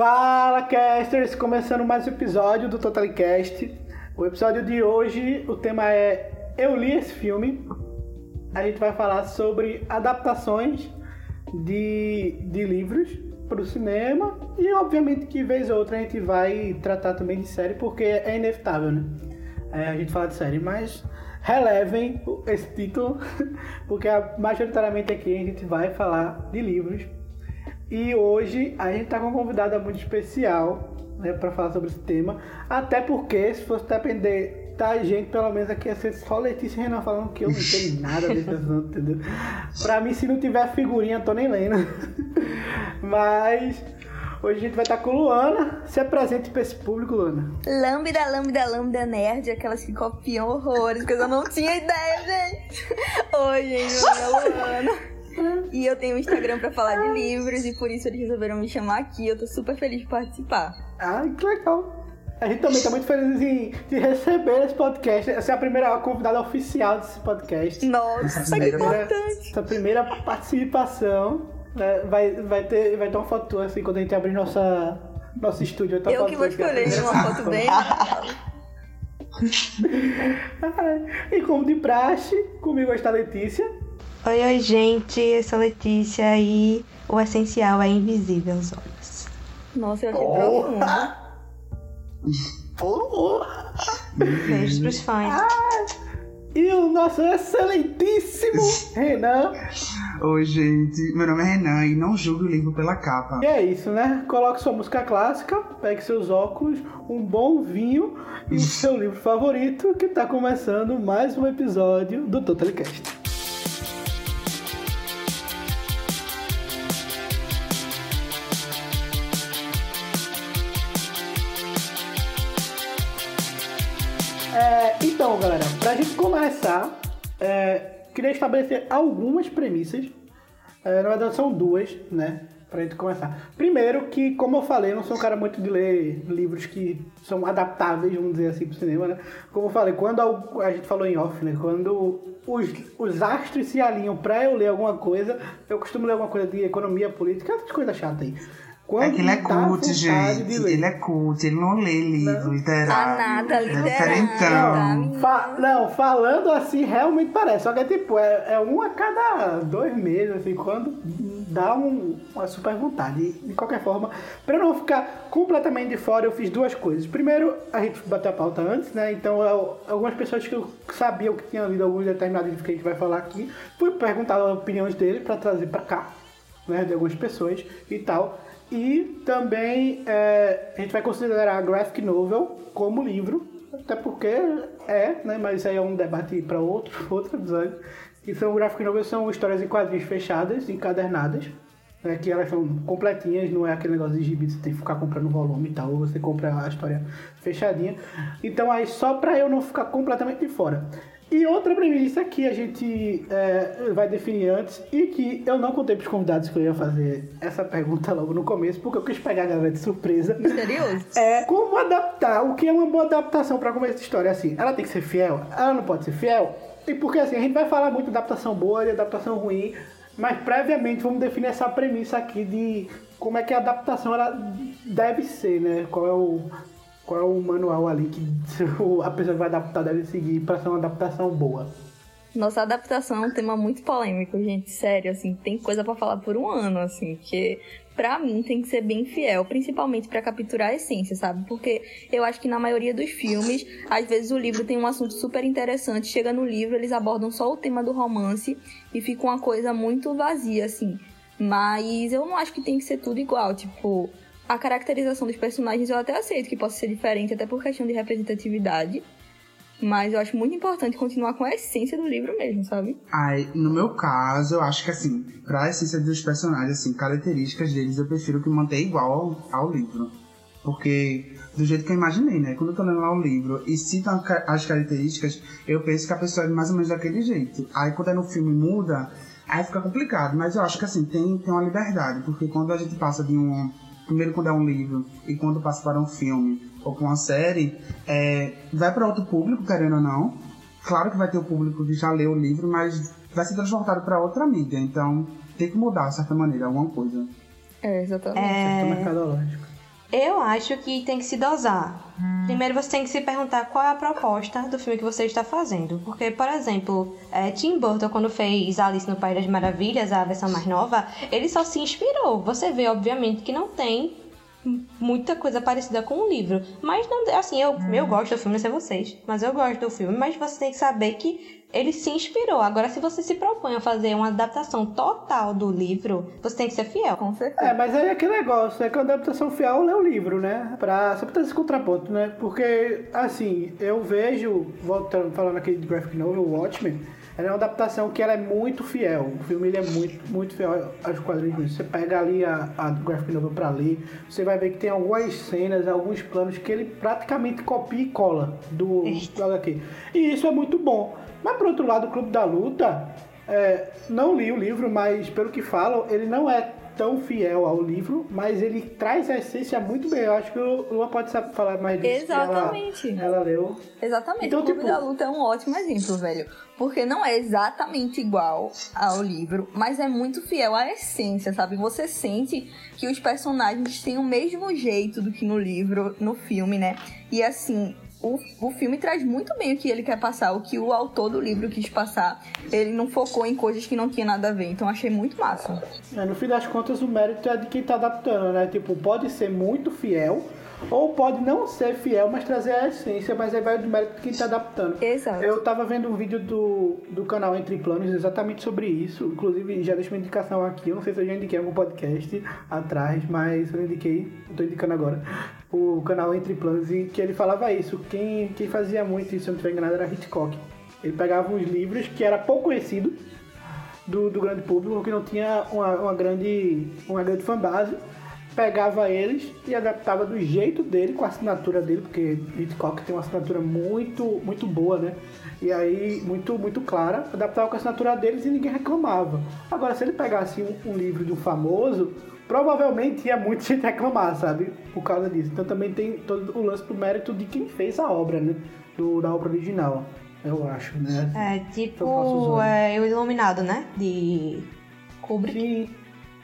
Fala, casters! Começando mais um episódio do Totalicast. O episódio de hoje, o tema é Eu li esse filme. A gente vai falar sobre adaptações de, de livros para o cinema e, obviamente, que vez ou outra a gente vai tratar também de série, porque é inevitável, né? É, a gente fala de série, mas relevem esse título, porque majoritariamente aqui a gente vai falar de livros. E hoje a gente está com uma convidada muito especial né, para falar sobre esse tema, até porque se fosse depender da gente, pelo menos aqui ia ser só Letícia e Renan falando que eu não entendo nada desse assunto, entendeu? Pra mim, se não tiver figurinha, eu tô nem lendo. Mas Hoje a gente vai estar com Luana. Se apresente para esse público, Luana. Lambda, lambda, lambda nerd, aquelas que copiam horrores, porque eu não tinha ideia, gente. Oi, gente, meu nome é Luana. E eu tenho um Instagram para falar de livros e por isso eles resolveram me chamar aqui. Eu tô super feliz de participar. Ah, que legal. A gente também tá muito feliz em, de receber esse podcast. Essa é a primeira convidada oficial desse podcast. Nossa, que importante. Essa primeira participação. É, vai, vai, ter, vai ter uma foto assim quando a gente abrir nossa, nosso estúdio. Eu que vou escolher uma foto bem. e como de praxe, comigo está a Letícia. Oi, oi, gente, eu sou a Letícia e o essencial é invisível aos olhos. Nossa, eu achei oh. profundo. Beijos pros fãs. Ah. E o nosso excelentíssimo Renan. Oi, gente. Meu nome é Renan e não julgue o livro pela capa. E é isso, né? Coloque sua música clássica, pegue seus óculos, um bom vinho e o seu livro favorito, que está começando mais um episódio do Totalicast. É, então, galera, pra gente começar, é, queria estabelecer algumas premissas. É, na verdade, são duas, né? Pra gente começar. Primeiro, que, como eu falei, eu não sou um cara muito de ler livros que são adaptáveis, vamos dizer assim, pro cinema, né? Como eu falei, quando a gente falou em off, né? Quando os, os astros se alinham pra eu ler alguma coisa, eu costumo ler alguma coisa de economia, política, essas coisas chatas aí. Quando é que ele é cult, gente. Ele é cult, ele não lê livro não. literário. Ah, nada, literário. Não, fa não, falando assim, realmente parece. Só que é tipo, é, é um a cada dois meses, assim, quando dá um, uma super vontade. De qualquer forma, para não ficar completamente de fora, eu fiz duas coisas. Primeiro, a gente bateu a pauta antes, né? Então, eu, algumas pessoas que eu sabia que tinham lido alguns determinados livros que a gente vai falar aqui, fui perguntar as opiniões dele para trazer para cá, né? De algumas pessoas e tal. E também é, a gente vai considerar a graphic novel como livro, até porque é, né? Mas aí é um debate para outro, outro episódio. E são graphic novels são histórias em quadrinhos fechadas, encadernadas, né, que elas são completinhas, não é aquele negócio de gibi, você tem que ficar comprando volume e tal, ou você compra a história fechadinha. Então aí só para eu não ficar completamente de fora. E outra premissa que a gente é, vai definir antes e que eu não contei para os convidados que eu ia fazer essa pergunta logo no começo, porque eu quis pegar a galera de surpresa. Misterioso. É como adaptar, o que é uma boa adaptação para começar essa história assim? Ela tem que ser fiel? Ela não pode ser fiel? E porque assim, a gente vai falar muito de adaptação boa e adaptação ruim, mas previamente vamos definir essa premissa aqui de como é que a adaptação ela deve ser, né? Qual é o qual é o manual ali que a pessoa que vai adaptar deve seguir para ser uma adaptação boa? Nossa adaptação é um tema muito polêmico, gente. Sério, assim, tem coisa para falar por um ano, assim, que pra mim tem que ser bem fiel, principalmente para capturar a essência, sabe? Porque eu acho que na maioria dos filmes, às vezes o livro tem um assunto super interessante, chega no livro, eles abordam só o tema do romance e fica uma coisa muito vazia, assim. Mas eu não acho que tem que ser tudo igual, tipo, a caracterização dos personagens eu até aceito que possa ser diferente, até por questão de representatividade. Mas eu acho muito importante continuar com a essência do livro mesmo, sabe? Ai, no meu caso, eu acho que assim, pra essência dos personagens, assim, características deles, eu prefiro que manter igual ao, ao livro. Porque, do jeito que eu imaginei, né? Quando eu tô lendo lá o livro e citam as características, eu penso que a pessoa é mais ou menos daquele jeito. Aí quando é no filme muda, aí fica complicado. Mas eu acho que assim, tem, tem uma liberdade. Porque quando a gente passa de um primeiro quando é um livro e quando passa para um filme ou para uma série, é, vai para outro público, querendo ou não. Claro que vai ter o público que já leu o livro, mas vai ser transportado para outra mídia. Então tem que mudar, de certa maneira, alguma coisa. É, exatamente. É... mercadológico. Eu acho que tem que se dosar. Primeiro você tem que se perguntar qual é a proposta do filme que você está fazendo. Porque, por exemplo, é, Tim Burton, quando fez Alice no País das Maravilhas, a versão mais nova, ele só se inspirou. Você vê, obviamente, que não tem muita coisa parecida com o livro. Mas, não, assim, eu, eu gosto do filme, não sei vocês, mas eu gosto do filme. Mas você tem que saber que ele se inspirou. Agora, se você se propõe a fazer uma adaptação total do livro, você tem que ser fiel. Com certeza. É, mas aí é aquele negócio, é que a adaptação fiel é o livro, né? Pra, só pra ter esse contraponto, né? Porque, assim, eu vejo, voltando, falando aqui de graphic novel, Watchmen, ela é uma adaptação que ela é muito fiel. O filme ele é muito, muito fiel aos quadrinhos. Você pega ali a, a graphic novel pra ler, você vai ver que tem algumas cenas, alguns planos que ele praticamente copia e cola do, do HQ. E isso é muito bom. Mas por outro lado, o Clube da Luta, é, não li o livro, mas pelo que falam, ele não é tão fiel ao livro, mas ele traz a essência muito bem. Eu acho que o Lua pode saber falar mais disso. que ela- Exatamente. Ela, leu. Exatamente. Então, o Clube tipo- da Luta é um ótimo exemplo, velho. Porque não é exatamente igual ao livro, mas é muito fiel à essência, sabe? Você sente que os personagens têm o mesmo jeito do que no livro, no filme, né? E assim, o, o filme traz muito bem o que ele quer passar, o que o autor do livro quis passar. Ele não focou em coisas que não tinha nada a ver, então achei muito massa. É, no fim das contas, o mérito é de quem tá adaptando, né? Tipo, pode ser muito fiel, ou pode não ser fiel, mas trazer a essência, mas aí vai do mérito de quem tá adaptando. Exato. Eu tava vendo um vídeo do, do canal Entre Planos exatamente sobre isso. Inclusive, já deixo uma indicação aqui. Eu não sei se eu já indiquei algum podcast atrás, mas eu indiquei, eu tô indicando agora. O canal Entre Planos, e que ele falava isso. Quem, quem fazia muito isso, se eu não estiver enganado, era Hitchcock. Ele pegava uns livros que era pouco conhecido do, do grande público, que não tinha uma, uma grande, uma grande fanbase, pegava eles e adaptava do jeito dele, com a assinatura dele, porque Hitchcock tem uma assinatura muito, muito boa, né? E aí, muito, muito clara, adaptava com a assinatura deles e ninguém reclamava. Agora, se ele pegasse um, um livro de um famoso, provavelmente ia muita gente reclamar, sabe? Por causa disso. Então também tem todo o lance do mérito de quem fez a obra, né? Do, da obra original, eu acho, né? É faço tipo é, o Iluminado, né? De Kubrick, Sim,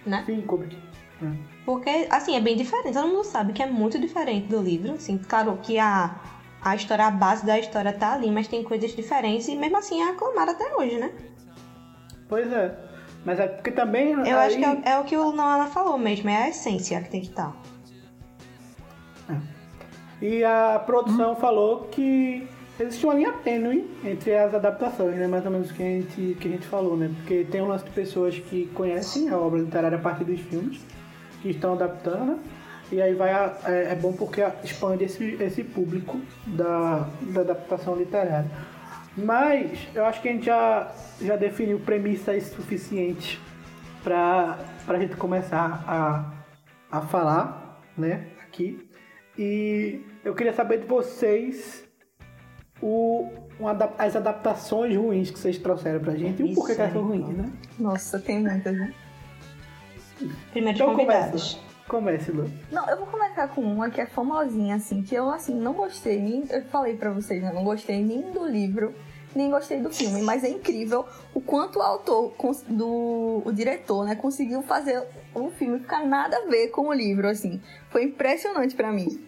né? sim, Kubrick. É. Porque, assim, é bem diferente. Todo mundo sabe que é muito diferente do livro. Assim, claro que a, a história, a base da história tá ali, mas tem coisas diferentes e mesmo assim é aclamada até hoje, né? Pois é. Mas é porque também. Eu acho que é, é o que o Noana falou mesmo, é a essência que tem que estar. E a produção falou que existe uma linha tênue entre as adaptações, né? Mais ou menos o que a gente, que a gente falou, né? Porque tem um lance de pessoas que conhecem a obra literária a partir dos filmes, que estão adaptando, né? E aí vai a- é, é bom porque expande esse, esse público da, da adaptação literária. Mas eu acho que a gente já, já definiu premissas suficientes para a gente começar a, a falar, né, aqui. E eu queria saber de vocês o, uma as adaptações ruins que vocês trouxeram pra gente e o porquê que elas são ruins, né? Nossa, tem muitas, né? Primeiros Então convidados. começa. Comece, Lu. Não, eu vou começar com uma que é famosinha, assim, que eu, assim, não gostei nem... Eu falei pra vocês, né? Não gostei nem do livro, nem gostei do filme, mas é incrível o quanto o autor, do, o diretor, né, conseguiu fazer o filme ficar nada a ver com o livro, assim. Foi impressionante pra mim.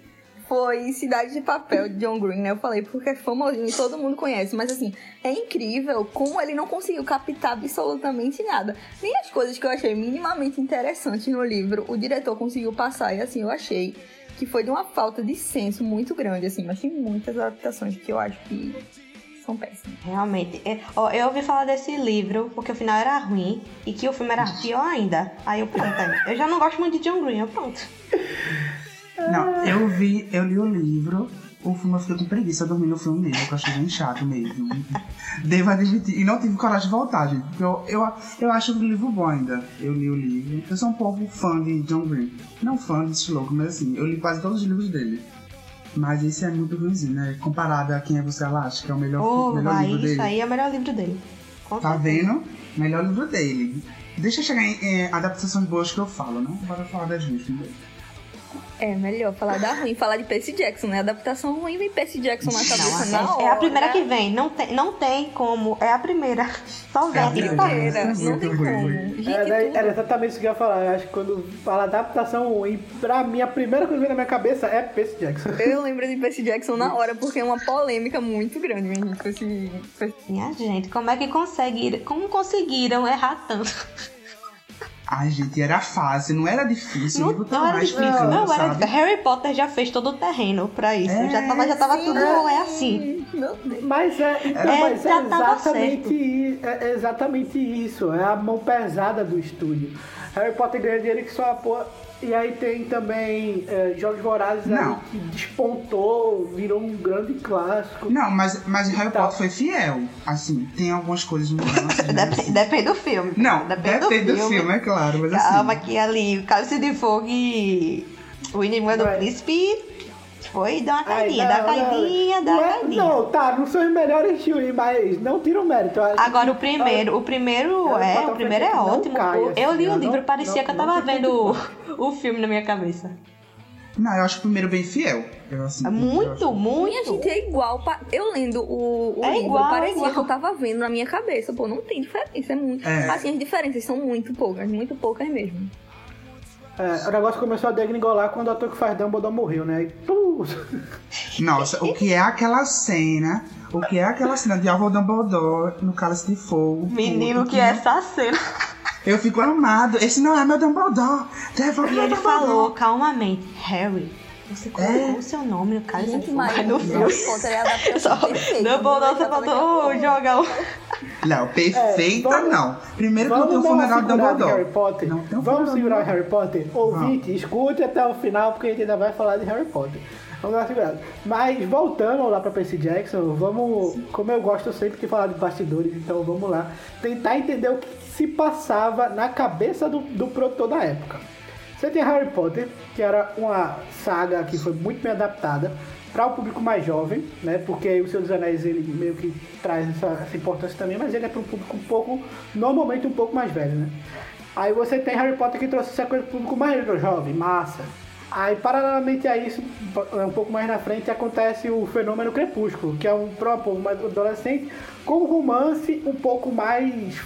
Foi Cidade de Papel, de John Green, né? Eu falei porque é famosinho e todo mundo conhece, mas assim, é incrível como ele não conseguiu captar absolutamente nada. Nem as coisas que eu achei minimamente interessantes no livro, o diretor conseguiu passar, e assim, eu achei que foi de uma falta de senso muito grande, assim, mas tem muitas adaptações que eu acho que são péssimas. Realmente. É, ó, eu ouvi falar desse livro porque o final era ruim e que o filme era pior ainda. Aí eu pronto. aí. Eu já não gosto muito de John Green, eu pronto. Não, eu vi, eu li o livro, o filme eu fiquei com preguiça de dormir no filme mesmo, que eu achei bem chato mesmo. Devo admitir. E não tive coragem de voltar, gente. Eu, eu, eu acho o livro bom ainda. Eu li o livro. Eu sou um pouco fã de John Green. Não fã desse louco, mas assim, eu li quase todos os livros dele. Mas esse é muito ruimzinho, né? Comparado a Quem é Você Acha, que é o melhor, Oh, melhor aí, livro isso dele. aí é o melhor livro dele. Com Tá certeza. vendo? Melhor livro dele. Deixa eu chegar em, em adaptações boas que eu falo, né? Bora falar das ruins primeiro. É melhor falar da ruim, falar de Percy Jackson, né? Adaptação ruim vem Percy Jackson na cabeça Não, na hora. é, a primeira que vem. Não tem, não tem como. É a primeira. Só É a vem. primeira. Primeira, não tem como. Era, exatamente isso que eu ia falar. Eu acho que quando fala adaptação ruim, pra mim a primeira coisa que vem na minha cabeça é Percy Jackson. Eu lembro de Percy Jackson na hora, porque é uma polêmica muito grande, minha gente, esse- Minha gente, como é que conseguiram. Como conseguiram errar tanto? Ai, gente, era fácil, não era difícil. Não, não era difícil, não era difícil. Harry Potter já fez todo o terreno pra isso. É, já tava, já tava tudo é assim. Mas é, então, É, mas é exatamente, é exatamente isso. É a mão pesada do estúdio. Harry Potter ganha dinheiro que só a porra. E aí tem também é, Jogos Vorazes aí Não. que despontou, virou um grande clássico. Não, mas, mas Harry Tá. Potter foi fiel. Assim, tem algumas coisas mudanças. né? Depende, depende do filme. Não, depende, depende, do, filme. é claro. Mas Calma assim, que ali, o Cálice de Fogo e o Inimigo do Vai. Príncipe foi dar uma Ai, caidinha, não, dar uma não. caidinha, dar Não uma é- caidinha. Não, tá, não são os melhores filmes, mas não tira o mérito. Agora o primeiro, o primeiro é, o primeiro é ótimo. cai, O- eu assim, li o livro, parecia não- que eu tava vendo o, o filme na minha cabeça. não, eu acho o primeiro bem fiel. Eu, assim, É eu muito, acho- muito. Minha gente, é igual. pa- Eu lendo o, o É livro, igual, é parecia igual. que eu tava vendo na minha cabeça. Pô, não tem diferença. É muito. É. Assim, as diferenças são muito poucas, muito poucas mesmo. É, o negócio começou a degringolar quando o ator que faz Dumbledore morreu, né? Pum, Nossa, o que é aquela cena? O que é aquela cena de Alvo Dumbledore no Cálice de Fogo? Menino, Puta, que é essa cena. Eu fico amado. Esse não é meu Dumbledore. Devolve E meu ele Dumbledore. falou calmamente, Harry, você colocou o seu nome no de Gente, mas no o filme. Harry Potter é a adaptação. Dumbledore só Não faltou jogar o... Não, perfeita É, vamos- não. Primeiro que não tem o funeral de Dumbledore. Harry Potter. Não um Vamos segurar Harry Potter? Ouvinte, escute até o final, porque a gente ainda vai falar de Harry Potter. Vamos dar uma segurada. Mas voltando lá pra Percy Jackson, vamos, como eu gosto sempre de falar de bastidores, então vamos lá, tentar entender o que se passava na cabeça do, do produtor da época. Você tem Harry Potter, que era uma saga que foi muito bem adaptada para o público mais jovem, né? Porque aí o Senhor dos Anéis ele meio que traz essa, essa importância também, mas ele é para um público um pouco, normalmente um pouco mais velho, né? Aí você tem Harry Potter que trouxe essa coisa pro público mais jovem, massa. Aí, paralelamente a isso, um pouco mais na frente, acontece o fenômeno Crepúsculo, que é um próprio mais adolescente com um romance um pouco mais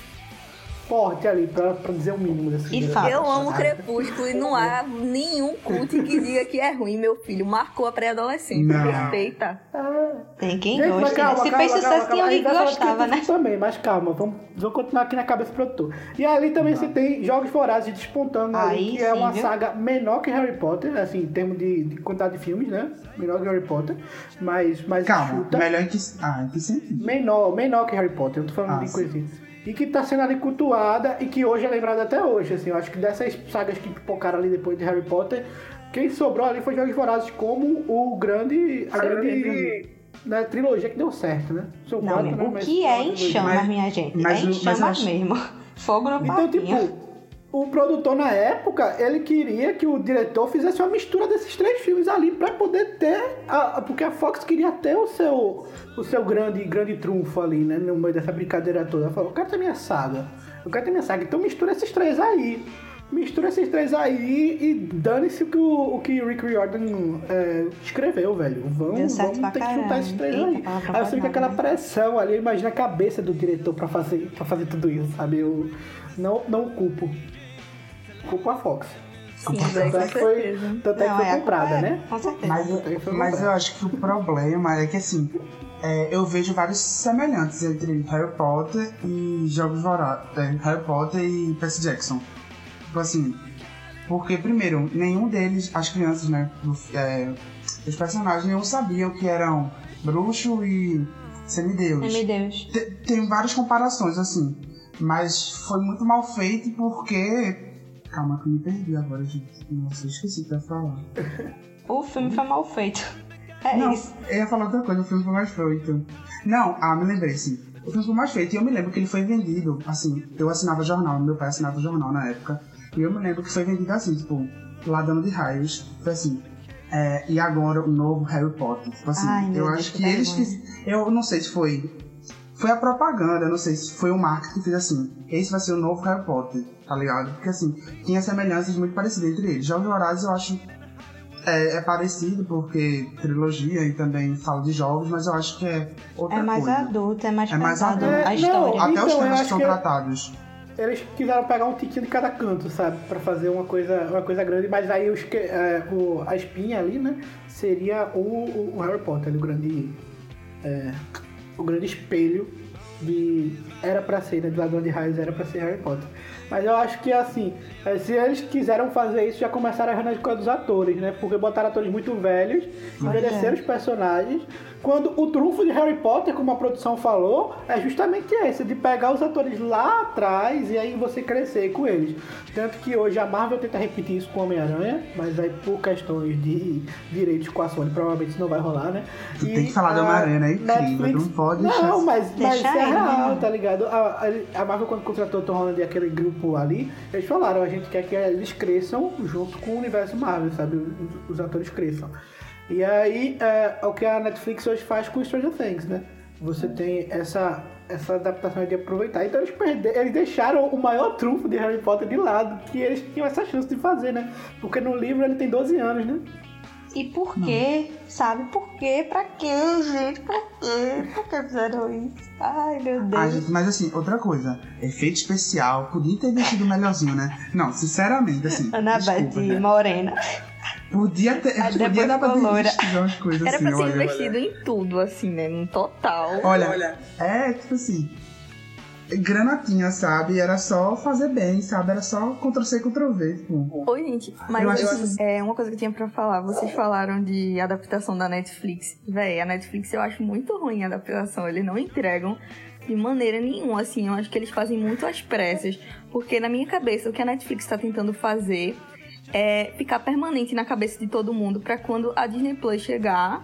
forte ali, pra, pra dizer o mínimo desse E fala. Eu amo Crepúsculo e não há nenhum cult que diga que é ruim. Meu filho marcou a pré-adolescência. Respeita. Ah, Tem quem Gente, gosta. calma, Se calma, fez calma, sucesso, tinha alguém que gostava, né? Também, mas calma, vamos, vamos continuar aqui na cabeça do produtor. E ali também você tem Jogos Vorazes despontando ali, Aí que é sim, uma viu? saga menor que Harry Potter, assim, em termos de, de quantidade de filmes, né? Menor que Harry Potter, mas, mas Calma, chuta. melhor que. Ah, que sentido? Menor, menor que Harry Potter, eu não tô falando Ah, de sim. E que tá sendo ali cultuada e que hoje é lembrada até hoje, assim. Eu acho que dessas sagas que pipocaram ali depois de Harry Potter, quem sobrou ali foi Jogos Vorazes como o grande... A grande... né, trilogia que deu certo, né? São Não, quatro, né, o mas que é em chamas, Mas- minha gente? mas é em chamas acho- mesmo. Fogo no Então, parquinho. tipo, o produtor na época, ele queria que o diretor fizesse uma mistura desses três filmes ali pra poder ter. A, porque a Fox queria ter o seu, o seu grande, grande trunfo ali, né? No meio dessa brincadeira toda. Ela falou: eu quero ter minha saga. Eu quero ter minha saga. Então mistura esses três aí. Mistura esses três aí e dane-se o que o, o que Rick Riordan é, escreveu, velho. Vamos, vamos ter que caralho. juntar esses três Eita, aí. Aí eu que pesada, aquela né? pressão ali, imagina a cabeça do diretor pra fazer, pra fazer tudo isso, sabe? Eu não, não culpo. Culpo a Fox. Sim, Tanto com é que foi, tanto é que Não, foi é a comprada, culpa é- né? Com certeza. Mas, eu acho que o problema é que assim, é, eu vejo vários semelhantes entre Harry Potter e Jogos Vorazes. É, Harry Potter e Percy Jackson. Tipo assim, porque primeiro, nenhum deles, as crianças, né? do- é, os personagens nenhum sabiam que eram bruxo e semideus. Ai, meu Deus. Te- Tem várias comparações, assim. Mas foi muito mal feito porque. Calma que eu me perdi agora, gente. Nossa, esqueci o que eu ia falar. O filme foi mal feito. É Não, isso. eu ia falar outra coisa, o filme foi mais feito. Não, ah, me lembrei, sim. O filme foi mais feito e eu me lembro que ele foi vendido, assim, eu assinava jornal, meu pai assinava jornal na época. E eu me lembro que foi vendido assim, tipo, ladando de raios. Foi assim. é, e agora o novo Harry Potter. Tipo assim, Ai, eu Deus, acho que que eles fiz, Eu não sei se foi. Foi a propaganda, não sei se foi o marketing que fez assim. Esse vai ser o novo Harry Potter, tá ligado? Porque assim, tinha semelhanças muito parecidas entre eles. Jogos Vorazes eu acho É, é parecido porque trilogia e também fala de jogos, mas eu acho que é outra É mais coisa. adulto, é mais É mais adulto. a É, história. não, Até Então, os temas que são que- tratados. Eles quiseram pegar um tiquinho de cada canto, sabe? Pra fazer uma coisa, uma coisa grande, mas aí os é, o, a espinha ali, né? Seria o, o- o Harry Potter, ali, o grande. é, o grande espelho de. Era pra ser, né? Do ladrão de raios era pra ser Harry Potter. Mas eu acho que assim, é, se eles quiseram fazer isso, já começaram a errar na escolha dos atores, né? Porque botaram atores muito velhos, envelheceram os personagens. Quando o trunfo de Harry Potter, como a produção falou, é justamente esse, de pegar os atores lá atrás e aí você crescer com eles. Tanto que hoje a Marvel tenta repetir isso com o Homem-Aranha, mas aí por questões de direitos com a Sony, provavelmente isso não vai rolar, né? Tu E tem que falar do a Homem-Aranha, né? Incrível, não pode deixar Não, mas, mas é real, né? tá ligado? A, a- a Marvel, quando contratou o Tom Holland e aquele grupo ali, eles falaram, a gente quer que eles cresçam junto com o universo Marvel, sabe? Os, os atores cresçam. E aí, é, é o que a Netflix hoje faz com Stranger Things, né? Você tem essa, essa adaptação de aproveitar. Então eles, perderam, eles deixaram o maior trunfo de Harry Potter de lado, que eles tinham essa chance de fazer, né? Porque no livro ele tem 12 anos, né? E por quê? Sabe por quê? Pra quê, gente? Pra quê? Por que fizeram isso? Ai, meu Deus. Gente, mas assim, outra coisa, efeito especial, podia ter vestido melhorzinho, né? Não, sinceramente, assim. Ana desculpa, Beth né? Morena. Podia ter, Aí podia depois dar pra vestido umas coisas Era assim, pra ser olha. investido em tudo, assim, né? No total. Olha, é tipo assim, granatinha, sabe? Era só fazer bem, sabe? Era só Ctrl-C, Ctrl-V, tipo. Oi, gente, mas Eu acho assim, é uma coisa que eu tinha pra falar. Vocês falaram de adaptação da Netflix. Véi, a Netflix eu acho muito ruim a adaptação. Eles não entregam de maneira nenhuma, assim. Eu acho que eles fazem muito às pressas. Porque na minha cabeça, o que a Netflix tá tentando fazer é ficar permanente na cabeça de todo mundo pra quando a Disney Plus chegar,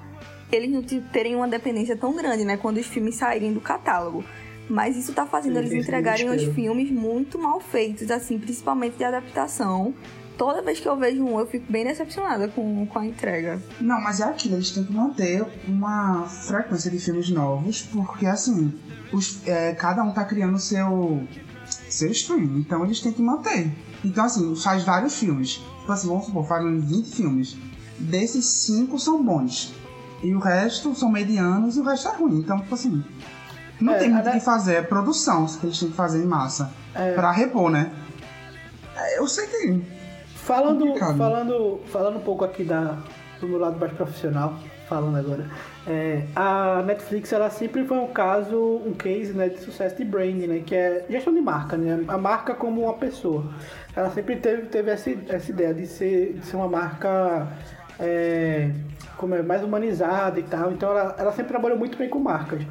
eles não te- terem uma dependência tão grande, né? Quando os filmes saírem do catálogo. Mas isso tá fazendo Sim, eles entregarem os filmes muito mal feitos, assim, principalmente de adaptação. Toda vez que eu vejo um, eu fico bem decepcionada com, com a entrega. Não, mas é aquilo, eles têm que manter uma frequência de filmes novos, porque assim, os, é, cada um tá criando seu, seu stream, então eles têm que manter. Então assim, faz vários filmes. Tipo assim, vamos supor, fazem 20 filmes. Desses 5 são bons. E o resto são medianos e o resto é ruim. Então, tipo assim, não É, tem muito o que fazer, é produção que eles têm que fazer em massa. É. Pra repor, né? É, Eu sei que. Falando, Complicado. falando, falando um pouco aqui da, do meu lado mais profissional, falando agora, é, a Netflix ela sempre foi um caso, um case né, de sucesso de branding, né, que é gestão de marca, né, a marca como uma pessoa. Ela sempre teve, teve essa, essa ideia de ser, de ser uma marca é, como é, mais humanizada e tal, então ela, ela sempre trabalhou muito bem com marcas.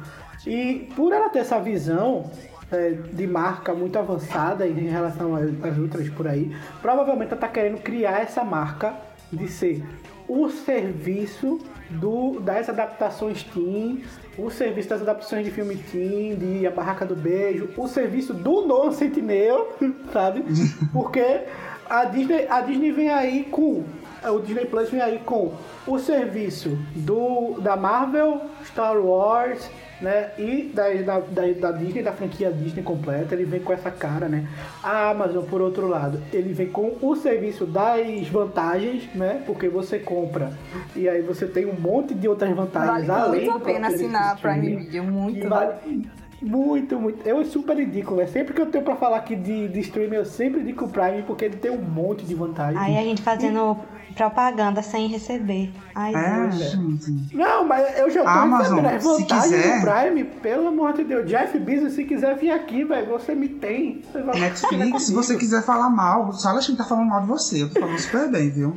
E por ela ter essa visão é, de marca muito avançada em relação às, outras por aí, provavelmente ela está querendo criar essa marca de ser o serviço do, das adaptações teen, o serviço das adaptações de filme teen, de A Barraca do Beijo, o serviço do Noah Centineo, sabe? Porque a Disney, a Disney vem aí com o Disney Plus vem aí com o serviço do da Marvel, Star Wars, né? E da, da, da, da Disney, da franquia Disney completa, ele vem com essa cara, né? A Amazon, por outro lado, ele vem com o serviço das vantagens, né? Porque você compra e aí você tem um monte de outras vantagens Vale além muito a pena assinar a Prime. Video, muito. Vale muito, muito. Eu super ridículo. É sempre que eu tenho pra falar aqui de, de streaming, eu sempre indico o Prime porque ele tem um monte de vantagens. Aí a gente fazendo propaganda sem receber. Ai, É, Deus. gente. Não, mas eu já tô Amazon, sabendo as se vantagens quiser- do Prime, pelo amor de Deus. Jeff Bezos, se quiser vir aqui, velho, você me tem. Você vai- Netflix, se você quiser falar mal, só a gente tá falando mal de você. Eu tô falando super bem, viu?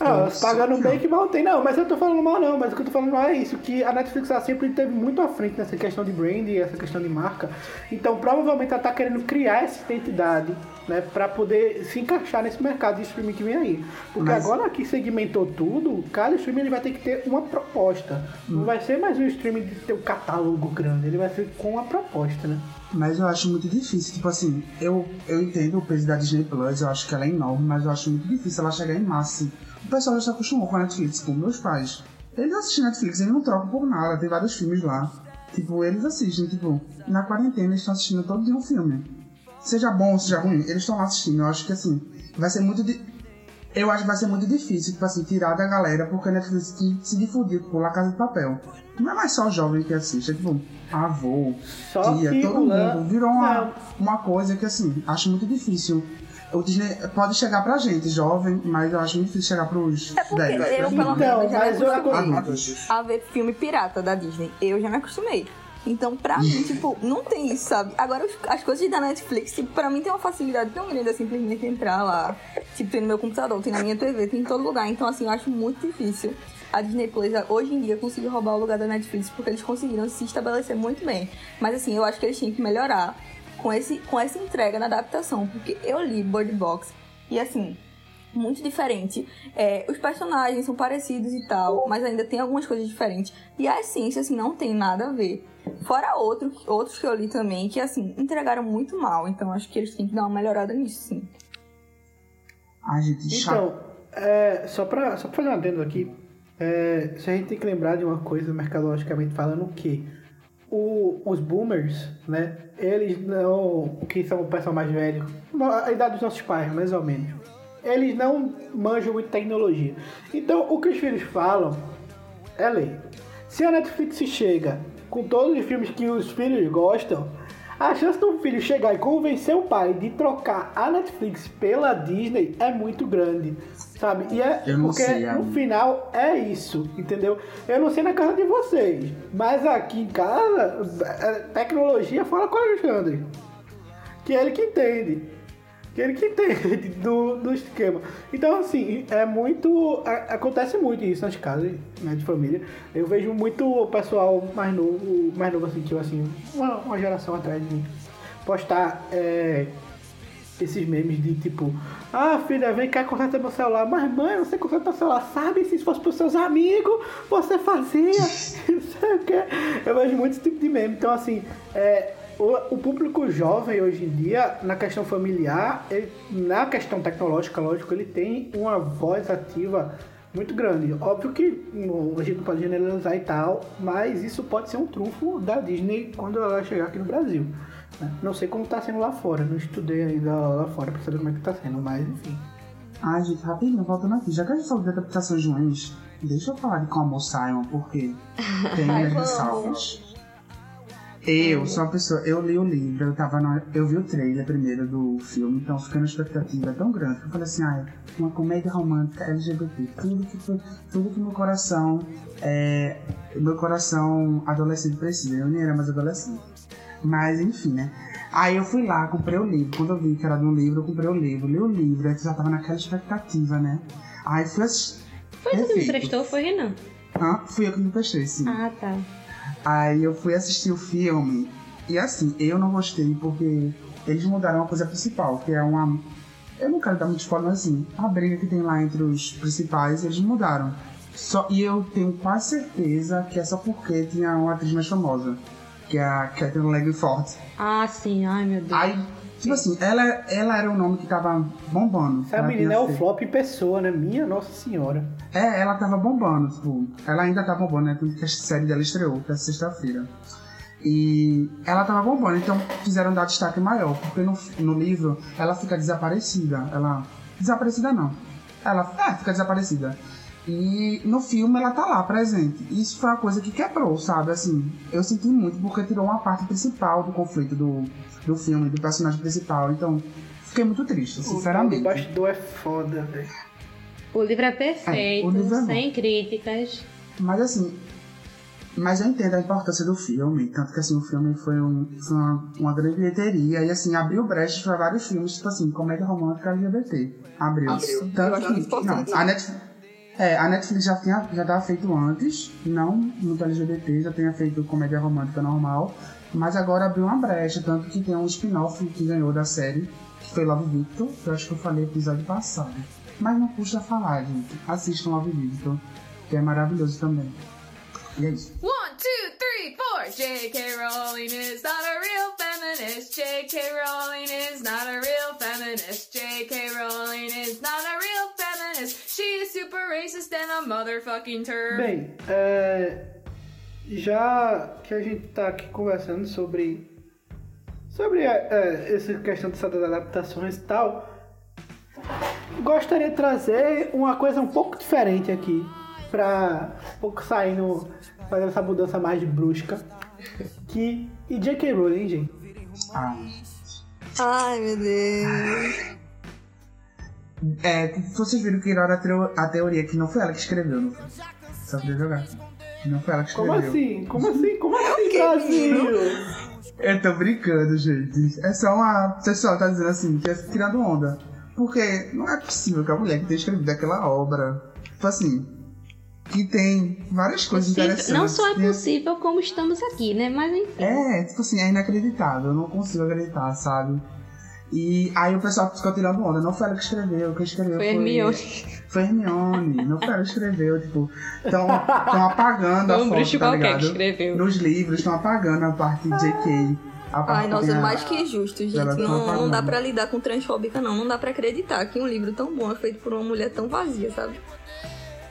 Ah, Nossa, pagando bem que mal tem. Não, mas eu tô falando mal não, mas o que eu tô falando é isso, que a Netflix ela sempre teve muito à frente nessa questão de brand e essa questão de marca. Então provavelmente ela tá querendo criar essa identidade, né, pra poder se encaixar nesse mercado de streaming que vem aí. Porque Mas- agora que segmentou tudo, cada streaming ele vai ter que ter uma proposta. Não vai ser mais um streaming de ter um catálogo grande, ele vai ser com uma proposta, né? Mas eu acho muito difícil, tipo assim, eu, eu entendo o peso da Disney Plus, eu acho que ela é enorme, mas eu acho muito difícil ela chegar em massa. O pessoal já se acostumou com a Netflix, como meus pais. Eles assistem Netflix, eles não trocam por nada, tem vários filmes lá. Tipo, eles assistem, tipo, na quarentena eles estão assistindo todo dia um filme. Seja bom ou seja ruim, eles estão lá assistindo. Eu acho que assim, vai ser muito de. Eu acho que vai ser muito difícil, tipo assim, tirar da galera, porque a Netflix se- se difundiu por La Casa de Papel. Não é mais só jovem que assiste, é tipo, avô, Só tia, que todo lan- mundo. Virou uma, Não. uma coisa que, assim, acho muito difícil. O Disney pode chegar pra gente, jovem, mas eu acho muito difícil chegar pros É porque 10. eu, pelo Então, menos, já me mas eu- acostumei a ver filme pirata da Disney. Eu já me acostumei. Então, pra mim, tipo, não tem isso, sabe? Agora, as coisas da Netflix, tipo, pra mim tem uma facilidade tão grande, é simplesmente entrar lá. Tipo, tem no meu computador, tem na minha TV, tem em todo lugar. Então, assim, eu acho muito difícil a Disney Plus, hoje em dia, conseguir roubar o lugar da Netflix, porque eles conseguiram se estabelecer muito bem. Mas, assim, eu acho que eles tinham que melhorar com, esse, com essa entrega na adaptação, porque eu li Bird Box e, assim, muito diferente. É, os personagens são parecidos e tal, mas ainda tem algumas coisas diferentes. E a essência, assim, não tem nada a ver. Fora outro, outros que eu li também, que, assim, entregaram muito mal. Então, acho que eles têm que dar uma melhorada nisso, sim. Ai, gente, chato. Então, é, só, pra, só pra fazer um adendo aqui, é, se a gente tem que lembrar de uma coisa, mercadologicamente falando, que o, os boomers, né, eles não, que são o pessoal mais velho, a idade dos nossos pais, mais ou menos, eles não manjam muito tecnologia. Então, o que os filhos falam é lei. Se a Netflix chega com todos os filmes que os filhos gostam, a chance do filho chegar e convencer o pai de trocar a Netflix pela Disney é muito grande, sabe? E é porque sei, no final é isso, entendeu? Eu não sei na casa de vocês, mas aqui em casa, é, tecnologia fala com o Alexandre, que é ele que entende. Que ele que entende do, do esquema. Então, assim, é muito. acontece muito isso nas casas né, de família. Eu vejo muito o pessoal mais novo, mais novo assim, eu, assim, uma, uma geração atrás de mim, postar é, esses memes de tipo, ah filha, vem cá conserta meu celular. Mas mãe, você conserta meu celular, sabe? Se fosse pros seus amigos, você fazia. Não sei o que. Eu vejo muito esse tipo de meme. Então, assim, é, o, o público jovem hoje em dia, na questão familiar, ele- na questão tecnológica, lógico, ele tem uma voz ativa muito grande. Óbvio que a gente não pode generalizar e tal, mas isso pode ser um trunfo da Disney quando ela chegar aqui no Brasil. né? Não sei como tá sendo lá fora, não estudei ainda lá fora pra saber como é que tá sendo, mas enfim. Ai, gente, rapidinho, voltando aqui. Já que a gente falou de adaptações ruins, deixa eu falar de Como Simon, porque tem vamos. ressalvas. Eu sou uma pessoa, eu li o livro, eu tava eu vi o trailer primeiro do filme, então fiquei na expectativa tão grande que eu falei assim, ai, uma comédia romântica LGBT, tudo que foi, tudo que meu coração, é, meu coração adolescente precisa, eu nem era mais adolescente. Mas enfim, né? Aí eu fui lá, comprei o livro. Quando eu vi que era de um livro, eu comprei o livro, li o livro, aí já tava naquela expectativa, né? Aí fui assistir. Foi tu que me Perfeito. prestou, foi Renan? Hã? Fui eu que me prestei, sim. Ah, tá. Aí eu fui assistir o filme e assim, eu não gostei porque eles mudaram a coisa principal, que é uma. Eu não quero dar muito spoiler, mas assim, a briga que tem lá entre os principais, eles mudaram. Só, e eu tenho quase certeza que é só porque tinha uma atriz mais famosa, que é a Catherine Legford. Ah, sim. Ai, meu Deus. Aí, tipo assim, ela, ela era o nome que tava bombando. Essa menina é o flop pessoa, né? Minha Nossa Senhora. É, ela tava bombando, tipo, ela ainda tá bombando, né? Tanto que a série dela estreou, que é sexta-feira. E ela tava bombando, então fizeram dar destaque maior, porque no, no livro ela fica desaparecida. Ela. Desaparecida não. Ela é, fica desaparecida. E no filme ela tá lá, presente. Isso foi uma coisa que quebrou, sabe? Assim, eu senti muito porque tirou uma parte principal do conflito do, do filme, do personagem principal. Então, fiquei muito triste, O sinceramente. bastidor é foda, velho. O livro é perfeito, É, o livro é sem críticas. Mas assim, mas eu entendo a importância do filme, tanto que assim, o filme foi, um, foi uma, uma grande bilheteria e assim, abriu brechas para vários filmes, tipo assim, comédia romântica LGBT. Abriu. Abriu. Tanto que, não, a Netflix, é, a Netflix já tinha já tava feito antes, não muito LGBT, já tinha feito comédia romântica normal, mas agora abriu uma brecha, tanto que tem um spin-off que ganhou da série, que foi Love Victor, que eu acho que eu falei no episódio passado. Mas não custa falar, gente. Assistam Love Victor, que é maravilhoso também. E é isso. One, two, three, four. J.K. Rowling is not a real feminist. J.K. Rowling is not a real feminist. J.K. Rowling is not a real feminist. She is super racist and a motherfucking turd. Bem, é, já que a gente tá aqui conversando sobre sobre é, é, essa questão dessas adaptações e tal, gostaria de trazer uma coisa um pouco diferente aqui. Pra um pouco saindo, fazendo essa mudança mais brusca. Que. E J.K. Rowling, gente. Ah. Ai, meu Deus. É, vocês viram que era a, teo- a teoria que não foi ela que escreveu, não foi? Só queria jogar. Não foi ela que escreveu. Como assim? Como assim? Como assim, Brasil? Eu tô brincando, gente. É só uma. O pessoal tá dizendo assim, que é tirando onda. Porque não é possível que a mulher que tenha escrevido aquela obra. Tipo assim. Que tem várias coisas interessantes. Não só é né? possível como estamos aqui, né? Mas enfim. É, tipo assim, é inacreditável. Eu não consigo acreditar, sabe? E aí o pessoal ficou tirando onda. Não foi ela que escreveu, quem escreveu Foi foi. Hermione. Foi Hermione. Não foi ela que escreveu, tipo. Estão apagando a Foi um foto, bruxo tá qualquer ligado? que escreveu. Nos livros, estão apagando a parte de JK. Ai, nossa, a- mais que justo, gente. Tá Não, não dá pra lidar com transfóbica, não. Não dá pra acreditar que um livro tão bom é feito por uma mulher tão vazia, sabe?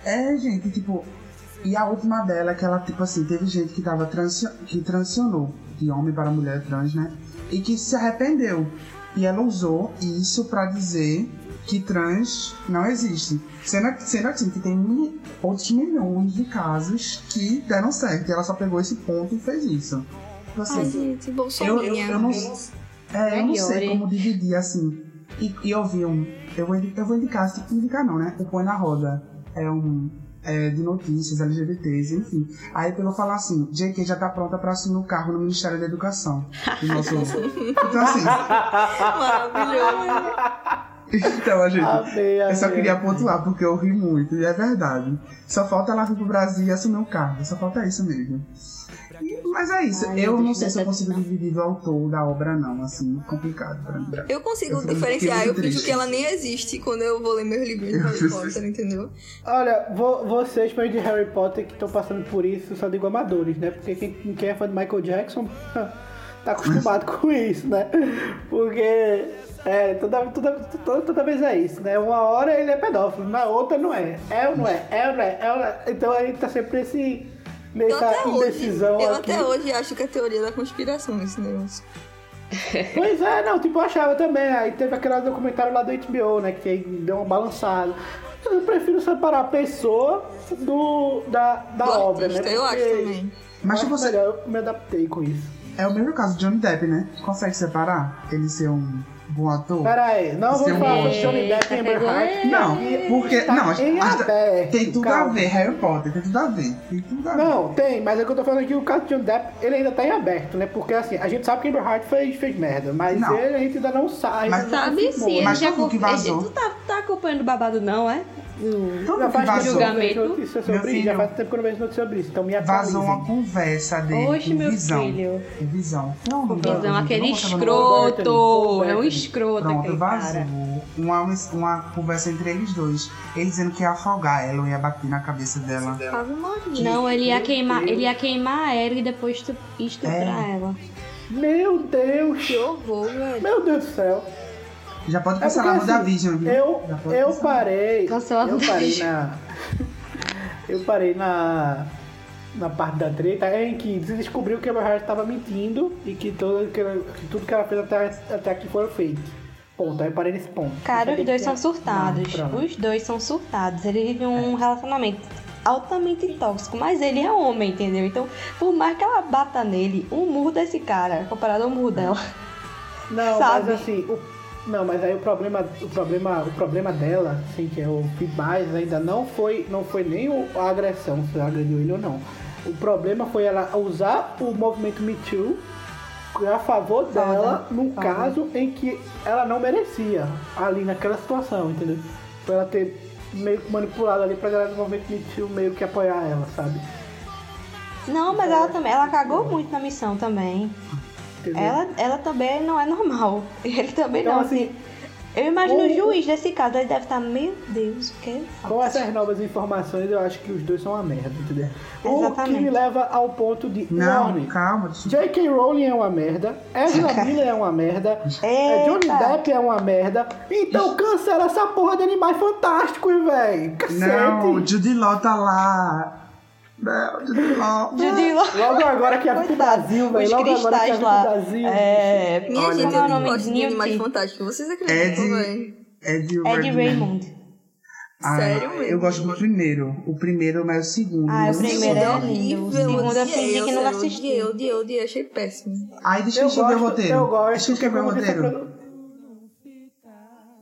É, gente, tipo. E a última dela, que ela, tipo assim, teve gente que tava que transicionou de homem para mulher trans, né? E que se arrependeu. E ela usou isso pra dizer que trans não existe. Sendo, sendo assim, que tem outros milhões de casos que deram certo. E ela só pegou esse ponto e fez isso. Tipo assim, Ai, gente, eu, eu, eu não, é, eu não sei como dividir assim. E, e eu vi um. Eu vou, eu vou indicar, tipo, indicar não, né? O Põe na Roda. É um. É, de notícias LGBTs, enfim. Aí pelo falar assim, JK já tá pronta pra assumir o carro no Ministério da Educação. Do nosso... Então assim, Maravilhoso. Então, gente, Amei, eu só amei. queria pontuar porque eu ri muito, e é verdade. Só falta ela vir pro Brasil e assumir o cargo, só falta isso mesmo. Mas é isso, Ai, eu não sei se eu consigo dividir o autor da obra, não, assim, complicado pra mim. Eu consigo Eu diferenciar, eu finjo que ela nem existe quando eu vou ler meus livros de Harry Potter, entendeu? Olha, vo- vocês, fãs de Harry Potter, que estão passando por isso, só digo amadores, né? Porque quem, quem é fã de Michael Jackson tá acostumado com isso, né? Porque é, toda, toda, toda, toda vez é isso, né? Uma hora ele é pedófilo, na outra não é. É ou não é? É ou não é? É ou não é? Então a gente tá sempre esse, Eu nessa até hoje, indecisão eu aqui. até hoje acho que é teoria da conspiração esse negócio. Pois é, não, tipo, eu achava também. Aí teve aquele documentário lá do HBO, né? Que aí deu uma balançada. Eu prefiro separar a pessoa do, da, da Do obra, artista, né? eu acho Porque também. Mas acho você, melhor, eu me adaptei com isso. É o mesmo caso de Johnny Depp, né? Consegue separar ele ser um bom ator? Pera aí, não vamos um- falar sobre Johnny Depp e Amber Heard. Não, que porque. tá não, aberto, tem tudo calma. a ver, Harry Potter, tem tudo a ver. Tem tudo a ver. Não, tem, mas é que eu tô falando aqui, o caso de Johnny Depp, ele ainda tá em aberto, né? Porque assim, a gente sabe que Amber Heard fez, fez merda, mas Não. ele a gente ainda não sabe. Mas não Sabe sim, ele Mas já que vazou. Tu tá, tá acompanhando o babado, não, é? Do- Todo Já faz vazou. Julgamento. Meu sobre isso, já filho, faz tempo que eu não vejo notícia sobre isso, então me Vazou uma atualizem. conversa dele Oxe, meu visão. filho. Visão. Não, não, Visão, não, aquele não escroto. É um escroto Pronto, aquele vazou cara. uma, uma conversa entre eles dois. Ele dizendo que ia afogar ela, ia bater na cabeça dela. Não, ele ia queimar, ele ia queimar ela e depois estu- estuprar É. ela. Meu Deus! Que horror, velho. Meu Deus do céu! Já pode É cancelar porque, no da assim, Vision, viu? Eu, eu cancelar. parei. Cancelado Eu parei na. Eu parei na. Na parte da treta em que se descobriu que a Amber estava mentindo e que, todo, que, que tudo que ela fez até, até aqui foi feito. Ponto, aí eu parei nesse ponto. Cara, os dois que são surtados. Não. Os dois são surtados. Eles vivem um relacionamento altamente tóxico, mas ele é homem, entendeu? Então, por mais que ela bata nele, o murro desse cara, comparado ao murro dela. Não, Sabe? mas assim, o, não, mas aí o problema, o problema, o problema dela, assim, que eu vi mais ainda não foi, não foi nem o- a agressão, se ela agrediu ele ou não. O problema foi ela usar o movimento Me Too a favor dela, num foda. caso em que ela não merecia, ali naquela situação, entendeu? Foi ela ter meio que manipulado ali pra galera do movimento Me Too meio que apoiar ela, sabe? Não, mas ela também, ela cagou muito na missão também. Entendeu? Ela, ela também não é normal. Ele também Então, não. assim, Eu imagino o- o juiz desse caso, ele deve estar, meu Deus, o que ele faz? Com essas novas informações, eu acho que os dois são uma merda, entendeu? O que Exatamente. me leva ao ponto de Não, calma. deixa- J.K. Rowling é uma merda, Ezra Miller é uma merda, é, Johnny. Depp é uma merda. Então cancela essa porra de Animais Fantásticos, véi. Cacete. Não, Judy Law tá lá. Não, Judy Law. Logo agora que é pro Brasil, velho. Os Logo agora que é pro. Brasil. É, Minha Olha, gente, é eu o não nome gosto de Newt? animais fantásticos. Vocês É acreditam, de- velho? Ed, Ed. Raymond. Ah, Sério mesmo? Eu gosto do primeiro. O primeiro, mas o segundo. Ah, o não primeiro é lindo. O segundo eu fingi que não assisti. Odiei, odiei, odiei, achei péssimo. Ai, deixa eu, Eu eu ver o roteiro. eu gosto. Deixa eu ver o roteiro.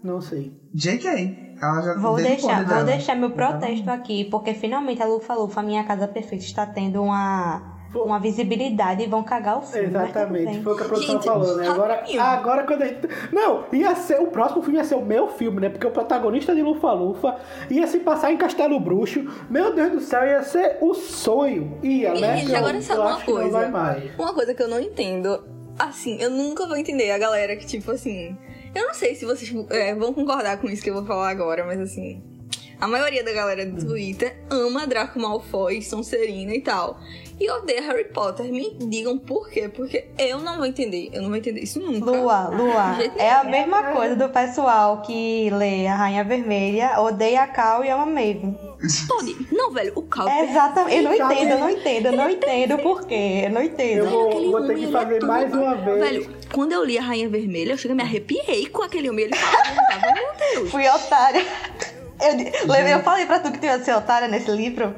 Não sei. JK. Ela já Vou deixar, vou dela. deixar meu protesto aqui, porque finalmente a Lu falou que a minha casa perfeita está tendo uma, uma visibilidade e vão cagar o filme. tudo Exatamente, foi o que a produção Gente, falou, né? Agora, agora quando a gente. Não, ia ser. O próximo filme ia ser o meu filme, né? Porque o protagonista de Lufa Lufa ia se passar em Castelo Bruxo. Meu Deus do céu, ia ser o sonho. Ia, né? Gente, Eu- agora sabe uma coisa? Uma coisa que eu não entendo. Assim, eu nunca vou entender a galera que, tipo assim. Eu não sei se vocês é, vão concordar com isso que eu vou falar agora, mas assim. A maioria da galera do Twitter ama Draco Malfoy, Sonserina e tal. E odeia Harry Potter. Me digam por quê? Porque eu não vou entender. Eu não vou entender isso nunca. Lua, Lua, é a mesma coisa do pessoal que lê a Rainha Vermelha, odeia a Cal e ama Maven. Pode. Não, velho, o Cal. É exatamente. Eu não entendo, eu não entendo, eu não entendo por quê. Eu não Eu entendo. vou, aquele vou ter que ele fazer é mais uma vez. Velho, quando eu li a Rainha Vermelha, eu cheguei a me arrepiei com aquele homem. Ele falava, eu meu Deus. Fui otária. Eu, eu falei pra tu que tu ia ser otária nesse livro?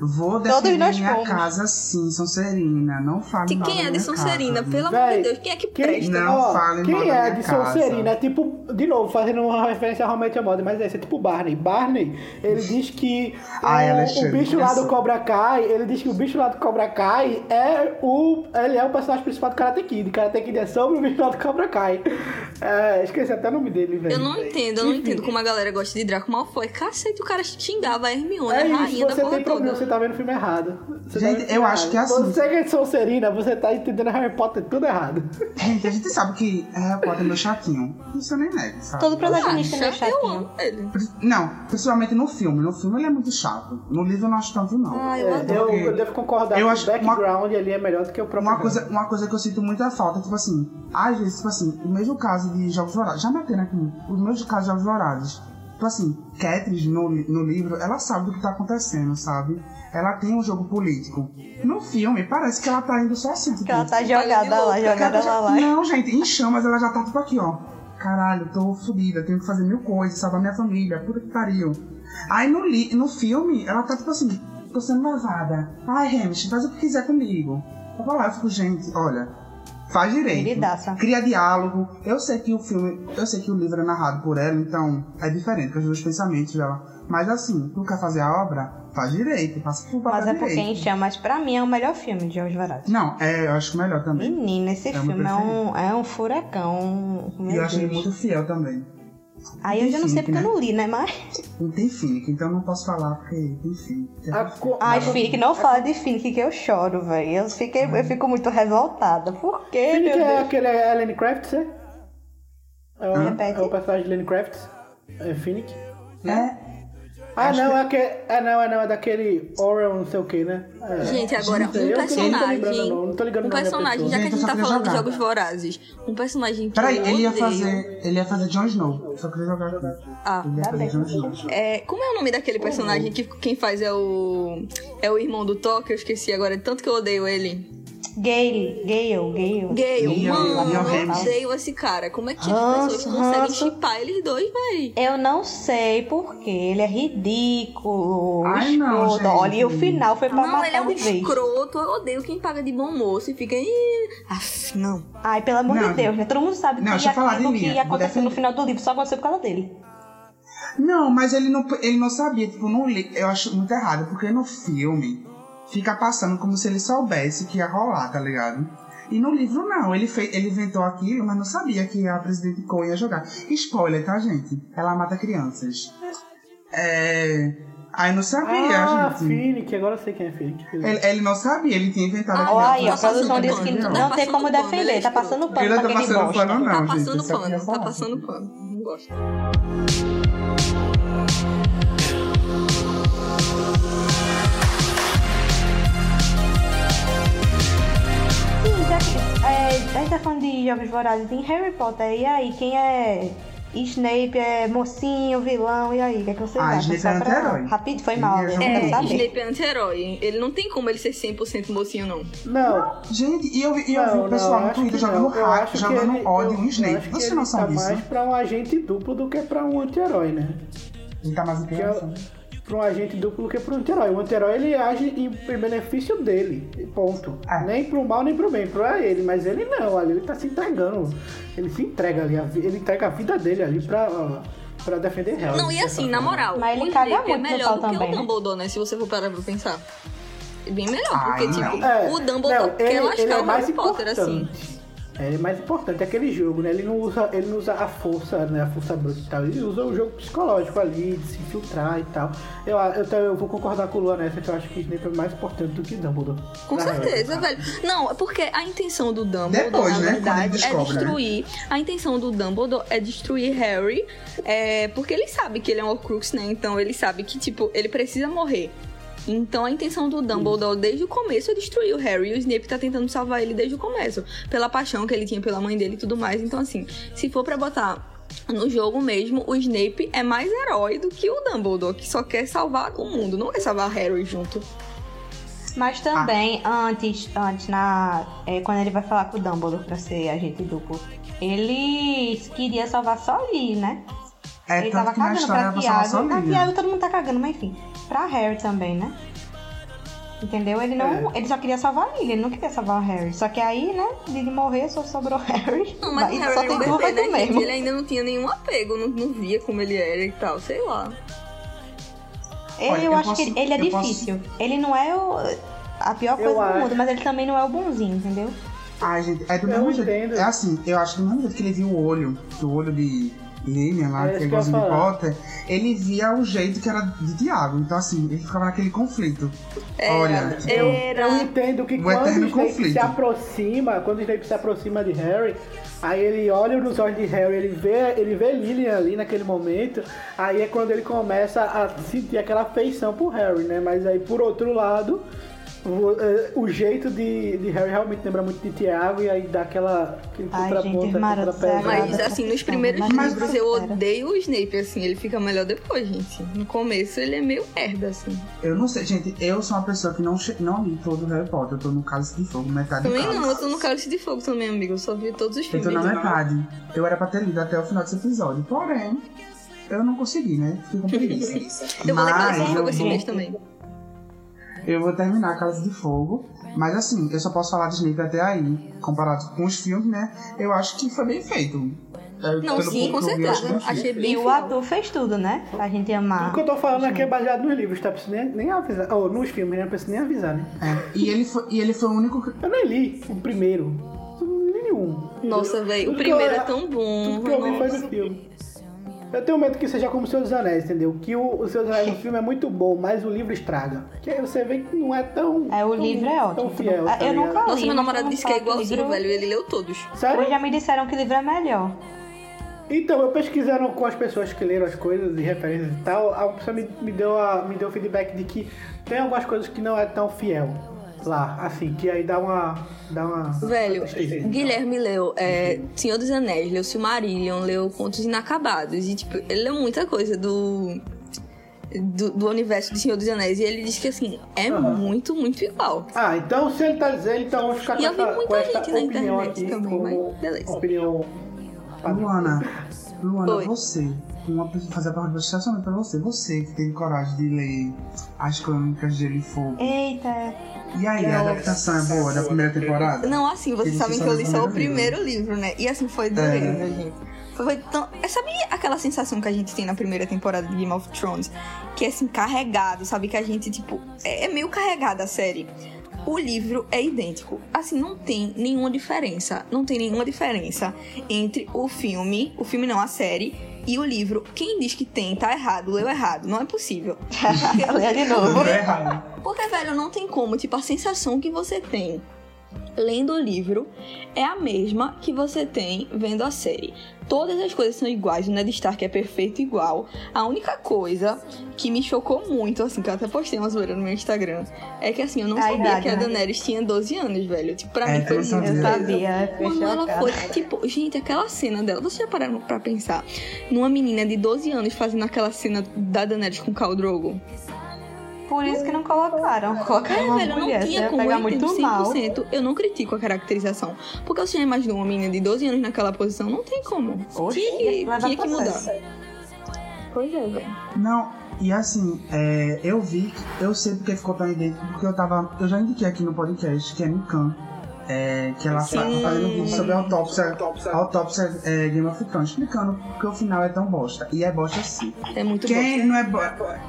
Vou defender minha fomos. casa sim, Sonserina. Não fale De mal quem da é de Sonserina? casa, Pelo amor de Deus, quem é que presta? Não ó, fale quem mal da é de casa. Sonserina é tipo, de novo, fazendo uma referência a How Moda, mas esse é tipo Barney. Barney, ele diz que Ai, o, Alexandre, o bicho lá do Cobra Kai, ele diz que o bicho lá do Cobra Kai é o, ele é o personagem principal do Karate Kid. Karate Kid é sobre o bicho lá do Cobra Kai. É, esqueci até o nome dele, velho. Eu não entendo, eu não entendo como a galera gosta de Draco Malfoy. Cacete, o cara xingava a Hermione, É a isso, rainha da você porra tem problema, você toda. Tá vendo o filme errado. Você tá Gente, filme eu acho errado. que é assim. Você que é de Sonserina, você tá entendendo Harry Potter tudo errado. Gente, a gente sabe que Harry Potter é meu chatinho. Isso eu nem nego, sabe? Todo protagonista é meio Acha? Eu chatinho. amo ele. Não, principalmente no filme. No filme ele é muito chato. No livro eu não acho tanto, não. Ah, eu É, eu, eu devo concordar eu que acho o background ali é melhor do que o próprio Uma coisa, uma coisa que eu sinto muita falta, tipo assim, às vezes, tipo assim, o mesmo caso de Jogos Vorazes, já batendo aqui, o mesmo caso de Jogos Vorazes. Tipo assim, Catherine no, no livro, ela sabe do que tá acontecendo, sabe? Ela tem um jogo político. No filme, parece que ela tá indo só assim, tipo, Que ela tá jogada lá, jogada já- lá lá. Não, gente, em chamas ela já tá tipo aqui, ó. Caralho, tô fodida, tenho que fazer mil coisas, salvar minha família, puta que pariu. Aí no, li, no filme, ela tá tipo assim, tô sendo levada. Ai, Hamish, faz o que quiser comigo. Eu vou lá, eu fico, gente, olha, faz direito. Queridaça. Cria diálogo. Eu sei que o filme, eu sei que o livro é narrado por ela, então é diferente, com os dois pensamentos dela. Mas assim, tu quer fazer a obra? Faz direito, passa por Mas papel é porque direito. em chamas, pra mim, é o melhor filme de Jogos Vorazes. Não, é, eu acho melhor também. Menina, esse É o filme é um, é um furacão. E Meu eu acho ele Deus. muito fiel também. Aí eu já não sei porque eu né? não li, né? Mas. Não tem Finnick, então não posso falar porque tem Finnick. A co- Ai, Finnick, não fala de Finnick que eu choro, velho. Eu, fiquei, eu fico muito revoltada. Por quê, Finnick meu é Deus? aquele é Lenny Kravitz, é? É o, é o personagem de Lenny Kravitz. É Finnick. É, Ah, Acho não, que- é, aquele, é, não, é, não, é daquele Orwell, não sei o que, né? É. Gente, agora, Gente, um eu não tô personagem. não, não tô ligando um personagem, já que a Gente, tá falando de jogar. jogos vorazes. Um personagem que Peraí, ele ia fazer. Ele ia fazer Jon Snow. Só queria jogar aqui. Ah, Ele ia tá fazer bem. Jon Snow. É, como é o nome daquele personagem que quem faz é o. É o irmão do Thor, que eu esqueci agora, tanto que eu odeio ele. Gale, Gale, Gale. Gale, mano, eu odeio esse cara. Como é que as Ranço, pessoas conseguem chipar eles dois, véi? Eu não sei porquê. Ele é ridículo. Ai, não, gente. Olha, e o final foi pra Não, matar ele é um escroto. Eu odeio quem paga de bom moço e fica. "Ih, Aff, não. Ai, pelo amor Não, de Deus, né? Todo mundo sabe não, que aquilo que vou aconteceu no final do livro só aconteceu por causa dele. Não, mas ele não, ele não sabia, tipo, no li... eu acho muito errado, porque no filme fica passando como se ele soubesse que ia rolar, tá ligado? E no livro não, ele, fez, ele inventou aquilo, mas não sabia que a Presidente Cole ia jogar. Spoiler, tá, gente? Ela mata crianças. É... Aí não sabia, Ah, gente. Finnick, agora eu sei quem é Finnick. Ele, ele não sabia, ele tinha inventado Ah, aquilo. Olha aí, tá a produção disse que pano, não, tá tem como pano, ele defender, é tá passando Ele pano não pra tá aquele passando pano, não. tá gente, passando pano, tá falar. passando pano. Não gosto. A gente tá falando de jogos vorazes em Harry Potter, e aí, quem é Snape é mocinho, vilão, e aí? O que, é que vocês Ah? Snape é pra- anti-herói. Rápido, foi mal, é né? É. Snape é anti-herói. Ele não tem como ele ser 100% mocinho, não. Não, Gente, e eu, e eu vi não, o pessoal não, no Twitter jogando não. Hack, jogando ele- ódio no Snape. Você tem ele noção tá disso? mais pra um agente duplo do que pra um anti-herói, né? Ele tá mais Que é pra um agente duplo que pra um anti-herói. O anti-herói ele age em, em benefício dele, ponto. É. Nem pro mal nem pro bem, pra ele. Mas ele não, ali ele tá se entregando. Ele se entrega ali, ele entrega a vida dele ali pra, pra defender Harry. Não, e assim, na moral, Mas ele o caga é muito no melhor do que também, o né? Dumbledore, né? Se você for parar pra pensar. É bem melhor, Ai, porque, não. tipo, É, o Dumbledore não, quer ele, lascar ele é o mais Harry Potter, assim. importante. É, ele é mais importante, é aquele jogo, né? Ele não usa, ele não usa a força, né? A força bruta e tal. Ele usa o jogo psicológico ali, de se infiltrar e tal. Eu, eu, eu vou concordar com o Luan nessa, que eu acho que Snape é mais importante do que Dumbledore. Com Na certeza, velho. Não, é porque a intenção do Dumbledore, Depois, na né, verdade, é descobre, né? destruir. A intenção do Dumbledore é destruir Harry, é, porque ele sabe que ele é um Horcrux, né? Então ele sabe que, tipo, ele precisa morrer. Então a intenção do Dumbledore desde o começo é destruir o Harry e o Snape tá tentando salvar ele desde o começo, pela paixão que ele tinha pela mãe dele e tudo mais. Então assim, se for pra botar no jogo mesmo, o Snape é mais herói do que o Dumbledore, que só quer salvar o mundo, não quer salvar Harry junto. Mas também, antes, antes na, é, quando ele vai falar com o Dumbledore pra ser agente duplo, ele queria salvar só ali, né? É, ele tava cagando pra Tiago. Pra. Tiago todo mundo tá cagando, mas enfim. Pra Harry também, né? Entendeu? Ele não. Ele só queria salvar a Lily, ele não queria salvar o Harry. Só que aí, né, Lily morrer, só sobrou o Harry. Não, mas Harry só era tem um bebê, né, gente? mesmo. Ele ainda não tinha nenhum apego, não, não via como ele era e tal, sei lá. Ele, Olha, eu, eu acho posso- que ele, é eu posso- difícil. Ele não é o, a pior Eu coisa do acho. mundo, mas ele também não é o bonzinho, entendeu? Ai, gente, é do Eu mesmo jeito. É assim, eu acho que do mesmo jeito que ele viu o olho, o olho de Lilian lá, É que é igualzinho de. Potter, ele via o jeito que era de Tiago. Então, assim, ele ficava naquele conflito. Olha, tipo, Eu, Era. eu entendo que O quando o Snape conflito. se aproxima, quando o Snape se aproxima de Harry, aí ele olha nos olhos de Harry, ele vê, ele vê Lilian ali naquele momento, aí é quando ele começa a sentir aquela afeição por Harry, né? Mas aí por outro lado, o, eh, o jeito de, de Harry realmente lembra muito de Tiago e aí dá aquela pesada. Mas assim, nos primeiros Mas- livros eu Espera. odeio o Snape, assim, ele fica melhor depois, gente. No começo ele é meio merda, assim. eu não sei, gente, eu sou uma pessoa que não, não li todo o Harry Potter. Eu tô no Cálice de Fogo, metade Também do cálice. não, eu tô no Cálice de Fogo também, amigo. Eu só vi todos os Eu filmes. tô na metade. Eu era pra ter lido até o final desse episódio. Porém, eu não consegui, né? Fiquei com preguiça. Eu vou ler Cálice de Mas Fogo eu esse mês também. Eu vou terminar Casa de Fogo, mas assim, eu só posso falar de Snape até aí, comparado com os filmes, né? Eu acho que foi bem feito. É, Não, sim, com certeza. Achei bem E o ator fez tudo, né? Pra gente amar. O que eu tô falando aqui é baseado nos livros, tá? Preciso nem, nem avisar. Ou nos filmes, né? Não preciso nem avisar, né? É, e, ele foi, e ele foi o único que. Eu nem li o primeiro. Eu Não li nenhum. Nossa, velho, o primeiro eu- é tão bom. Tudo que eu vi foi no filme. Eu tenho medo que seja como o Senhor dos Anéis, entendeu? Que o, o Senhor dos Anéis no filme é muito bom, mas o livro estraga. Que aí você vê que não é tão. É, o tão- livro é ótimo. Tão fiel. Tá eu nunca li. Nossa, meu namorado disse que é igualzinho, livro- velho. Ele leu todos. Sério? Hoje já me disseram que o livro é melhor. Então, eu pesquisando com as pessoas que leram as coisas e referências e tal, a pessoa me, me deu a, me deu feedback de que tem algumas coisas que não é tão fiel lá, assim, que aí dá uma. dá uma. Velho. Guilherme leu é, Senhor dos Anéis, leu Silmarillion, leu Contos Inacabados. E, tipo, ele leu muita coisa do, do, do universo de Senhor dos Anéis. E ele disse que, assim, é Aham. muito, muito igual. Ah, então se ele tá dizendo, então vamos ficar E eu com vi essa, muita com gente na internet também, mas beleza. opinião. Luana, Luana, Oi. você, uma pessoa fazer a pergunta especialmente pra você, você que teve coragem de ler as crônicas de Gelo e Fogo. Eita, E aí, a adaptação é boa da primeira temporada? Não, assim, vocês Ele sabem que eu li só o primeiro livro, né? E assim, foi do É. livro, gente. Foi tão... é, Sabe aquela sensação que a gente tem na primeira temporada de Game of Thrones? Que é assim, carregado, sabe? Que a gente, tipo, é é meio carregada a série. O livro é idêntico. Assim, não tem nenhuma diferença. Não tem nenhuma diferença entre o filme, o filme não, a série, e o livro. Quem diz que tem, tá errado, leu errado. Não é possível. Porque- lê de novo. Errado. porque, velho, não tem como. Tipo, a sensação que você tem lendo o livro é a mesma que você tem vendo a série. Todas as coisas são iguais, o Ned Stark é perfeito igual. A única coisa que me chocou muito, assim, que eu até postei uma zoeira no meu Instagram, é que assim, eu não A sabia idade, que a né? Daenerys tinha 12 anos, velho. Tipo, pra É, mim foi eu sabia. muito Eu sabia, quando ela foi, tipo, gente, aquela cena dela, vocês já pararam pra pensar numa menina de 12 anos fazendo aquela cena da Daenerys com o Khal Drogo? Por isso que não colocaram. Colocaram É, uma velho, mulher. não tinha como, pegar eu muito mal. 100%. Eu não critico a caracterização. Porque você já imaginou uma menina de 12 anos naquela posição? Não tem como. Oxi, tinha, leva tinha que mudar. Pois é, velho. Não, e assim, é, eu vi, eu sei porque ficou tão idêntico, porque eu tava. Eu já indiquei aqui no podcast, que é Mikan. É, que ela fa- Sim. fazendo um vídeo sobre a autópsia, a autópsia é, Game of Thrones, explicando porque o final é tão bosta. E é bosta sim. É muito Quem bom. não, é bo...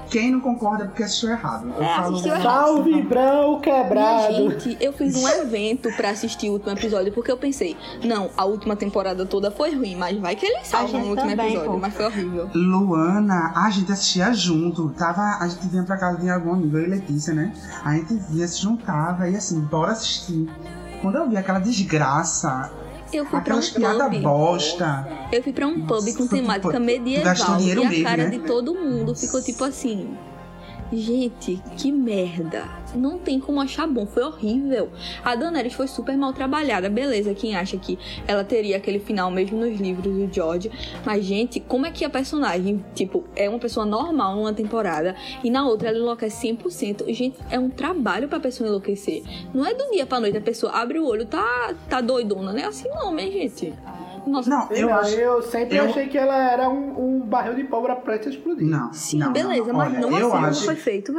Quem não concorda é porque assistiu errado. Eu É, falo, assistiu errado. Salve, Brão Minha quebrado. gente, eu fiz um evento pra assistir o último episódio, porque eu pensei, não, a última temporada toda foi ruim, mas vai que eles salvam o último também, episódio, pô. mas foi horrível. Luana, a gente assistia junto. Tava, a gente vinha pra casa de algum amigo, eu e Letícia, né? A gente vinha, se juntava e assim, bora assistir. Quando eu vi aquela desgraça, Eu fui pra um pub. bosta. Eu fui pra um pub com Nossa, temática tu medieval gastou dinheiro e a mesmo, cara né? de todo mundo ficou tipo assim. Gente, que merda. Não tem como achar bom, foi horrível. A Daenerys foi super mal trabalhada, beleza. Quem acha que ela teria aquele final mesmo nos livros do George. Mas, gente, como é que a personagem, tipo, é uma pessoa normal numa temporada e na outra ela enlouquece 100%? Gente, é um trabalho pra pessoa enlouquecer. Não é do dia pra noite a pessoa abre o olho, tá, tá doidona, né? Assim não, minha gente. Nossa, Não, Eu, acho. eu sempre eu- achei que ela era um, um barril de pólvora prestes a explodir. Não, Sim, não, beleza, não, mas olha, não eu assim acho, foi feito,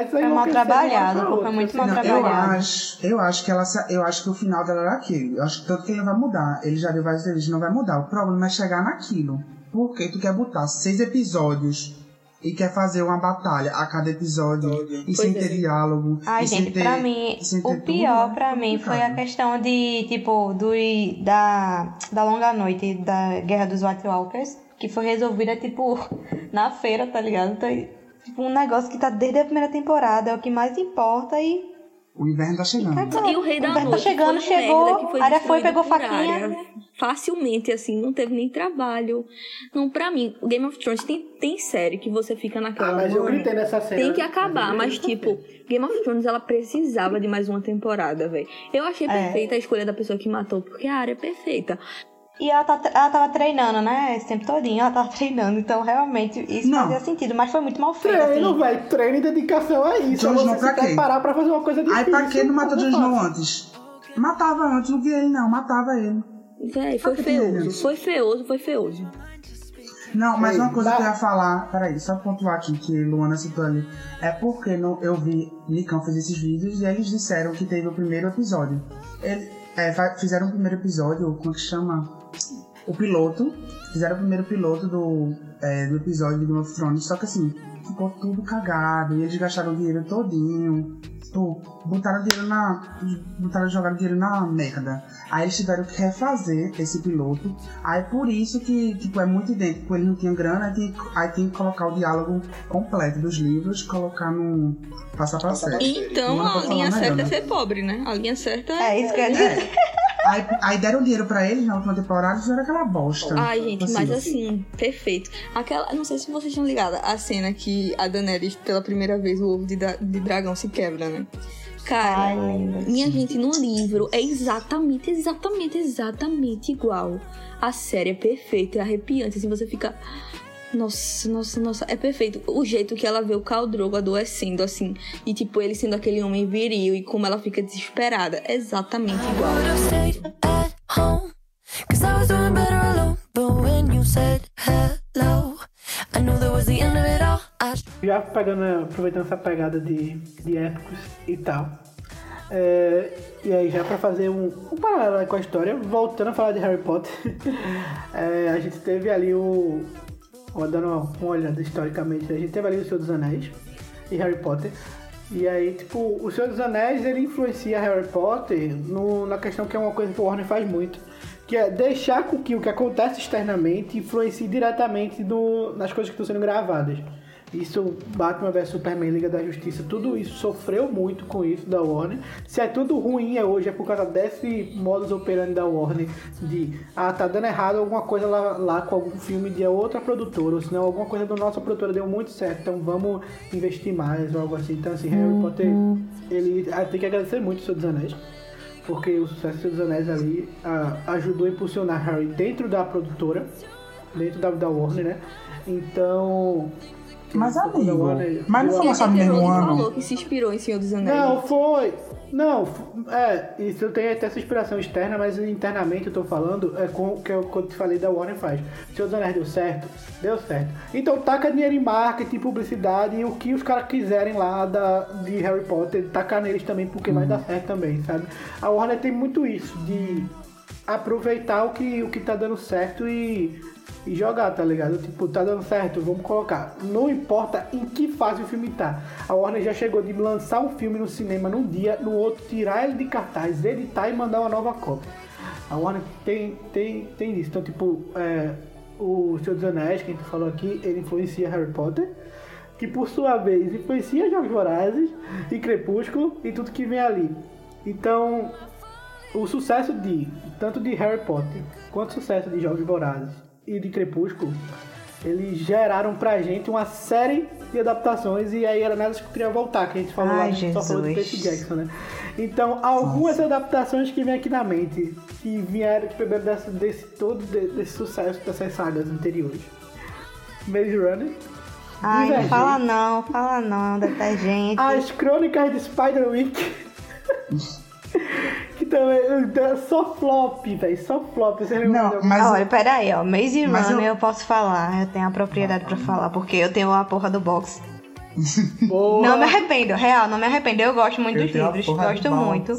a Foi mal trabalhado, foi outra. muito mal Não, eu trabalhado. acho, eu acho que ela, eu acho que o final dela era aquele. Eu acho que tanto que ele não vai mudar. Ele já deu várias entrevistas, não vai mudar. O problema é chegar naquilo. Porque tu quer botar seis episódios e quer fazer uma batalha a cada episódio e Pois sem é. ter diálogo. Ai, e sem gente, ter, pra mim, sem ter o tudo, pior é pra mim foi a questão de, tipo, do, da, da longa noite da Guerra dos White Walkers, que foi resolvida, tipo, na feira, tá ligado? Então, tipo, um negócio que tá desde a primeira temporada, é o que mais importa e... O inverno tá chegando. E o Rei da O Humberto Noite tá chegando, foi chegou, merda que foi a área foi, pegou faquinha. área. Facilmente, assim, não teve nem trabalho. Não, pra mim, o Game of Thrones tem, tem série que você fica naquela. Ah, mas eu "Mano, gritei nessa cena. Tem que acabar, mas gritei tipo, Game of Thrones ela precisava de mais uma temporada, velho. Eu achei É. perfeita a escolha da pessoa que matou, porque a área é perfeita. E ela, tá, ela tava treinando, né? Esse tempo todinho ela tava treinando, então realmente isso Não. fazia sentido, mas foi muito mal feito, Treino, assim. velho. Treino e dedicação a isso. É Snow você pra se quê? preparar pra fazer uma coisa difícil. Aí pra que não matou como Jon Snow fácil. antes? Matava antes, não via ele não, matava ele. Véi, foi feioso, foi feioso, foi feioso. Não, mas Ei, uma coisa dá- que eu ia falar, peraí, só pontuar aqui que Luana citou ali, é porque no, eu vi Nicão fez esses vídeos e eles disseram que teve o primeiro episódio. Ele, é, fizeram o primeiro episódio, como é que chama? O piloto, fizeram o primeiro piloto do, é, do episódio de Game of Thrones, só que assim, ficou tudo cagado e eles gastaram o dinheiro todinho. Tipo, botaram dinheiro na. Botaram jogaram dinheiro na merda. Aí eles tiveram que refazer esse piloto. Aí por isso que, tipo, é muito idêntico. Eles não tinham grana, aí tem, aí tem que colocar o diálogo completo dos livros, colocar no. passar pra série. Então a linha certa é né? ser pobre, né? A linha certa é. É isso que eu ia dizer. Aí, aí deram dinheiro pra eles na última temporada e fizeram aquela bosta. Ai, gente, Assim, mas assim, perfeito. Aquela, não sei se vocês estão ligados, a cena que a Daenerys, pela primeira vez, o ovo de, de dragão se quebra, né? Cara, Ai, minha gente, no livro é exatamente, exatamente, exatamente igual. A série é perfeita, é arrepiante, assim, você fica... Nossa, nossa, nossa, é perfeito. O jeito que ela vê o Khal Drogo adoecendo, assim, e tipo, ele sendo aquele homem viril, e como ela fica desesperada, é exatamente igual. Já pegando, aproveitando essa pegada de, de épicos e tal. É, e aí, já pra fazer um, um paralelo com a história, voltando a falar de Harry Potter, é, a gente teve ali o. ó, Dando uma, uma olhada historicamente, a gente teve ali o Senhor dos Anéis e Harry Potter. E aí, tipo, o Senhor dos Anéis ele influencia Harry Potter no- na questão que é uma coisa que o Warner faz muito, que é deixar com que o que acontece externamente influencie diretamente do, nas coisas que estão sendo gravadas. Isso, Batman vs Superman, Liga da Justiça, tudo isso sofreu muito com isso da Warner. Se é tudo ruim é hoje, é por causa desse modus operandi da Warner de, ah, tá dando errado alguma coisa lá, lá com algum filme de outra produtora, ou senão alguma coisa da nossa produtora deu muito certo, então vamos investir mais ou algo assim. Então, assim, Harry Potter, ele ah, tem que agradecer muito o Senhor dos Anéis porque o sucesso do Senhor dos Anéis ali ah, ajudou a impulsionar Harry dentro da produtora, dentro da, da Warner, né? Então. Mas, amigo, mas não foi lançado no mesmo ano. falou que se inspirou em Senhor dos Anéis. Não, foi. Não, é, isso tem até essa inspiração externa, mas internamente eu tô falando, é com o que eu, que eu te falei da Warner faz. O Senhor dos Anéis deu certo? Deu certo. Então taca dinheiro em marketing, publicidade e o que os caras quiserem lá da, de Harry Potter, tacar neles também, porque vai dar certo também, sabe? A Warner tem muito isso, de aproveitar o que, o que tá dando certo e, e jogar, tá ligado? Tipo, tá dando certo, vamos colocar. Não importa em que fase o filme tá. A Warner já chegou de lançar um filme no cinema num dia, no outro tirar ele de cartaz, editar e mandar uma nova cópia. A Warner tem, tem, tem isso. Então, tipo, é, o Senhor dos Anéis, que a gente falou aqui, ele influencia Harry Potter. Que por sua vez influencia Jogos Vorazes e Crepúsculo e tudo que vem ali. Então, o sucesso de tanto de Harry Potter quanto o sucesso de Jogos Vorazes e de Crepúsculo, eles geraram pra gente uma série de adaptações e aí era nada que eu queria voltar, que a gente falou lá, Ai, gente só falou de Jesus. Percy Jackson, né? Então, algumas adaptações que vêm aqui na mente, que vieram, que beberam desse, desse todo de- desse sucesso dessas sagas anteriores. Maze Runner, Ai, não Divergente. fala não, fala não, detergente. As Crônicas de Spider-Week. que também. é Só flop, velho. Só flop. Você Não, mas- Olha, peraí, ó. Maze Runner eu- eu... posso falar, eu tenho a propriedade pra falar, porque eu tenho a porra do box. Boa. Não me arrependo, real, não me arrependo. Eu gosto muito Eu dos livros, gosto muito.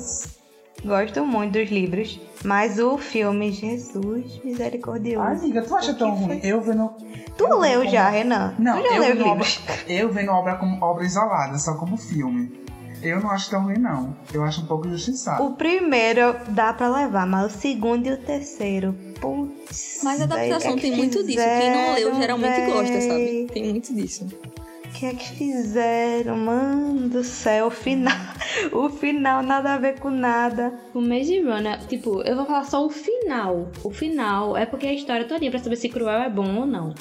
Gosto muito dos livros. Mas o filme, Jesus, misericordioso. Ai, amiga, tu acha tão ruim? Eu vendo. tu eu leu já, como- Renan? Não, tu já eu leu os vendo, obra, livros? eu vendo obra como obra isolada, só como filme. Eu não acho tão ruim, não. Eu acho um pouco injustiçado. O primeiro dá pra levar, mas o segundo e o terceiro, putz. Mas a adaptação é tem que muito disso. Quem não leu geralmente gosta, sabe? Tem muito disso. O que é que fizeram, mano do céu? O final, o final nada a ver com nada. O Maze Runner, tipo, eu vou falar só o final. O final é porque a história toda pra saber se Cruel é bom ou não.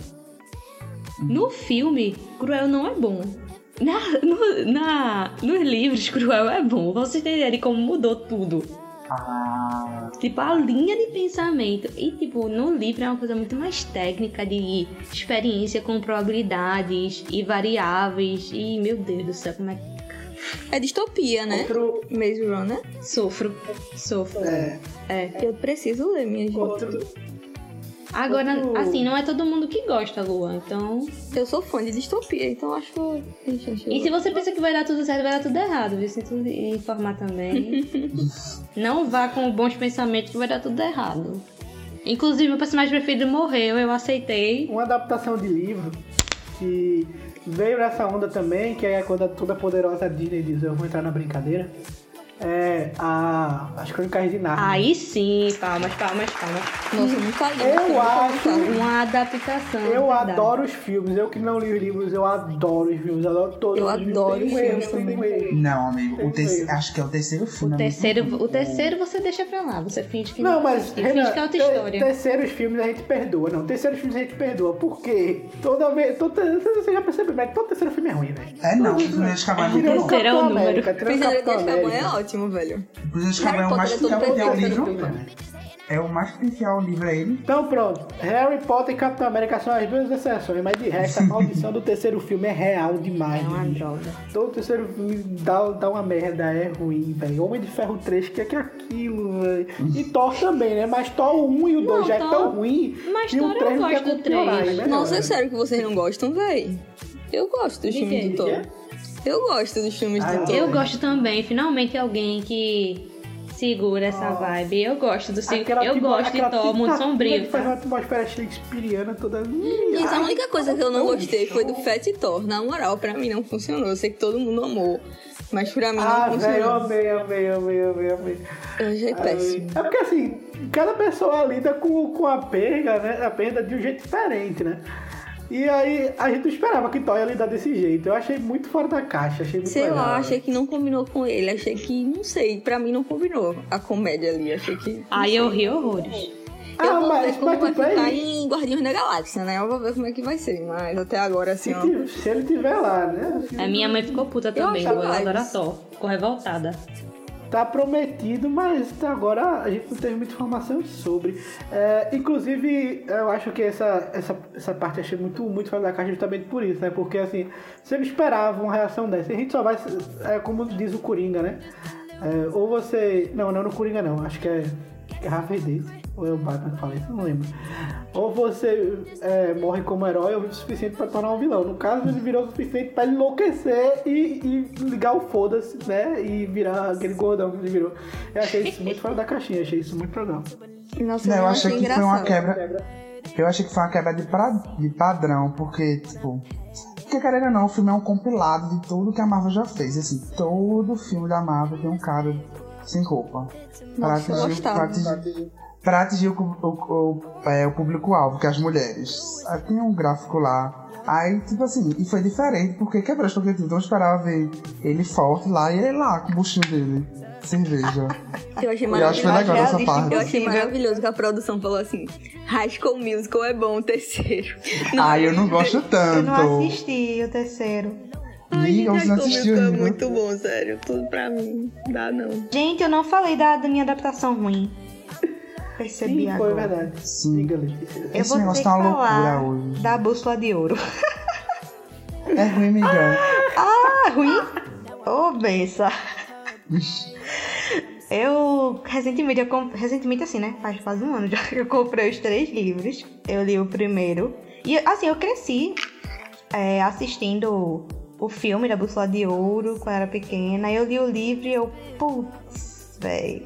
No filme, Cruel não é bom. Na, no- na, nos livros, Cruel é bom. Vocês entenderem como mudou tudo. Ah, Tipo, a linha de pensamento. E, tipo, no livro é uma coisa muito mais técnica de experiência com probabilidades e variáveis. E, meu Deus do céu, como é que. É distopia, né? Outro. Maze Runner. Sofro. Sofro. É, É. Eu preciso ler, minha gente. outro. Agora, Outro- assim, não é todo mundo que gosta, Lua. Então. Eu sou fã de distopia, então acho que. Gente, E se você pensa que vai dar tudo certo, vai dar tudo errado, viu? Sinto informar também. não vá com bons pensamentos que vai dar tudo errado. Inclusive, meu personagem preferido morreu, eu aceitei. Uma adaptação de livro que veio nessa onda também, que é quando a toda poderosa Disney diz: Eu vou entrar na brincadeira. É a, as Crônicas de Narnia. Aí sim, palmas, palmas, palmas. Nossa, nunca li. Eu acho-. Uma adaptação. Eu verdade. adoro os filmes, eu que não li os livros, eu adoro os filmes, eu adoro todos. Eu os filmes. adoro os filmes também. não, amigo. O terceiro, acho que é o terceiro filme. O é terceiro, o terceiro você deixa pra lá, você finge que Não, mas finge Renan, que é outra história. terceiros filmes a gente perdoa, não. Terceiros filmes a gente perdoa. Por quê? Toda vez. Toda, você já percebeu, mas todo terceiro filme é ruim, velho. É não, o Prisioneiro de Azkaban é bom. terceiro é o número. Azkaban é América. Ótimo, velho. O de Azkaban é o Harry mais Potter é perfeito, livro. filme? É o mais fiel livro é ele. Então pronto, Harry Potter e Capitão América são as duas exceções, mas de resto a maldição do terceiro filme é real demais. É uma droga. Todo terceiro filme dá, dá uma merda, é ruim, velho. Homem de Ferro 3, que é que é aquilo, velho. E Thor também, né? Mas Thor 1 e o 2 Não, já é Thor- tão ruim. mas e o Thor eu 3 não quer gosto do piorar, três. é melhor, Nossa, é né? sério que vocês não gostam, véi? Eu gosto filmes quê? do Thor. Eu gosto dos filmes Ah, do Thor. Eu gosto também, finalmente alguém que segura essa vibe. Eu gosto do Aquela Eu gosto de Thor muito sombrio. faz Tá? uma atmosfera shakespeariana toda. Gente, a única coisa que eu não gostei foi do Fat Thor. Na moral, pra mim não funcionou. Eu sei que todo mundo amou. Mas pra mim Ah, não velho, eu funcionou. amei, amei, amei, amei, amei. Eu achei péssimo. É porque assim, cada pessoa lida com, com a perda, né? A perda de um jeito diferente, né? E aí a gente não esperava que Toy ia lidar desse jeito. Eu achei muito fora da caixa, achei muito Sei legal. lá, achei que não combinou com ele. Achei que, não sei, pra mim não combinou a comédia ali. Achei que. Aí eu ri horrores. Eu Ah, vou mas- ver como mas vai bem. ficar em Guardiões da Galáxia, né? Eu vou ver como é que vai ser. Mas até agora, assim, Se, ó. se ele tiver lá, né? A minha mãe ficou puta também, eu adoro mais. Thor. Ficou revoltada. Tá prometido, mas agora a gente não teve muita informação sobre. É, inclusive, eu acho que essa, essa, essa parte achei muito, muito fora da caixa justamente por isso, né? Porque assim, você não esperava uma reação dessa. A gente só vai. É como diz o Coringa, né? É, ou você. Não, não no Coringa não. Acho que é. É Harvey. Ou é o Batman que fala isso, não lembro. Ou você é, morre como herói ou vive o suficiente pra tornar um vilão. No caso, ele virou o suficiente pra ele enlouquecer e, e ligar o foda-se, né? E virar aquele gordão que ele virou. Eu achei isso muito fora da caixinha, achei isso muito legal. Nossa, Não, eu achei que foi uma engraçado. quebra. Eu achei que foi uma quebra de, pra- de padrão, porque, tipo. Porque, querendo ou não, o filme é um compilado de tudo que a Marvel já fez. Assim, todo filme da Marvel tem um cara sem roupa. Pra Nossa, eu atingir, gostava. pra atingir, pra atingir o, o, o, é, o público-alvo, que é as mulheres. Aí tem um gráfico lá. Aí, tipo assim, e foi diferente, porque quebrou a expectativa. Então eu esperava ver ele forte lá e ele lá com o buchinho dele. Cerveja. Eu achei Eu maravilhoso. legal essa parte. Eu achei maravilhoso que a produção falou assim: High School Musical é bom, o terceiro. Ai, eu não gosto tanto. Eu não assisti o terceiro. Ai, Amiga, gente, não assistiu é ainda? muito bom, sério. Tudo pra mim. Dá não. Gente, eu não falei da, da minha adaptação ruim. Percebi Sim, foi agora. verdade. Sim. Diga. Eu Esse vou negócio tá uma falar loucura hoje. da bússola de ouro. É ruim, amiga. Ah, ruim? Ô, benção. Eu, recentemente, eu comp... recentemente assim, né? Faz quase um ano já que eu comprei os três livros. Eu li o primeiro. E, assim, eu cresci é, assistindo o filme da Bússola de Ouro quando eu era pequena. Eu li o livro e eu, putz, véi,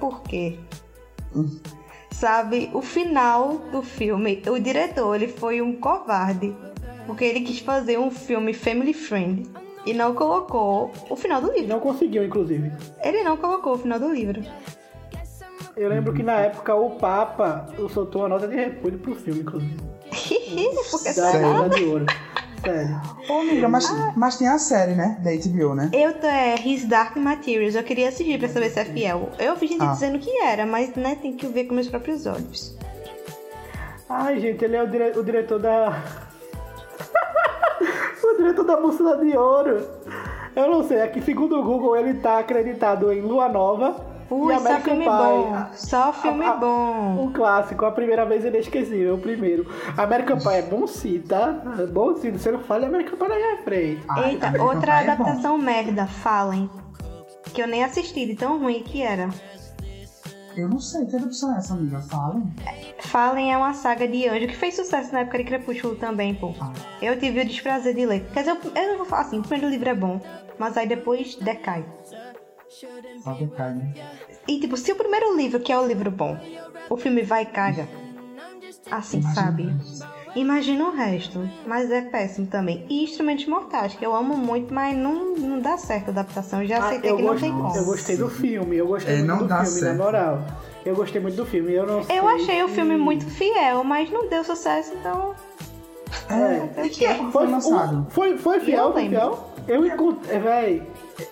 por quê? Sabe, o final do filme, o diretor, ele foi um covarde. Porque ele quis fazer um filme family friend e não colocou o final do livro. não conseguiu, inclusive. Ele não colocou o final do livro. Eu lembro que na época o Papa soltou a nota de repúdio pro filme, inclusive. Porque Da? Era de Ouro. Sério. Ô, amiga, mas, mas tem a série, né? Da HBO, né? Eu tô é His Dark Materials, eu queria assistir pra saber se é fiel. Eu vi gente Ah. dizendo que era, mas né, tem que ver com meus próprios olhos. Ai, gente, ele é o, dire- o diretor da. o diretor da Bússola de Ouro. Eu não sei, aqui segundo o Google ele tá acreditado em Lua Nova Ui, e só filme Pie. bom. Só filme a- bom. Um clássico, a primeira vez inesquecível, o primeiro. American Pie é bom sim, tá? É bom sim, você não fala American Pie na minha frente. Ai, Eita, American outra Pie é adaptação merda, Fallen. Que eu nem assisti, de tão ruim que era. Eu não sei, que adaptação é essa, amiga? Fala. Fallen é uma saga de anjo que fez sucesso na época de Crepúsculo também, pô. Ah. Eu tive o desprazer de ler. Quer dizer, eu, eu não vou falar assim, o primeiro livro é bom, mas aí depois decai. Que né? E tipo, se o primeiro livro, que é o livro bom, o filme vai e caga. Assim, sabe? Imagina o resto. Mas é péssimo também. E Instrumentos Mortais, que eu amo muito, mas não, não dá certo a adaptação. Eu já Ah, aceitei eu, que não gost- tem como. eu gostei do filme, eu gostei É, muito não do dá filme, certo. na moral. Eu gostei muito do filme, eu não sei Eu achei o se- filme muito fiel, mas não deu sucesso, então. É, e que é Foi, foi lançado? o- foi, foi fiel, Eu foi lembro. fiel. Eu encontrei, véi,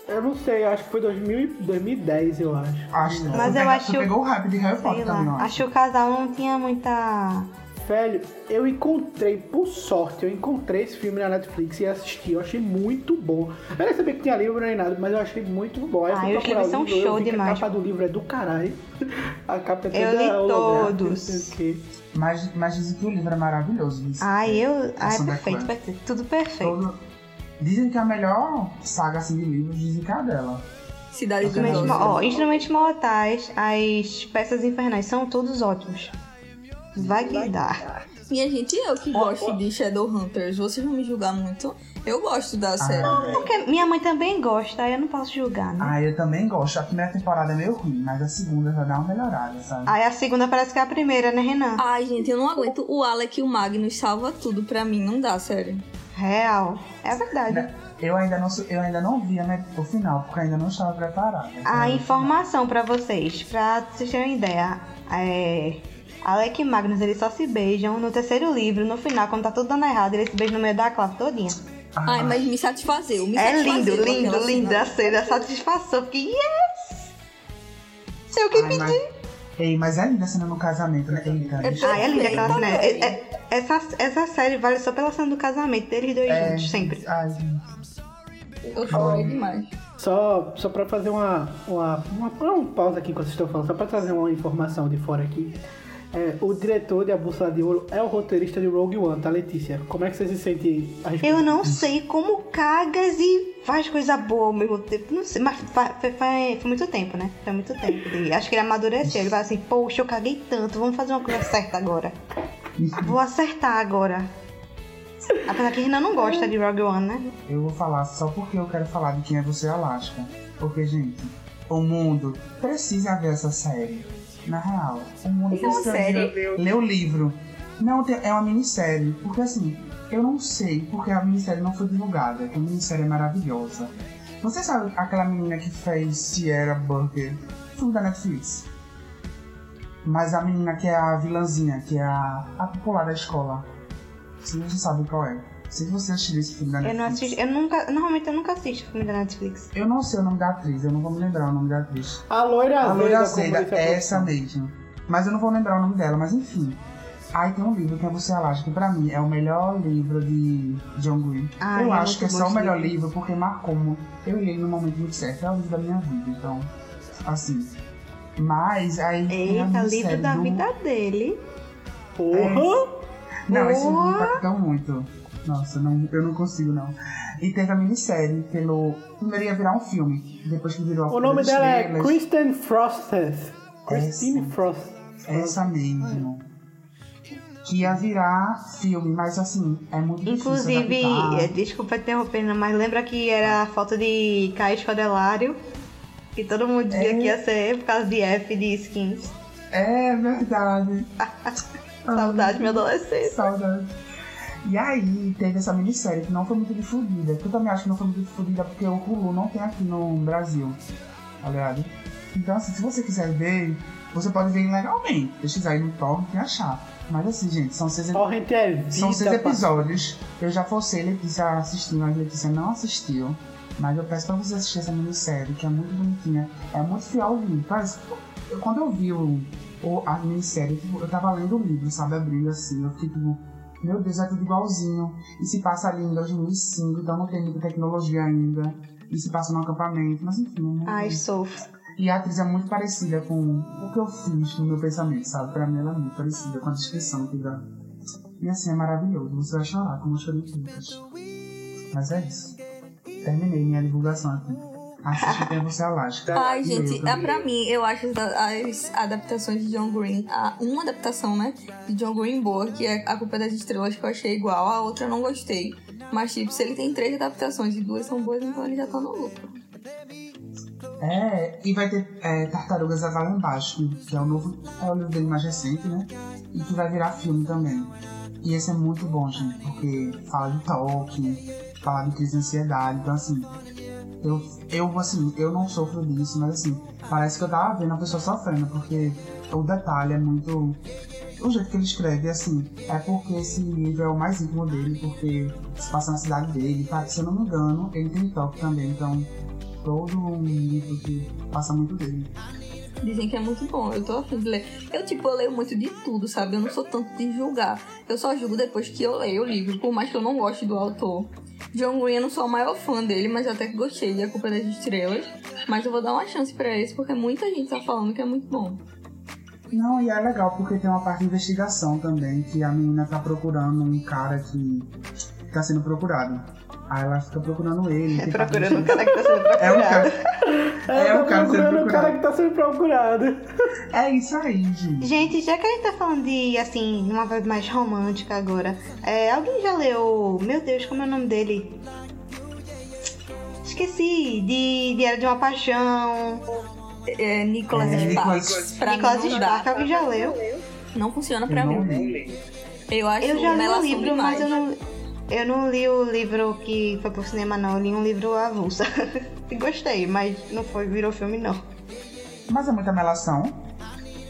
eu não sei, acho que foi 2000, e- 2010, eu acho. Acho que Mas tu eu pega- acho- Tu pegou o hype de Harry Potter também, não Acho que o casal não tinha muita. Velho, eu encontrei, por sorte, eu encontrei esse filme na Netflix e assisti. Eu achei muito bom. Eu nem sabia que tinha livro nem nada, mas eu achei muito bom. Aí eu Ah, os livros são livro, eu show demais. A capa do livro é do caralho. A capa é Eu toda li holográfica, todos. não. Mas, mas dizem que o livro é maravilhoso. isso. Ai, eu. Ai, Ação da perfeito, Clã. perfeito. Tudo perfeito. Todo- Dizem que a melhor saga assim, de livros dizem que é a dela. Cidade dos ó, instrumentos mortais, as peças infernais são todos ótimos. Vai que dá. Minha gente, eu que gosto de Shadowhunters, vocês vão me julgar muito. Eu gosto da série. Porque minha mãe também gosta, aí eu não posso julgar, né? Ah, eu também gosto. A primeira temporada é meio ruim, mas a segunda já dá uma melhorada, sabe? Aí a segunda parece que é a primeira, né, Renan? Ai, gente, eu não aguento. O Alec e o Magnus salva tudo pra mim, não dá, sério. Real. É verdade. Eu ainda não, eu ainda não vi né, o final, porque eu ainda não estava preparada. A informação pra vocês, pra vocês terem ideia, é, Alec e Magnus, eles só se beijam. No terceiro livro, no final, quando tá tudo dando errado, eles se beijam no meio da classe todinha. Ai, mas me satisfazeu. Me É satisfazeu lindo, lindo, lindo. A cena, a satisfação. Fiquei, yes! Sei o que Ai, pedir. mas, ei, mas é linda a cena no casamento, né? Eita, É deixa- Ah, é linda aquela cena. Também. É- é- essa, essa série vale só pela cena do casamento deles dois é, juntos, sempre. Ai, gente. Eu chorei demais. Só, só pra fazer uma, uma, uma, uma pausa aqui enquanto vocês estão falando, só pra trazer uma informação de fora aqui. É, o diretor de A Bússola de Ouro é o roteirista de Rogue One, tá, Letícia? Como é que você se sente a respeito Eu não sei como cagas e faz coisa boa ao mesmo tempo. Não sei, mas foi, foi- foi muito tempo, né? Foi muito tempo. E acho que ele amadureceu. Ele vai assim, poxa, eu caguei tanto, vamos fazer uma coisa certa agora. Vou acertar agora. Apesar que Renan não gosta de Rogue One, né? Eu vou falar só porque eu quero falar de quem é você, Alaska. Porque, gente, o mundo precisa ver essa série. Na real, o mundo Isso é série? ler o livro. Não, é uma minissérie. Porque assim, eu não sei porque a minissérie não foi divulgada. A minissérie é maravilhosa. Você sabe aquela menina que fez Sierra Burger? Filme da Netflix. Mas a menina que é a vilãzinha, que é a, a popular da escola. Se você sabe qual é. Se você assistiu esse filme da Eu Netflix. não assisto, eu nunca, normalmente eu nunca assisto filme da Netflix. Eu não sei o nome da atriz, eu não vou me lembrar o nome da atriz. A loira A Loira Azeda, é essa mesmo. Mas eu não vou lembrar o nome dela, mas enfim. Aí tem um livro que é Você Alaska, que pra mim é o melhor livro de John Green. Ai, eu é acho que é só o melhor livro. livro porque marcou muito. Eu li no momento muito certo, é o livro da minha vida, então. Assim. Mas aí. tem a Eita, livro da do- vida dele. Porra! Não, esse livro impactou muito. Nossa, não, eu não consigo, não. E teve a minissérie pelo. Primeiro ia virar um filme, depois que virou a O nome dela é Estrelas. Kristen Frosteth. Christine. Frost. Essa mesmo. Que ia virar filme, mas assim, é muito difícil Inclusive, eh, desculpa interromper, Renan, mas lembra que era a foto de Caio Escodelário? Que todo mundo dizia É. que ia ser por causa de F de skins. É verdade. Saudade, minha adolescência. Saudade. E aí, teve essa minissérie que não foi muito difundida. Que eu também acho que não foi muito difundida porque o Hulu não tem aqui no Brasil. Tá ligado? Então, assim, se você quiser ver, você pode ver ilegalmente. Pesquisar aí no torrent e achar. Mas assim, gente, são seis, Torrent é vida. são seis episódios. Eu já forcei Letícia a assistir, mas Letícia não assistiu. Mas eu peço pra você assistir essa minissérie, que é muito bonitinha. É muito fiel ao livro. Eu- quando eu vi o, o- a minissérie, eu tava lendo o livro, sabe? Abrindo assim, eu fiquei tipo, meu Deus, é tudo igualzinho. E se passa ali em 2005, então não tem muita tecnologia ainda. E se passa no acampamento, mas enfim. né? Ai, sofro. E a atriz é muito parecida com o que eu fiz no meu pensamento, sabe? Pra mim ela é muito parecida com a descrição que dá. E assim, é maravilhoso. Você vai chorar, como eu chorei. Mas é isso. Terminei minha divulgação aqui. Assiste Quem Você Alaska. Ai, gente, é pra mim, eu acho as, adaptações de John Green, a, uma adaptação, né, de John Green boa, que é A Culpa das Estrelas, que eu achei igual, a outra eu não gostei. Mas, tipo, se ele tem três adaptações e duas são boas, então ele já tá no lucro. É, e vai ter é, Tartarugas a que- que é o novo. É o livro dele mais recente, né? E que vai virar filme também. E esse é muito bom, gente, porque fala de toque, fala de crise de ansiedade, então assim. Eu, eu, assim, eu não sofro disso, mas assim, parece que eu tava vendo a pessoa sofrendo, porque o detalhe é muito. O jeito que ele escreve, assim, é porque esse livro é o mais íntimo dele, porque se passa na cidade dele, tá? Se eu não me engano, ele tem toque também, então todo um livro que passa muito dele. Dizem que é muito bom, eu tô afim de ler. Eu, tipo, eu leio muito de tudo, sabe? Eu não sou tanto de julgar. Eu só julgo depois que eu leio o livro, por mais que eu não goste do autor. John Green, eu não sou a maior fã dele, mas eu até que gostei de A Culpa das Estrelas. Mas eu vou dar uma chance pra esse, porque muita gente tá falando que é muito bom. Não, e é legal porque tem uma parte de investigação também, que a menina tá procurando um cara que tá sendo procurado. Aí ela fica procurando ele. de Procurando o cara que tá sendo procurado. É o cara. É, É o cara sendo procurando o cara procurado. que tá sendo procurado. É isso aí, gente. Gente, já que a gente tá falando de, assim, uma vibe mais romântica agora, é, alguém já leu. Meu Deus, como é o nome dele? Esqueci. De Diário de uma Paixão. É, Nicholas É, Sparks. Nicolas não Sparks, alguém já leu? Não funciona Eu pra não mim. li. Eu acho Eu já li o livro, demais. mas eu não, eu não li o livro que foi pro cinema, não. Eu li um livro avulsa. e gostei, mas não foi, virou filme, não. Mas é muita melação.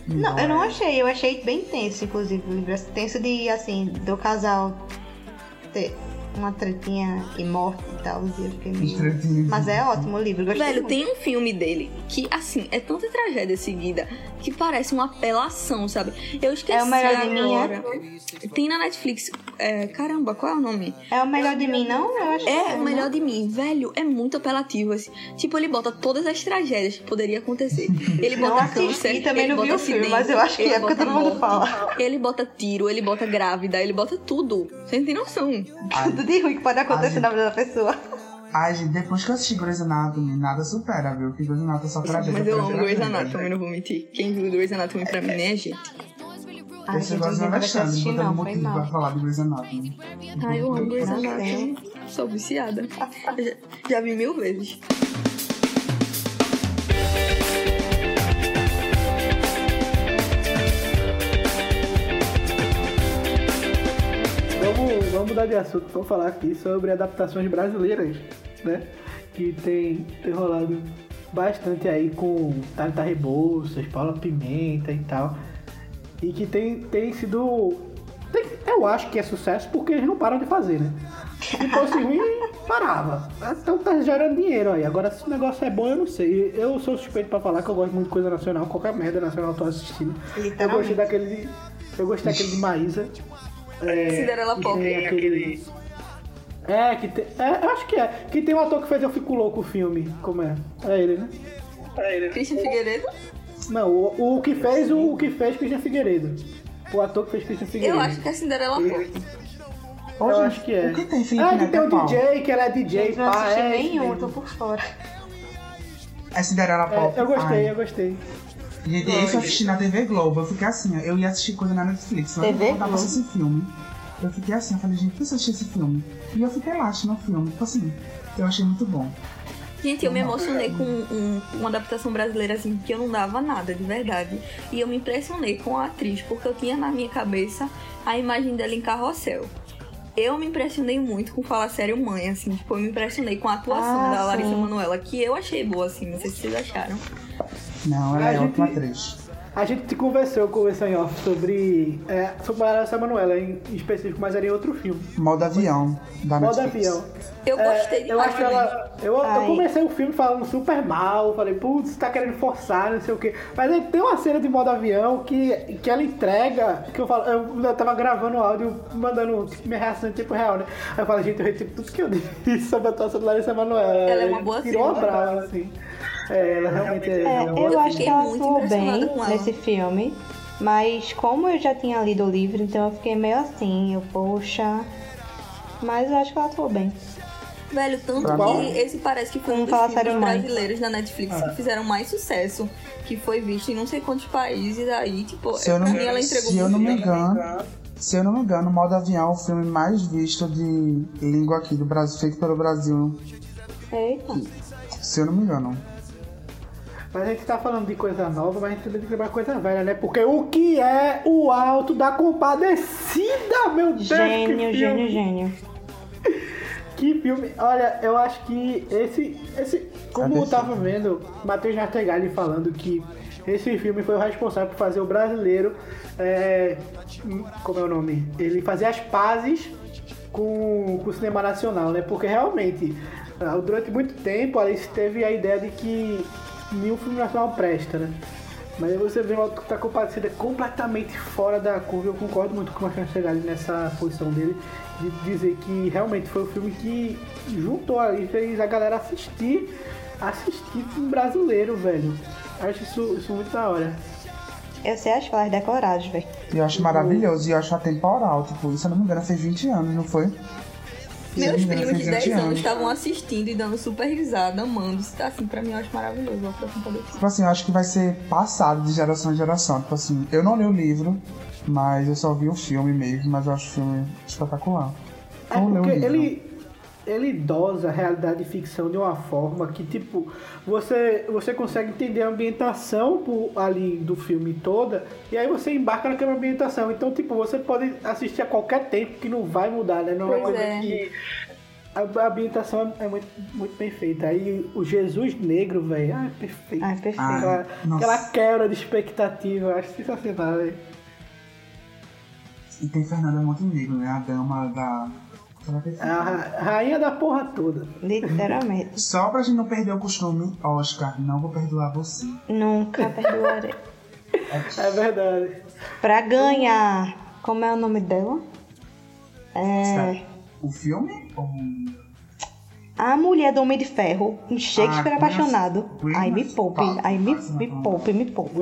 Não, eu não achei, eu achei bem tenso, inclusive, o livro. Tenso de, assim, do casal ter uma tretinha e morte e tal. E eu fiquei meio... Mas é ótimo o livro, gostei Velho, muito. tem um filme dele que, assim, é tanta tragédia seguida que parece uma apelação, sabe? Eu esqueci É o Melhor de Mim, é? agora. Tem na Netflix. é, caramba, qual é o nome? É o melhor de mim, não? Eu acho É que o melhor de mim, velho. É muito apelativo, assim. Tipo, ele bota todas as tragédias que poderia acontecer. Ele Não bota assisti, câncer, também ele não vi bota o filme, acidente, mas eu acho que é porque todo mundo morte, fala. Ele bota tiro, ele bota grávida, ele bota tudo. Você não tem noção. Tudo de ruim que pode acontecer Ai. na vida da pessoa. Ai, gente, depois que eu assisti Grey's Anatomy, nada supera, viu? Que Grey's Anatomy é só tragédia. Mas eu amo Grey's tragédia. Anatomy, não vou mentir. Quem viu Grey's Anatomy pra mim nem é gente. Ai, Esse gente, negócio não é botando não, foi motivo pra falar de Grey's Anatomy. Ai, eu amo Grey's Anatomy. Sou viciada. Já, já vi mil vezes. Mudar de assunto, vamos falar aqui sobre adaptações brasileiras, né? Que tem, tem rolado bastante aí com Thalita Rebouças, Paula Pimenta e tal. E que tem, tem sido. tem- eu acho que é sucesso porque eles não param de fazer, né? Se fosse ruim, parava. Então tá gerando dinheiro aí. Agora, se o negócio é bom, eu não sei. Eu sou suspeito pra falar que eu gosto muito de coisa nacional. Qualquer merda nacional eu tô assistindo. Eu gostei daquele de. Eu gostei daquele de Maísa. É, Cinderela Pop. tem aquele. É, que tem. É, eu acho que é. Que tem um ator que fez Eu Fico Louco o filme. Como é? É ele, né? Christian Figueiredo? Não, o, o que fez o, o que fez Christian Figueiredo. O ator que fez Christian Figueiredo. Eu acho que é Cinderela Pop. Ô, Eu gente, acho que é. O que tem Felipe Ah, que tem é o qual? DJ, que ela é DJ, Não pá, assisti é, nenhum, tô por fora. É Cinderela É, Pop. eu gostei, Ai. eu gostei. Gente, esse eu assisti na TV Globo. Eu fiquei assim, ó, eu ia assistir coisa na Netflix, mas TV eu não tava Globo? esse filme. Eu fiquei assim, eu falei, gente, por que eu assisti esse filme? E eu fiquei lá assistindo o filme. Tipo assim, eu achei muito bom. Gente, eu me emocionei com um- uma adaptação brasileira assim que eu não dava nada, de verdade. E eu me impressionei com a atriz, porque eu tinha na minha cabeça a imagem dela em carrossel. Eu me impressionei muito com Fala Sério Mãe, assim, tipo, eu me impressionei com a atuação Ah, da Larissa sim. Manoela, que eu achei boa, assim, não sei se vocês acharam. Não, ela A é gente- ótima atriz. A gente conversou, conversou em off sobre. É, sobre a Larissa Manoela em específico, mas era em outro filme. Modo avião da Modo Netflix. avião. Eu É, gostei Eu acho ela. Eu, eu comecei o filme falando super mal, falei, putz, tá querendo forçar, não sei o quê. Mas aí tem uma cena de modo avião que, que ela entrega, que eu falo, eu, eu tava gravando o áudio, mandando tipo, minha reação em tempo real, né? Aí eu falo, gente, eu retiro tudo que eu disse sobre a atuação da Larissa Manoela. Ela é uma boa Tirou uma brava, assim. É, ela realmente é. É, uma boa eu atriz. acho que ela muito atuou bem nesse filme. Mas como eu já tinha lido o livro, então eu fiquei meio assim, eu, poxa. Mas eu acho que ela atuou bem. Velho, tanto que esse parece que foi um dos filmes brasileiros da Netflix Ah. que fizeram mais sucesso, que foi visto em não sei quantos países aí, tipo, Se eu pra não, mim ela entregou se eu não me engano, se eu não me engano, Modo Avião é o filme mais visto de língua aqui do Brasil, feito pelo Brasil. Eita. Se eu não me engano. Mas a gente tá falando de coisa nova, mas a gente também tem que lembrar coisa velha, né? Porque o que é o alto da compadecida, meu Deus! Gênio, gênio, gênio. Que filme, olha, eu acho que esse. esse como eu tava vendo, Matheus Nartegali falando que esse filme foi o responsável por fazer o brasileiro. é, como é o nome? Ele fazer as pazes com, com o cinema nacional, né? Porque realmente, ah, durante muito tempo, a Alice teve a ideia de que nenhum filme nacional presta, né? Mas aí você vê o Auto tá compadecida completamente fora da curva. Eu concordo muito com o Marcelo Chegali nessa posição dele, de dizer que realmente foi o filme que juntou ali, fez a galera assistir, assistir filme brasileiro, velho. Acho isso, isso muito da hora. Eu sei as falas decoradas, velho. E eu acho maravilhoso, e eu acho atemporal. Tipo, se eu não me engano, fez 20 anos, não foi? Meus primos de fez 10 20 anos estavam assistindo e dando super risada, amando. Assim, pra mim eu acho maravilhoso. Eu Tipo assim, eu acho que vai ser passado de geração em geração. Tipo assim, eu não li o livro, mas eu só vi o filme mesmo, mas eu acho o filme espetacular. É Vou ler o porque livro. ele, ele dosa a realidade e ficção de uma forma que, tipo, você, você consegue entender a ambientação por, ali do filme toda, e aí você embarca naquela ambientação. Então, tipo, você pode assistir a qualquer tempo que não vai mudar, né? Não é Pois coisa é. que. a, a ambientação é, é muito, muito bem feita. Aí o Jesus negro, velho, ah, é perfeito. Ah, é perfeito. Ah, Aquela, aquela quebra de expectativa, eu acho sensacional, velho. E tem Fernanda Montenegro, né? A dama da. É É a ra- rainha da porra toda. Literalmente. Só pra gente não perder o costume, Oscar, não vou perdoar você. Nunca perdoarei. É verdade. Pra ganhar. Como é o nome dela? É. O filme? Ou... A mulher do Homem de Ferro, um Shakespeare Ah, apaixonado. Ai, me poupe, ai, me, me poupe, me poupe.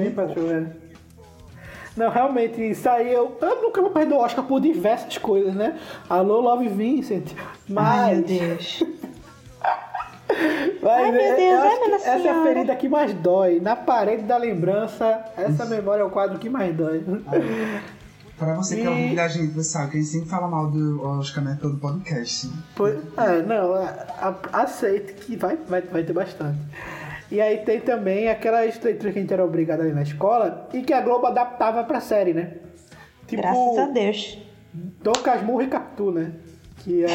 Não, realmente, isso aí eu, eu nunca vou perder o Oscar por diversas coisas, né? Alô, Love Vincent. Mas. Ai, meu Deus. Mas Ai, meu é- Deus, eu ai, essa é a ferida que mais dói. Na parede da lembrança, essa memória é o quadro que mais dói. Pra você que é E- ouvinte da gente, você sabe que a gente sempre fala mal do Oscar, né? Todo podcast. Pois- é, não, a- a- aceite que vai, vai, vai ter bastante. E aí tem também aquelas leituras que a gente era obrigado a ler na escola e que a Globo adaptava pra série, né? Tipo, Graças a Deus. Dom Casmurro e Capitu, né? Que a...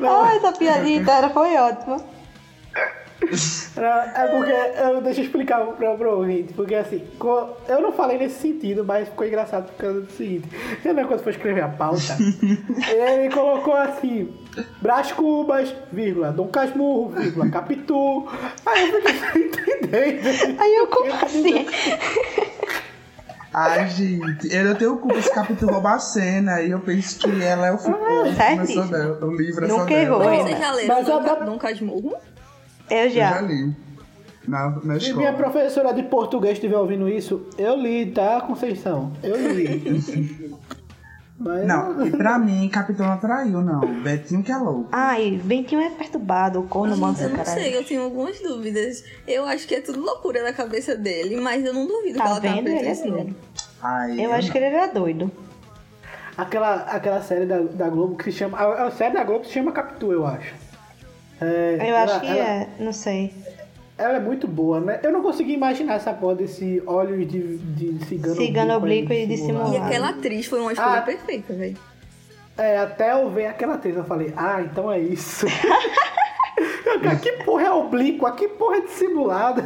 Ah, essa piadinha inteira foi ótima. É porque, eu, deixa eu explicar pra, pro ouvinte, porque assim, eu não falei nesse sentido, mas ficou engraçado por causa do seguinte. Lembra quando foi escrever a pauta? ele colocou assim, Brás Cubas, vírgula, Dom Casmurro, vírgula, Capitu. Aí eu fiquei sem entender. Aí eu como assim? Ai, gente, eu não tenho culpa esse capítulo roubar a cena e eu penso que ela é o filme. certíssimo. dela, o livro é só Nunca dela. errou. Mas né? Vocês já leram Mas Dom, a Dom Casmurro? Eu Eu já já. li. Na, na Se minha professora de português estiver ouvindo isso, eu li, tá, Conceição? Eu li. Mas, Não, e pra mim, Capitão não traiu, não. Betinho que é louco. Ai, Bentinho é perturbado, o corno manso, Eu não caralho. sei, eu tenho algumas dúvidas. Eu acho que é tudo loucura na cabeça dele, mas eu não duvido que Tá ela tá vendo? Ele é doido. Ai, Eu acho que ele era doido. Aquela, aquela série da, da Globo que se chama. A, a série da Globo se chama Capitu, eu acho. É, Eu ela- acho que ela- é, não sei. Ela é muito boa, né? Eu não consegui imaginar essa porra desse olhos de, de cigano, Cigano oblíquo e dissimulado. E aquela atriz foi uma escolha Ah. perfeita, velho. É, até eu ver aquela atriz, eu falei, ah, então é isso. Que porra é oblíqua? Que porra é dissimulada?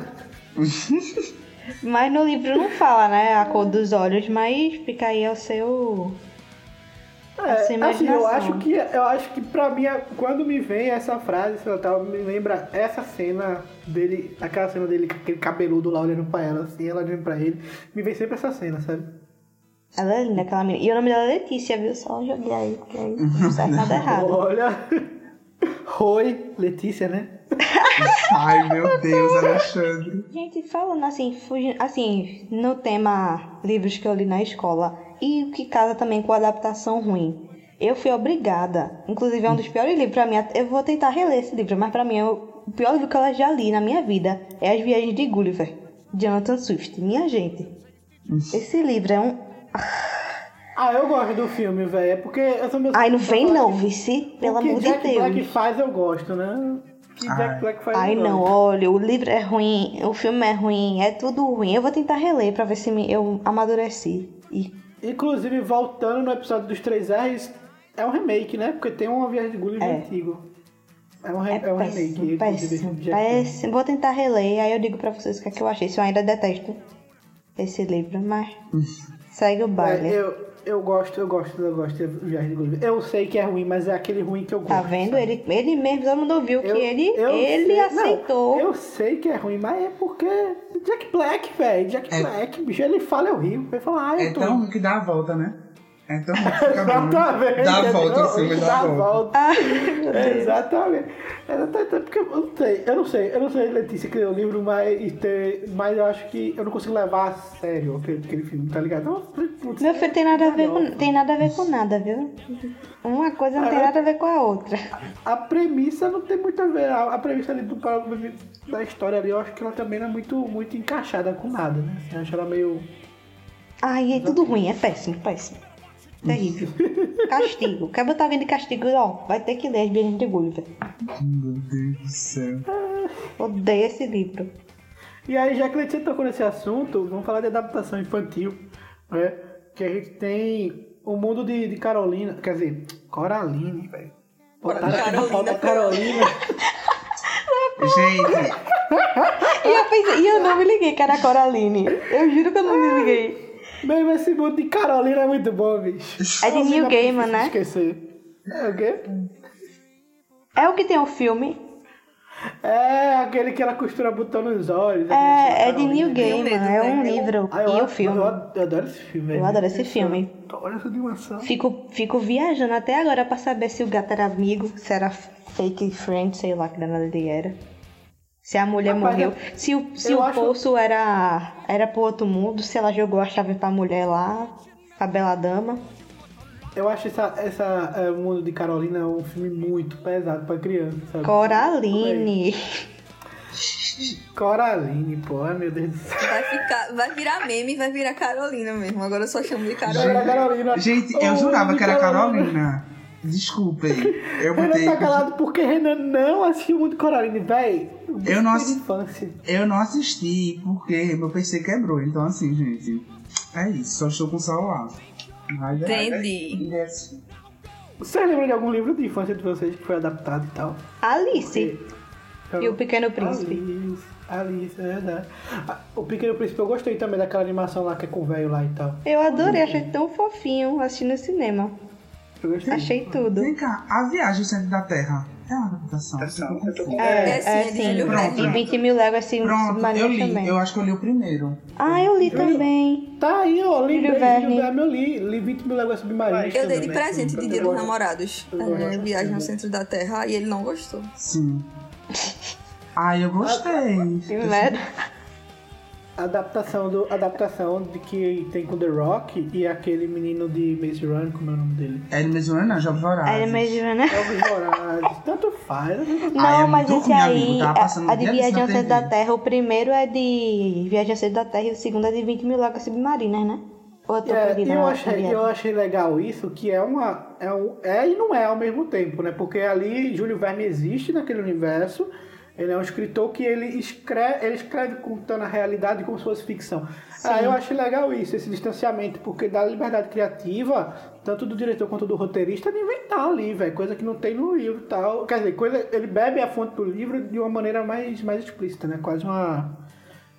Mas no livro não fala, né, a cor dos olhos, mas fica aí ao seu... É, assim, eu acho que eu acho que pra mim, quando me vem essa frase, tal, me lembra essa cena dele, aquela cena dele com aquele cabeludo lá olhando pra ela, assim, ela olhando pra ele, me vem sempre essa cena, sabe? Ela é linda, aquela menina. E o nome dela é Letícia, viu? Só joguei aí, porque aí não serve nada errado. Olha. Oi, Letícia, né? Ai, meu Deus, Alexandre. Gente, falando assim, fugindo, assim, no tema livros que eu li na escola e o que casa também com a adaptação ruim. Eu fui obrigada, inclusive é um dos piores livros pra mim. Eu vou tentar reler esse livro, mas pra mim é o o pior livro que eu já li na minha vida é As Viagens de Gulliver, de Jonathan Swift. Minha gente, esse livro é um. Ah, eu gosto do filme, velho. É porque eu sou meu. Ai, não vem não, que- vice, pelo o que amor de Jack Black Deus. faz, eu gosto, né? O que Ai. Jack Black faz, Ai eu não, gosto. olha, o livro é ruim, o filme é ruim, é tudo ruim. Eu vou tentar reler pra ver se me- eu amadureci. E Inclusive, voltando no episódio dos 3 R's, é um remake, né? Porque tem uma viagem de Gulliver É. antigo. É um, re- É é um péssimo, remake. péssimo, de péssimo. Vou tentar reler, aí eu digo pra vocês o que, é que eu achei. Se eu ainda detesto esse livro, mas segue o baile. É, eu, eu gosto, eu gosto, eu gosto de Viagem de Gulliver. Eu sei que é ruim, mas é aquele ruim que eu gosto. Tá vendo? Ele, ele mesmo, todo mundo ouviu que ele, eu ele sei- aceitou. Não, eu sei que é ruim, mas é porque Jack Black, velho. Jack É. Black, bicho, ele fala, eu rio. Ele fala, ah, eu É tô tão ruim que dá a volta, né? É tão ruim que fica bom. Exatamente. Dá a volta, é o filme dá a volta. Deus. Exatamente. Exatamente, Porque eu não sei, eu não sei, eu não sei, Letícia, que leu o livro, mas, ter- mas eu acho que eu não consigo levar a sério aquele, aquele filme, tá ligado? Então, putz, Meu filho tem nada a ver com, não. tem nada a ver com nada, viu? Uma coisa não tem nada a ver com a outra. A premissa não tem muito a ver. A, a premissa ali do, da história ali, eu acho que ela também não é muito, muito encaixada com nada, né? Eu acho ela meio. Ai, é tudo ruim, é péssimo, péssimo. Terrível. Castigo. Quer botar alguém de castigo? Ó, vai ter que ler as Viagens de Gulliver. Meu Deus do céu. Odeio esse livro. E aí, já que a gente tocou nesse assunto, vamos falar de adaptação infantil, né? Que a gente tem o mundo de, de Carolina, quer dizer, Coraline, velho. Carolina Carolina. Gente, E eu pensei, e eu não me liguei que era Coraline. Eu juro que eu não me liguei. Mesmo esse mundo de Carolina é muito bom, bicho. É de pra Gaiman, né? Esquecer. É o quê? É o que tem o filme. É aquele que ela costura botão nos olhos. É, é de Tenho Gaiman. É um velho. livro Ah, eu e o adoro- filme. Eu adoro, eu adoro esse filme. Eu adoro esse filme. Olha essa dimensão. Fico, fico viajando até agora pra saber se o gato era amigo, se era fake friend, sei lá que danada ele era. Se a mulher Rapaz, morreu. eu- Se o, se eu o acho- poço era, era pro outro mundo, se ela jogou a chave pra mulher lá, a bela dama. Eu acho essa, essa é, o mundo de Carolina um filme muito pesado pra criança, sabe? Coraline. Coraline, pô, ai meu Deus do céu. Vai, ficar, vai virar meme e vai virar Carolina mesmo. Agora eu só chamo de Carolina. Carolina. gente, eu O jurava que era de Carolina. Desculpem. Eu Renan tá calado porque Renan não assistiu muito Coraline, véi. Eu não infância. Eu não assisti porque meu PC quebrou. Então, assim, gente. É isso. Só estou com o celular. Mas é- Entendi. é. Vocês lembram de algum livro de infância de vocês que foi adaptado e tal? Alice. Então, E o Pequeno Príncipe. Alice, Alice, é verdade. Ah, O Pequeno Príncipe eu gostei também daquela animação lá que é com o velho lá e tal. Eu adorei, achei tão fofinho assistindo no cinema. Eu gostei. Achei tudo. Vem cá, a viagem ao centro da Terra é Eu tô eu tô confuso. É, É sim, é é sim. Verne. E 20 mil léguas assim, Pronto, eu li. também. Eu acho que eu li o primeiro. Ah, eu li também. Tá aí, ó, lembrei Júlio Verne. Eu li, li 20 mil léguas submarinas. Eu dei de presente de dia dos namorados. Eu É, viagem ao centro da Terra e ele não gostou. Sim. Ai, eu gostei. Que merda. Adaptação, do, adaptação de que tem com The Rock e aquele menino de Maze Run, como é o nome dele? É ele mesmo, não, Jogos Vorazes. É meio, né? Jogos Vorazes. Tanto faz. né? Não, Ai, é mas esse aí, amigo, passando a, a de Viagem ao Centro da. Terra, o primeiro é de Viagem ao Centro da Terra e o segundo é de 20 mil léguas submarinas, né? Ou eu tô É, perdida eu, achei, eu achei legal isso, que é uma. É, um, é e não é ao mesmo tempo, né? Porque ali Júlio Verne existe naquele universo. Ele é um escritor que ele escreve, ele escreve contando a realidade como se fosse ficção. Ah, eu achei legal isso, esse distanciamento, porque dá liberdade criativa, tanto do diretor quanto do roteirista, de inventar ali, velho. Coisa que não tem no livro e tal. Quer dizer, coisa, ele bebe a fonte do livro de uma maneira mais, mais explícita, né? Quase uma.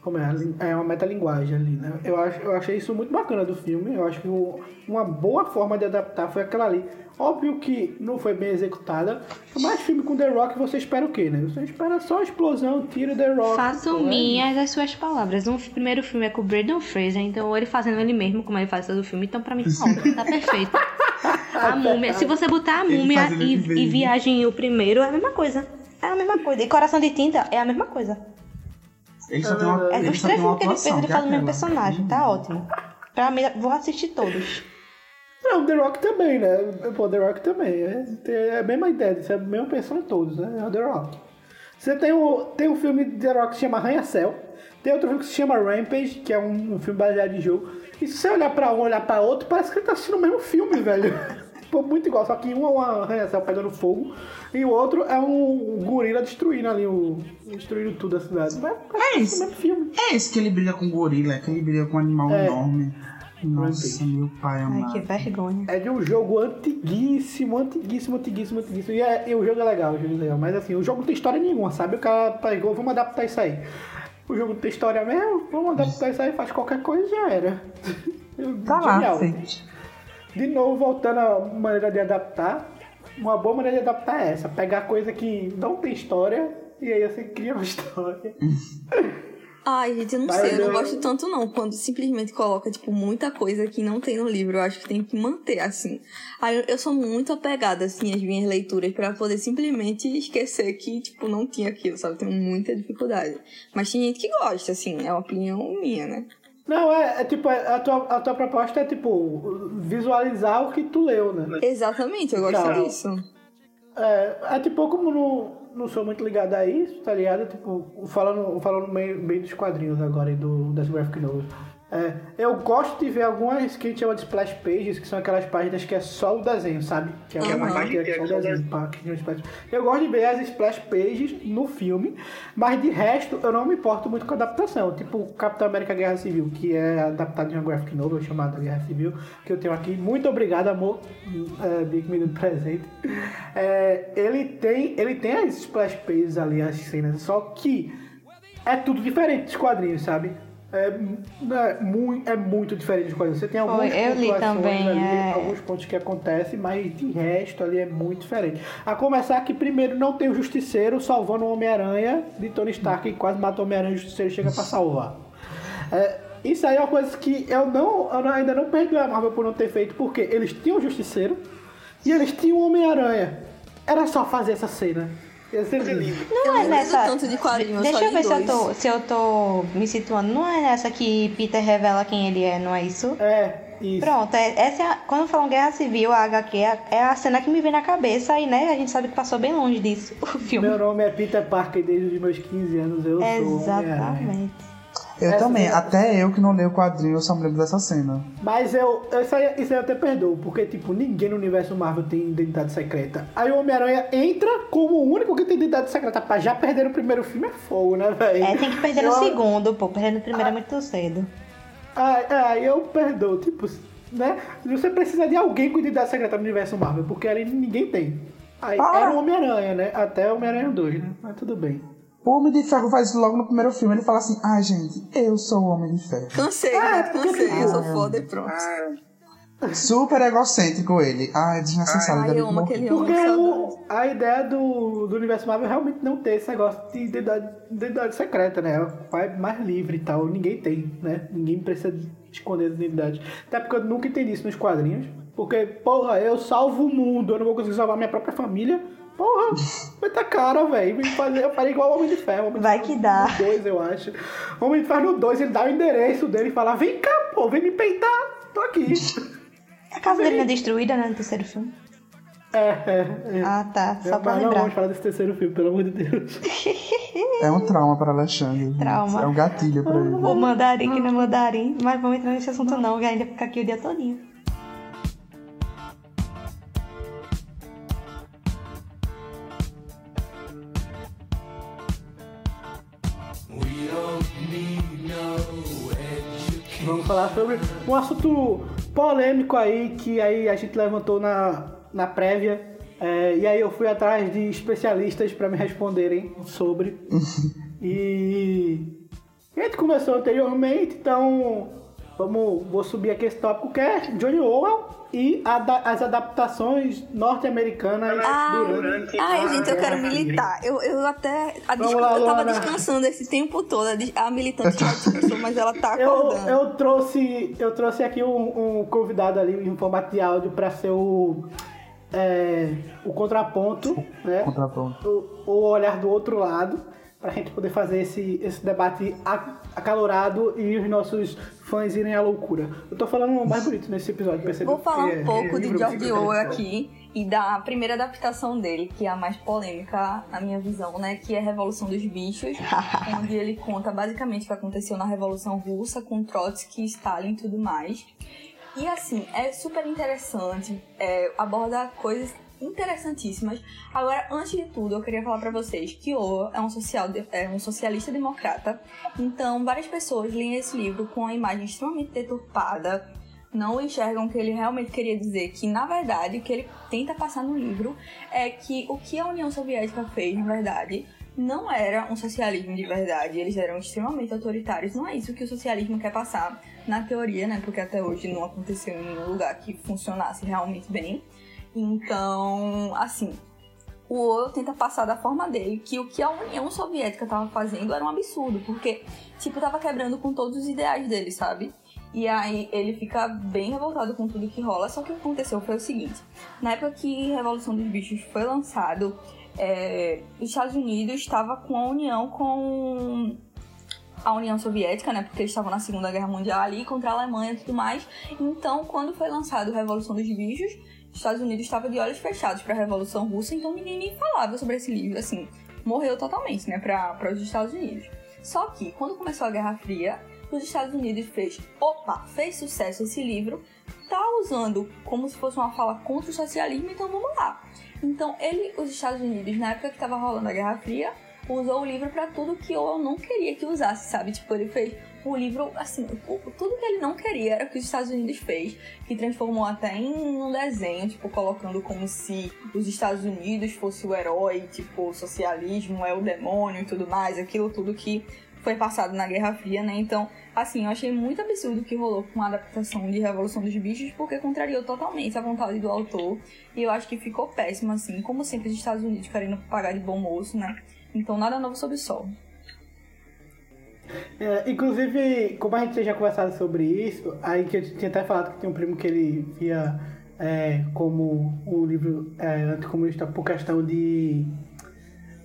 Como é? É uma metalinguagem ali, né? Eu, acho, eu achei isso muito bacana do filme. Eu acho que o- uma boa forma de adaptar foi aquela ali. Óbvio que não foi bem executada. Mas filme com The Rock, você espera o quê, né? Você espera só explosão, tiro The Rock. Façam pô, é minhas as suas palavras. O primeiro filme é com o Brandon Fraser, então ele fazendo ele mesmo, como ele faz todo o filme, então pra mim tá ótimo, tá perfeito. A múmia, se você botar a múmia e, e viagem o primeiro, é a mesma coisa. É a mesma coisa. E Coração de Tinta é a mesma coisa. Ele só tem uma, É, ele os só três filmes que ele fez, ele faz o mesmo personagem. Tá ótimo. Pra mim, vou assistir todos. Não, The Rock também, né? Pô, The Rock também. É, é a mesma ideia, você é a mesma pessoa em todos, né? É o The Rock. Você tem, o, tem um filme de The Rock que se chama Arranha-Céu. Tem outro filme que se chama Rampage, que é um, um filme baseado em jogo. E se você olhar pra um, olhar pra outro, parece que ele tá assistindo o mesmo filme, velho. Pô, muito igual, só que um é um arranha-céu pegando fogo e o outro é um gorila destruindo ali, o, destruindo tudo a cidade. É o isso. mesmo filme. É esse que ele briga com gorila, que ele briga com um animal É. enorme. Nossa, meu pai Ai, amado. que vergonha. É de um jogo antiguíssimo, antiguíssimo, antiguíssimo, antiguíssimo. E, é- e o jogo é legal, o jogo é legal. Mas assim, o jogo não tem história nenhuma, sabe? O cara pegou, vamos adaptar isso aí. O jogo não tem história mesmo, vamos adaptar isso aí, faz qualquer coisa e já era. Tá lá, Genial. gente. De novo, voltando à maneira de adaptar, uma boa maneira de adaptar é essa, pegar coisa que não tem história e aí você cria uma história. Ai, gente, eu não Mas sei, eu não gosto tanto não. Quando simplesmente coloca, tipo, muita coisa que não tem no livro. Eu acho que tem que manter, assim. Aí eu, sou muito apegada, assim, às minhas leituras pra poder simplesmente esquecer que, tipo, não tinha aquilo, sabe? Tenho muita dificuldade. Mas tem gente que gosta, assim, é uma opinião minha, né? Não, é, é tipo, é- a tua, a tua proposta é tipo, visualizar o que tu leu, né? Exatamente, eu gosto Então, disso. É, é tipo, como não, não sou muito ligado a isso, tá ligado? Tipo, falando, falando meio, bem dos quadrinhos agora e do, das graphic novels. É, eu gosto de ver algumas que a gente chama de splash pages, que são aquelas páginas que é só o desenho, sabe? Que é uma Uhum. página que é só o desenho. pá, que tem um splash- Eu gosto de ver as splash pages no filme, mas de resto eu não me importo muito com a adaptação. Tipo Capitão América Guerra Civil, que é adaptado de uma graphic novel chamada Guerra Civil, que eu tenho aqui. Muito obrigado, amor, é, Big Me do presente. É, ele, tem, ele tem as splash pages ali, as cenas, só que é tudo diferente dos quadrinhos, sabe? É, é, muito, é muito diferente dos quadrinhos. Você tem algumas eu li também, ali, é. alguns pontos que acontecem, mas de resto ali é muito diferente. A começar que primeiro não tem o Justiceiro salvando o Homem-Aranha de Tony Stark, que quase matou o Homem-Aranha e o Justiceiro chega pra salvar. É, isso aí é uma coisa que eu, não, eu ainda não perdoei a Marvel por não ter feito, porque eles tinham o Justiceiro e eles tinham o Homem-Aranha. Era só fazer essa cena. Ia ser lindo. Não Eu é não nessa. tanto de quadrinhos, Deixa só eu ver se eu, tô, se eu tô me situando. Não é nessa que Peter revela quem ele é, não é isso? É, isso. Pronto, é, essa é a- quando falam Guerra Civil, a HQ é, é a cena que me vem na cabeça e né, a gente sabe que passou bem longe disso, o filme. Meu nome é Peter Parker desde os meus 15 anos. Eu sou o Homem-Aranha. Exatamente. Eu Essa também, cena- até eu que não leio o quadrinho, eu só me lembro dessa cena. Mas eu, isso, aí, isso aí eu até perdoo, porque, tipo, ninguém no universo Marvel tem identidade secreta. Aí o Homem-Aranha entra como o único que tem identidade secreta. Pra já perder no primeiro filme é fogo, né, velho? É, tem que perder Eu- segundo, pô. Perder no primeiro é muito cedo. Aí, aí eu perdoo, tipo, né? Você precisa de alguém com identidade secreta no universo Marvel, porque ali ninguém tem. Aí Ah. era o Homem-Aranha, né? Até o Homem-Aranha 2, né? Mas tudo bem. O Homem de Ferro faz isso logo no primeiro filme. Ele fala assim: ai, gente, eu sou o Homem de Ferro. Cansei, Ah, né? Cansei, eu sou Ah, foda e pronto. Super egocêntrico ele. Ai, desnecessário. Ai, eu amo aquele homem. Porque o, a ideia do, do universo Marvel é realmente não ter esse negócio de identidade, identidade secreta, né? Vai mais livre e tal. Ninguém tem, né? Ninguém precisa de esconder a identidade. Até porque eu nunca entendi isso nos quadrinhos. Porque, porra, eu salvo o mundo, eu não vou conseguir salvar minha própria família. Porra, vai tá cara, velho. Eu falei igual o Homem de Ferro. Homem de Vai Ferro que dá. No 2, eu acho. O Homem de Ferro no 2, ele dá o endereço dele e fala: vem cá, pô, vem me peitar. Tô aqui. A casa dele não é destruída, né, no terceiro filme? É, é, é. Ah, tá. Só É, pra mas não vamos lembrar. falar desse terceiro filme, pelo amor de Deus. É um trauma para Alexandre. Trauma. É um gatilho pra ele. O mandarim que não é mandarim. Mas vamos entrar nesse assunto não, que ainda fica aqui o dia todinho. Vamos falar sobre um assunto polêmico aí que aí a gente levantou na, na prévia. É, e aí eu fui atrás de especialistas para me responderem sobre. e a gente começou anteriormente, então vamos, vou subir aqui esse tópico que é Johnny Orwell e as adaptações norte-americanas durante. Ai, gente, eu quero militar. Eu, eu até. A Vamos descan- lá, eu tava Luana. descansando esse tempo todo. A, militante já descansou, mas ela tá Eu, acordando. eu trouxe eu trouxe aqui um, um convidado ali em formato de áudio para ser o é, o contraponto, né? Contraponto. O, o olhar do outro lado para a gente poder fazer esse, esse debate acalorado e os nossos fãs irem à loucura. Eu tô falando mais bonito nesse episódio, percebeu? Vou falar um pouco é de George fica Orwell aqui e da primeira adaptação dele, que é a mais polêmica na minha visão, né? Que é a Revolução dos Bichos, onde ele conta basicamente o que aconteceu na Revolução Russa com Trotsky, Stalin e tudo mais. E assim, é super interessante, é, aborda coisas interessantíssimas. Agora, antes de tudo, eu queria falar pra vocês que Orwell é um, social, é um socialista democrata. Então, várias pessoas leem esse livro com a imagem extremamente deturpada, não enxergam o que ele realmente queria dizer, que na verdade o que ele tenta passar no livro é que o que a União Soviética fez, na verdade, não era um socialismo de verdade, eles eram extremamente autoritários. Não é isso que o socialismo quer passar na teoria, né? Porque até hoje não aconteceu em nenhum lugar que funcionasse realmente bem. Então, assim, o Orwell tenta passar da forma dele que o que a União Soviética estava fazendo era um absurdo, porque, tipo, tava quebrando com todos os ideais dele, sabe? E aí ele fica bem revoltado com tudo que rola. Só que o que aconteceu foi o seguinte: na época que Revolução dos Bichos foi lançado, é, os Estados Unidos estava com a união com a União Soviética, né? Porque eles estavam na Segunda Guerra Mundial ali contra a Alemanha e tudo mais. Então, quando foi lançado Revolução dos Bichos, os Estados Unidos estava de olhos fechados para a Revolução Russa, então ninguém nem falava sobre esse livro, assim, morreu totalmente, né, para os Estados Unidos. Só que, quando começou a Guerra Fria, os Estados Unidos fez, opa, fez sucesso esse livro, tá usando como se fosse uma fala contra o socialismo, então vamos lá. Então ele, os Estados Unidos, na época que tava rolando a Guerra Fria, usou o livro para tudo que eu não queria que usasse, sabe? Tipo, ele fez o livro, assim, o- tudo que ele não queria era o que os Estados Unidos fez, que transformou até em um desenho, tipo, colocando como se os Estados Unidos fosse o herói, tipo, o socialismo é o demônio e tudo mais, aquilo tudo que foi passado na Guerra Fria, né? Então, assim, eu achei muito absurdo o que rolou com a adaptação de Revolução dos Bichos, porque contrariou totalmente a vontade do autor. E eu acho que ficou péssimo, assim, como sempre os Estados Unidos querendo pagar de bom moço, né? Então, nada novo sob o sol. É, inclusive, como a gente já conversado sobre isso, aí que eu tinha até falado que tinha um primo que ele via é, como um livro é, anticomunista por questão de.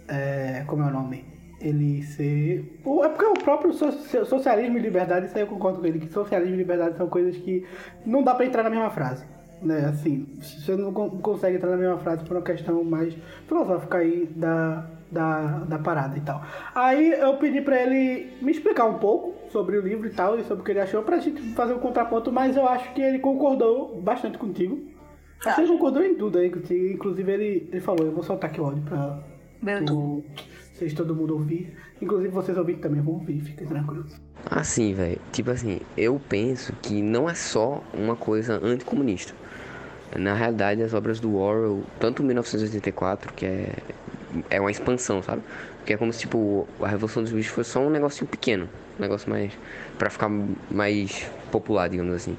é, como é o nome? Ele ser. É porque o próprio so- socialismo e liberdade, isso aí eu concordo com ele, que socialismo e liberdade são coisas que não dá pra entrar na mesma frase. Né? Assim, você não con- consegue entrar na mesma frase por uma questão mais filosófica aí da, da, da parada e tal. Aí eu pedi pra ele me explicar um pouco sobre o livro e tal, e sobre o que ele achou, pra gente fazer um contraponto, mas eu acho que ele concordou bastante contigo. Acho que ele concordou em tudo aí contigo. Inclusive ele, ele falou, eu vou soltar aqui o áudio pra o- vocês todo mundo ouvir. Inclusive vocês ouvirem também vão ouvir, fiquem tranquilos. Assim, velho, tipo assim, eu penso que não é só uma coisa anticomunista. Na realidade, as obras do Orwell, tanto 1984, que é, é uma expansão, sabe? Que é como se, tipo, a Revolução dos Bichos fosse só um negocinho pequeno. Um negócio mais. pra ficar mais popular, digamos assim.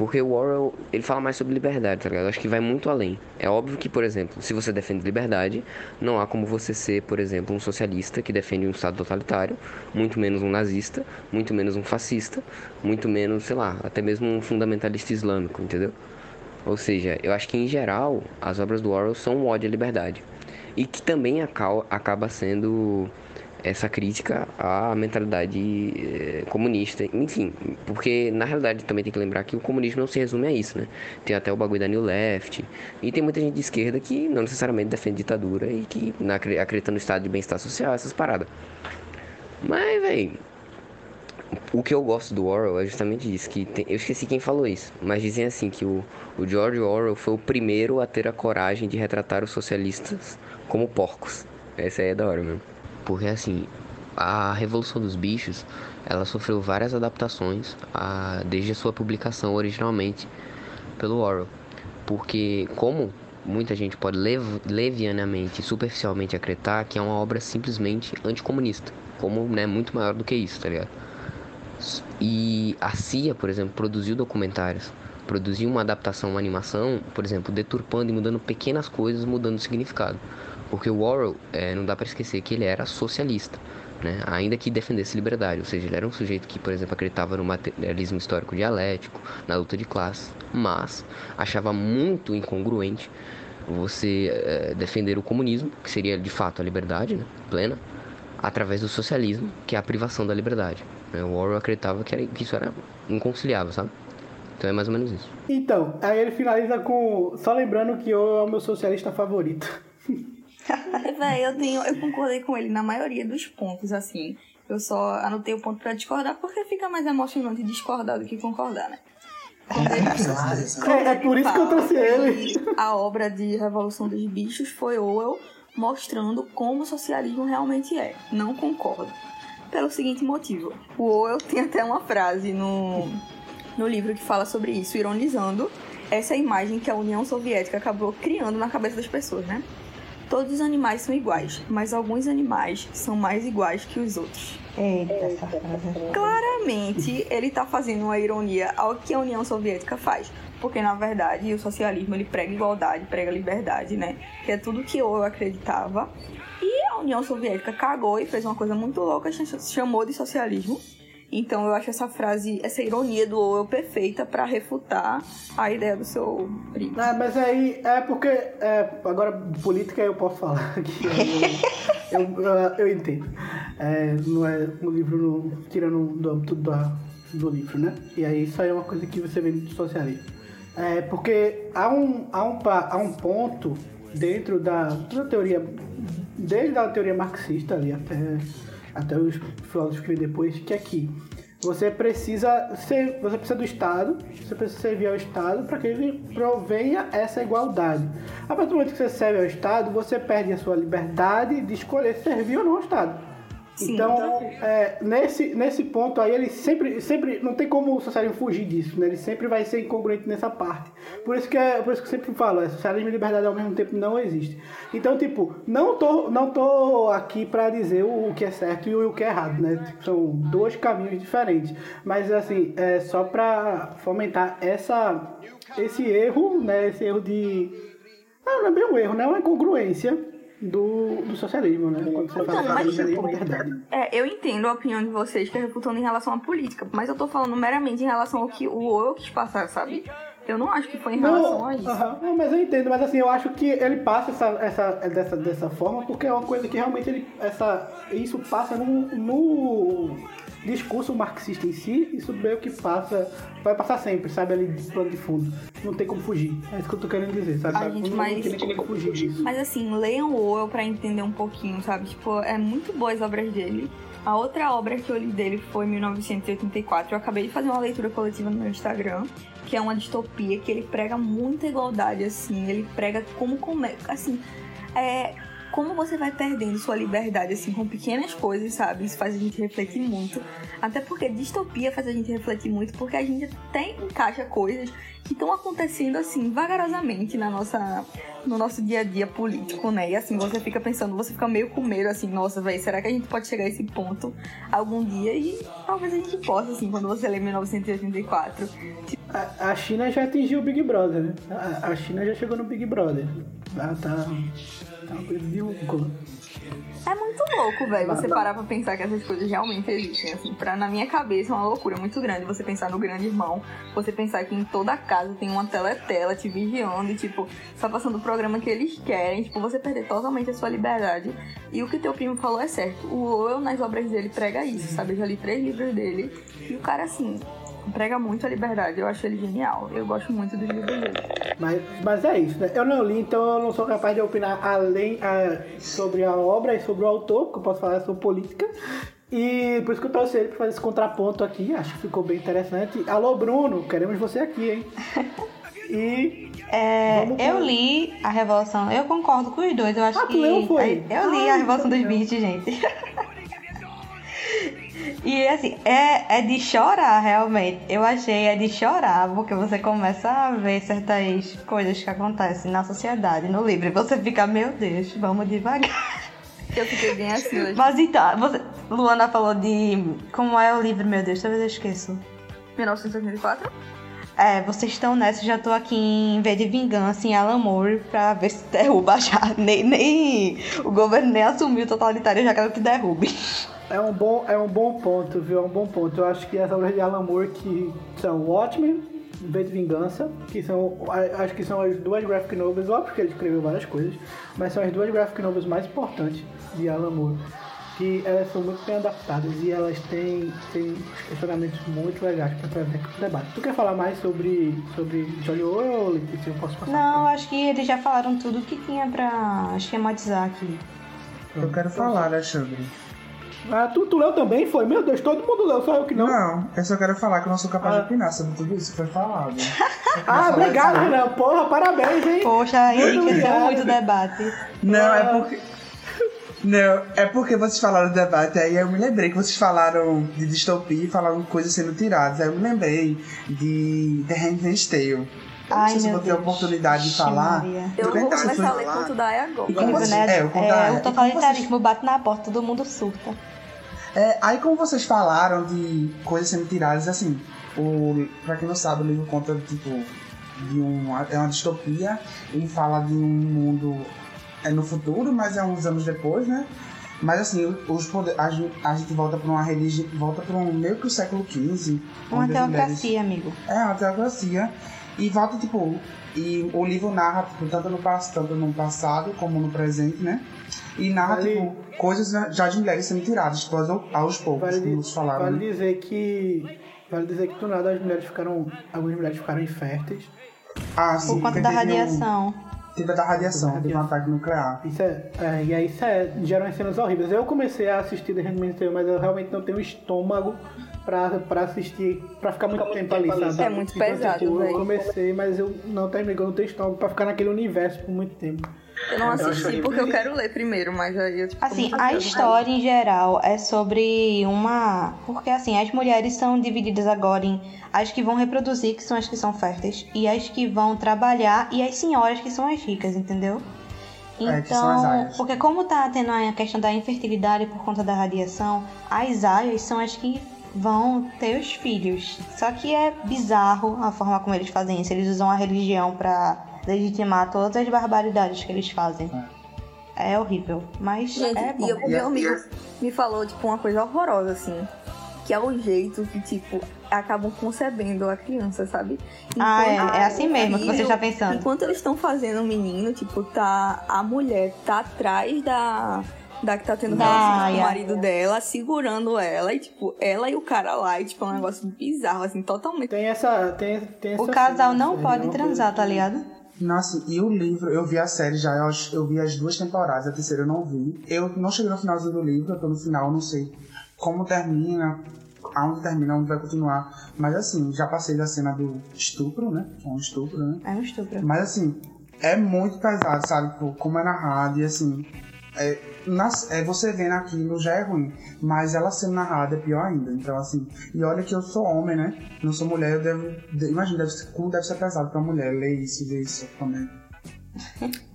Porque o Orwell, ele fala mais sobre liberdade, tá ligado? Eu acho que vai muito além. É óbvio que, por exemplo, se você defende liberdade, não há como você ser, por exemplo, um socialista que defende um Estado totalitário, muito menos um nazista, muito menos um fascista, muito menos, sei lá, até mesmo um fundamentalista islâmico, entendeu? Ou seja, eu acho que em geral as obras do Orwell são um ódio à liberdade. E que também acaba sendo essa crítica à mentalidade eh, comunista, enfim, porque na realidade também tem que lembrar que o comunismo não se resume a isso, né? Tem até o bagulho da New Left, e tem muita gente de esquerda que não necessariamente defende ditadura e que acredita no estado de bem-estar social, essas paradas. Mas, velho, o que eu gosto do Orwell é justamente isso, que tem- eu esqueci quem falou isso, mas dizem assim que o, o George Orwell foi o primeiro a ter a coragem de retratar os socialistas como porcos. Essa aí é da hora mesmo. Porque assim, a Revolução dos Bichos, ela sofreu várias adaptações a, desde a sua publicação originalmente pelo Orwell. Porque como muita gente pode lev- levianamente superficialmente acreditar que é uma obra simplesmente anticomunista, como né, muito maior do que isso, tá ligado? E a CIA, por exemplo, produziu documentários, produziu uma adaptação, uma animação, por exemplo, deturpando e mudando pequenas coisas, mudando o significado. Porque o Orwell, eh, não dá para esquecer que ele era socialista, né? ainda que defendesse liberdade, ou seja, ele era um sujeito que, por exemplo, acreditava no materialismo histórico dialético, na luta de classes, mas achava muito incongruente você eh, defender o comunismo, que seria de fato a liberdade né, plena, através do socialismo, que é a privação da liberdade. né? O Orwell acreditava que, era, que isso era inconciliável, sabe? Então é mais ou menos isso. Então, aí ele finaliza com. Só lembrando que eu é o meu socialista favorito. Véi, eu tenho, eu concordei com ele na maioria dos pontos, assim. Eu só anotei o ponto pra discordar porque fica mais emocionante discordar do que concordar, né? Ele- É, é por isso que eu trouxe ele. A obra de Revolução dos Bichos foi Orwell mostrando como o socialismo realmente é. Não concordo. Pelo seguinte motivo. O Orwell tem até uma frase no, no livro que fala sobre isso, ironizando essa imagem que a União Soviética acabou criando na cabeça das pessoas, né? Todos os animais são iguais, mas alguns animais são mais iguais que os outros. Eita, essa frase. Claramente, ele tá fazendo uma ironia ao que a União Soviética faz. Porque, na verdade, o socialismo ele prega igualdade, prega liberdade, né? Que é tudo que eu acreditava. E a União Soviética cagou e fez uma coisa muito louca, ch- chamou de socialismo. Então eu acho essa frase, essa ironia do Orwell perfeita pra refutar a ideia do seu primo. Ah, mas aí é porque. é, agora, política eu posso falar aqui. Eu, eu, eu, eu entendo. É, não é um livro no- tirando do âmbito da, do livro, né? E aí isso aí é uma coisa que você vê do socialismo. É, porque há um, há, um, há um ponto dentro da, da teoria, desde a teoria marxista ali até, até os filósofos que vêm depois, que é que você precisa ser, você precisa do Estado, você precisa servir ao Estado para que ele provenha essa igualdade. A partir do momento que você serve ao Estado, você perde a sua liberdade de escolher servir ou não ao Estado. Então, é, nesse, nesse ponto aí, ele sempre, sempre. Não tem como o socialismo fugir disso, né? Ele sempre vai ser incongruente nessa parte. Por isso que, é, por isso que eu sempre falo, é, socialismo e liberdade ao mesmo tempo não existe. Então, tipo, não tô, não tô aqui pra dizer o, o que é certo e o que é errado, né? Tipo, São dois caminhos diferentes. Mas, assim, é só pra fomentar essa, esse erro, né? Esse erro de. Não, não é bem um erro, né? É uma incongruência do, do socialismo, né? Quando você fala Então, mas, socialismo tipo, liberdade. É, eu entendo a opinião de vocês que é refutando em relação à política, mas eu tô falando meramente em relação ao que o Orwell quis passar, sabe? Eu não acho que foi em relação a isso. aham, não, mas eu entendo, mas assim, eu acho que ele passa essa, essa, dessa, dessa forma porque é uma coisa que realmente ele, essa, isso passa no, no discurso marxista em si, isso meio que passa, vai passar sempre, sabe, ali de plano de fundo. Não tem como fugir. É isso que eu tô querendo dizer, sabe? A gente, não, mas- não tem como fugir disso. Mas assim, leiam o Orwell pra entender um pouquinho, sabe? Tipo, é muito boas as obras dele. A outra obra que eu li dele foi 1984. Eu acabei de fazer uma leitura coletiva no meu Instagram, que é uma distopia que ele prega muita igualdade, assim. Ele prega como come... assim, é como você vai perdendo sua liberdade, assim, com pequenas coisas, sabe? Isso faz a gente refletir muito. Até porque distopia faz a gente refletir muito, porque a gente até encaixa coisas que estão acontecendo, assim, vagarosamente na nossa, no nosso dia a dia político, né? E assim, você fica pensando, você fica meio com medo, assim, nossa, velho, será que a gente pode chegar a esse ponto algum dia? E talvez a gente possa, assim, quando você lê 1984. A, a China já atingiu o Big Brother, né? A, a China já chegou no Big Brother. Ela tá, tá uma coisa de louco. É muito louco, velho, você parar pra pensar que essas coisas realmente existem, assim. Pra, na minha cabeça é uma loucura muito grande você pensar no grande irmão, você pensar que em toda casa tem uma teletela te vigiando e, tipo, só passando o programa que eles querem, tipo, você perder totalmente a sua liberdade. E o que teu primo falou é certo. O Orwell, nas obras dele, prega isso, sabe? Eu já li três livros dele e o cara, assim, prega muito a liberdade. Eu acho ele genial. Eu gosto muito dos livros dele. Mas, mas é isso, né? Eu não li, então eu não sou capaz de opinar além ah, sobre a obra e sobre o autor, porque eu posso falar sobre política. E por isso que eu trouxe ele para fazer esse contraponto aqui. Acho que ficou bem interessante. Alô, Bruno, queremos você aqui, hein? E É, eu li a Revolução, eu concordo com os dois, eu acho Ah, tu que. leu, foi? Eu li Ah, a Revolução então dos não. Beats, gente. E assim, é, é de chorar realmente. Eu achei é de chorar, porque você começa a ver certas coisas que acontecem na sociedade, no livro. E você fica, meu Deus, vamos devagar. Eu fiquei bem assim hoje. Mas então, você, Luana falou de. Como é o livro, meu Deus, talvez eu esqueço. 1984? É, vocês estão nessa, já tô aqui em V de Vingança, em Alan Moore, pra ver se derruba já. Nem, nem o governo nem assumiu o totalitário, eu já quero que derrube. É um bom, é um bom ponto, viu? É um bom ponto. Eu acho que as obras de Alan Moore que são Watchmen, V de Vingança, que são, acho que são as duas graphic novels, óbvio que ele escreveu várias coisas, mas são as duas graphic novels mais importantes de Alan Moore. Que elas são muito bem adaptadas e elas têm, têm questionamentos muito legais para trazer aqui pro debate. Tu quer falar mais sobre, sobre Johnny Orwell, Letícia? Eu posso passar? Não, acho que eles já falaram tudo que tinha pra esquematizar aqui. Eu quero falar, Alexandre. Ah, tu, tu leu também? Foi? Meu Deus, todo mundo leu, só eu que não. Não, eu só quero falar que eu não sou capaz Ah. de opinar sobre tudo isso que foi falado. Ah, obrigado, Renan. Porra, parabéns, hein? Poxa, enriqueceu muito o debate. Não, é porque. Não, é porque vocês falaram do debate, aí eu me lembrei que vocês falaram de distopia e falaram coisas sendo tiradas. Aí eu me lembrei de The Handmaid's Tale. Eu não Ai, sei se vou ter a Deus. oportunidade de falar. Eu vou começar a ler falado. quanto dá agora. E como vocês- né? é, o É, o totalitarismo bate na porta, todo mundo surta. É, aí como vocês falaram de coisas sendo tiradas, assim, o, pra quem não sabe, o livro conta, tipo, de um, é uma distopia, ele fala de um mundo é no futuro, mas é uns anos depois, né? Mas assim, os poder, a, gente, a gente volta pra uma religião, volta pra um meio que o século XV. Uma as mulheres- teocracia, amigo. é, uma teocracia. E volta, tipo, e o livro narra, tipo, tanto no, tanto no passado como no presente, né? E narra, Vale- tipo, coisas já de mulheres sendo tiradas, tipo, aos, poucos, Vale, como vocês falaram. vale né? dizer que. Vale dizer que do nada as mulheres ficaram. Algumas mulheres ficaram inférteis. Ah, sim, Por conta da radiação. Teve da radiação, teve um ataque nuclear. Isso é, é, e aí isso é, geram cenas horríveis. Eu comecei a assistir The Handmaid's Tale, mas eu realmente não tenho estômago pra, pra assistir, pra ficar muito tempo ali, sabe? É muito Então, pesado, tipo, Eu comecei, mas eu não terminei, eu não tenho estômago pra ficar naquele universo por muito tempo. Eu não assisti porque eu quero ler primeiro, mas aí eu tipo. Assim, a história em geral é sobre uma. Porque assim, as mulheres são divididas agora em as que vão reproduzir, que são as que são férteis, e as que vão trabalhar, e as senhoras que são as ricas, entendeu? É, Então, aias. porque como tá tendo a questão da infertilidade por conta da radiação, as aias são as que vão ter os filhos. Só que é bizarro a forma como eles fazem isso. Eles usam a religião pra legitimar todas as barbaridades que eles fazem. É horrível, mas Gente, é bom. e o meu amigo me falou, tipo, uma coisa horrorosa, assim. Que é o jeito que, tipo, acabam concebendo a criança, sabe? Ah, é, Enquanto- é assim mesmo que você está pensando. Enquanto eles estão fazendo o menino, tipo, tá. A mulher tá atrás da. Da que tá tendo Da relação com o marido dela, segurando ela, e tipo, ela e o cara lá, e tipo, é um negócio bizarro, assim, totalmente. Tem essa. Tem, tem O essa casal cena, não pode transar, coisa tá ligado? Nossa, e o livro, eu vi a série já, eu, eu vi as duas temporadas, a terceira eu não vi. Eu não cheguei no finalzinho do livro, eu tô no final, não sei como termina, aonde termina, onde vai continuar. Mas assim, já passei da cena do estupro, né? É um estupro, né? É um estupro. Mas assim, é muito pesado, sabe? Como é narrado e assim. É, nas- é, você vendo aquilo já é ruim, mas ela sendo narrada é pior ainda. Então, assim, e olha que eu sou homem, né? Não sou mulher, eu devo. de- imagina, deve ser- como deve ser pesado pra mulher ler isso, ver isso também.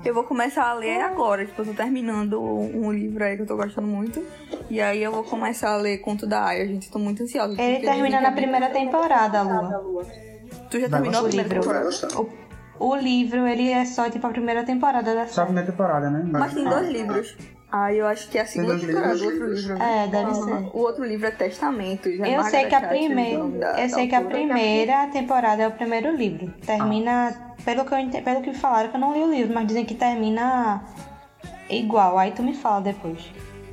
Eu vou começar a ler agora, tipo, eu tô terminando um livro aí que eu tô gostando muito. E aí eu vou começar a ler Conto da Aya, gente, tô muito ansiosa. Ele termina na é bem- primeira temporada, Lua. Tu já Vai terminou O livro. O, o livro, ele é só tipo a primeira temporada da Só a série. primeira temporada, né? Mas tem dois livros. Ah, eu acho que é a segunda temporada do outro livro. É, deve Ah, ser. O outro livro é Testamento. já é Eu sei que a primeira, da- eu da sei que a primeira temporada é o primeiro livro. Termina, pelo que eu pelo que falaram, que eu não li o livro, mas dizem que termina igual. Aí tu me fala depois.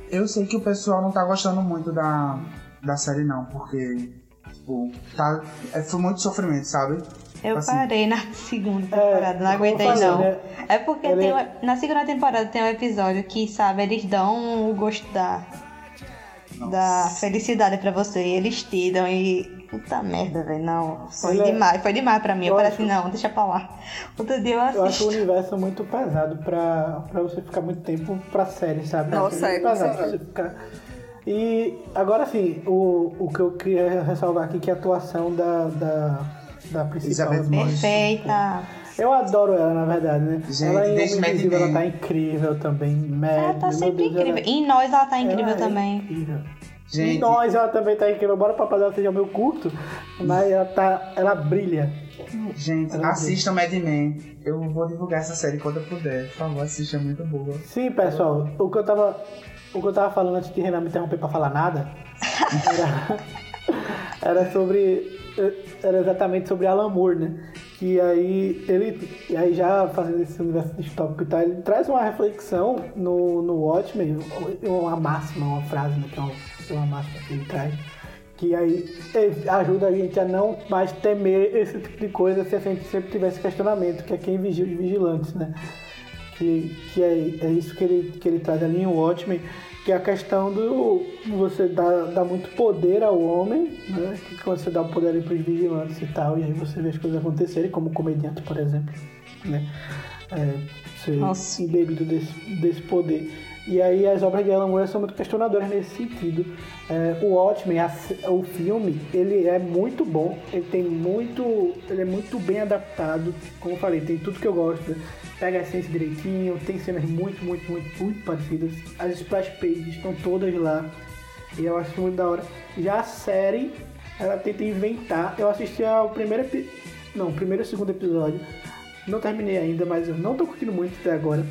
Eu sei que o pessoal não tá gostando muito da, da série, não, porque. Tipo, tá, é, foi muito sofrimento, sabe? Eu Assim. parei na segunda temporada, não como eu aguentei falei, não. né? É porque Ele- tem na segunda temporada tem um episódio que, sabe, eles dão o gosto da, da felicidade pra você. E eles tiram e. Puta merda, velho. Não. Foi Ele é- demais, foi demais pra mim. Eu Eu acho- assim, não, deixa pra lá. Outro dia eu Eu acho o assisto. universo muito pesado pra, pra você ficar muito tempo pra série, sabe? Nossa, muito é, com pesado pra você ficar. E agora sim, o, o que eu queria ressalvar aqui que é a atuação da, da, da principal. Elizabeth Moss. Perfeita. Eu adoro ela, na verdade, né? Gente, ela em desde Mad ela tá incrível também. Mad, Ela tá meu sempre Deus, ela- incrível. E em nós ela tá incrível ela é também. incrível. E Gente, nós, ela também tá incrível. Embora o papai dela seja meio curto, mas ela tá. Ela brilha. gente, assistam Mad Men. Eu vou divulgar essa série quando eu puder. Por favor, assista, é muito boa. Sim, pessoal, o que eu tava. O que eu tava falando antes de Renan me interromper pra falar nada era, era sobre. Era exatamente sobre Alan Moore, né? Que aí ele. E aí já fazendo esse universo distópico e tal, ele traz uma reflexão no, no Watchmen, uma máxima, uma frase, né? Que é uma, máxima que ele traz. Que aí eh, ajuda a gente a não mais temer esse tipo de coisa se a gente sempre tivesse questionamento, que é quem vigia os vigilantes, né? que, que é, é isso que ele, que ele traz ali em Watchmen, que é a questão do você dar, dar muito poder ao homem, né? Que quando você dá o poder para os vigilantes e tal, e aí você vê as coisas acontecerem, como comediante, por exemplo, né? É, ser Nossa. desse, desse poder. E aí as obras de Alan Moore são muito questionadoras nesse sentido. É, o Watchmen, a o filme, ele é muito bom, ele tem muito. ele é muito bem adaptado, como eu falei, tem tudo que eu gosto. Pega a essência direitinho, tem cenas muito, muito, muito, muito parecidas. As splash pages estão todas lá. E eu acho muito da hora. Já a série, ela tenta inventar. Eu assisti ao primeiro. Não, primeiro e segundo episódio. Não terminei ainda, mas eu não tô curtindo muito até agora.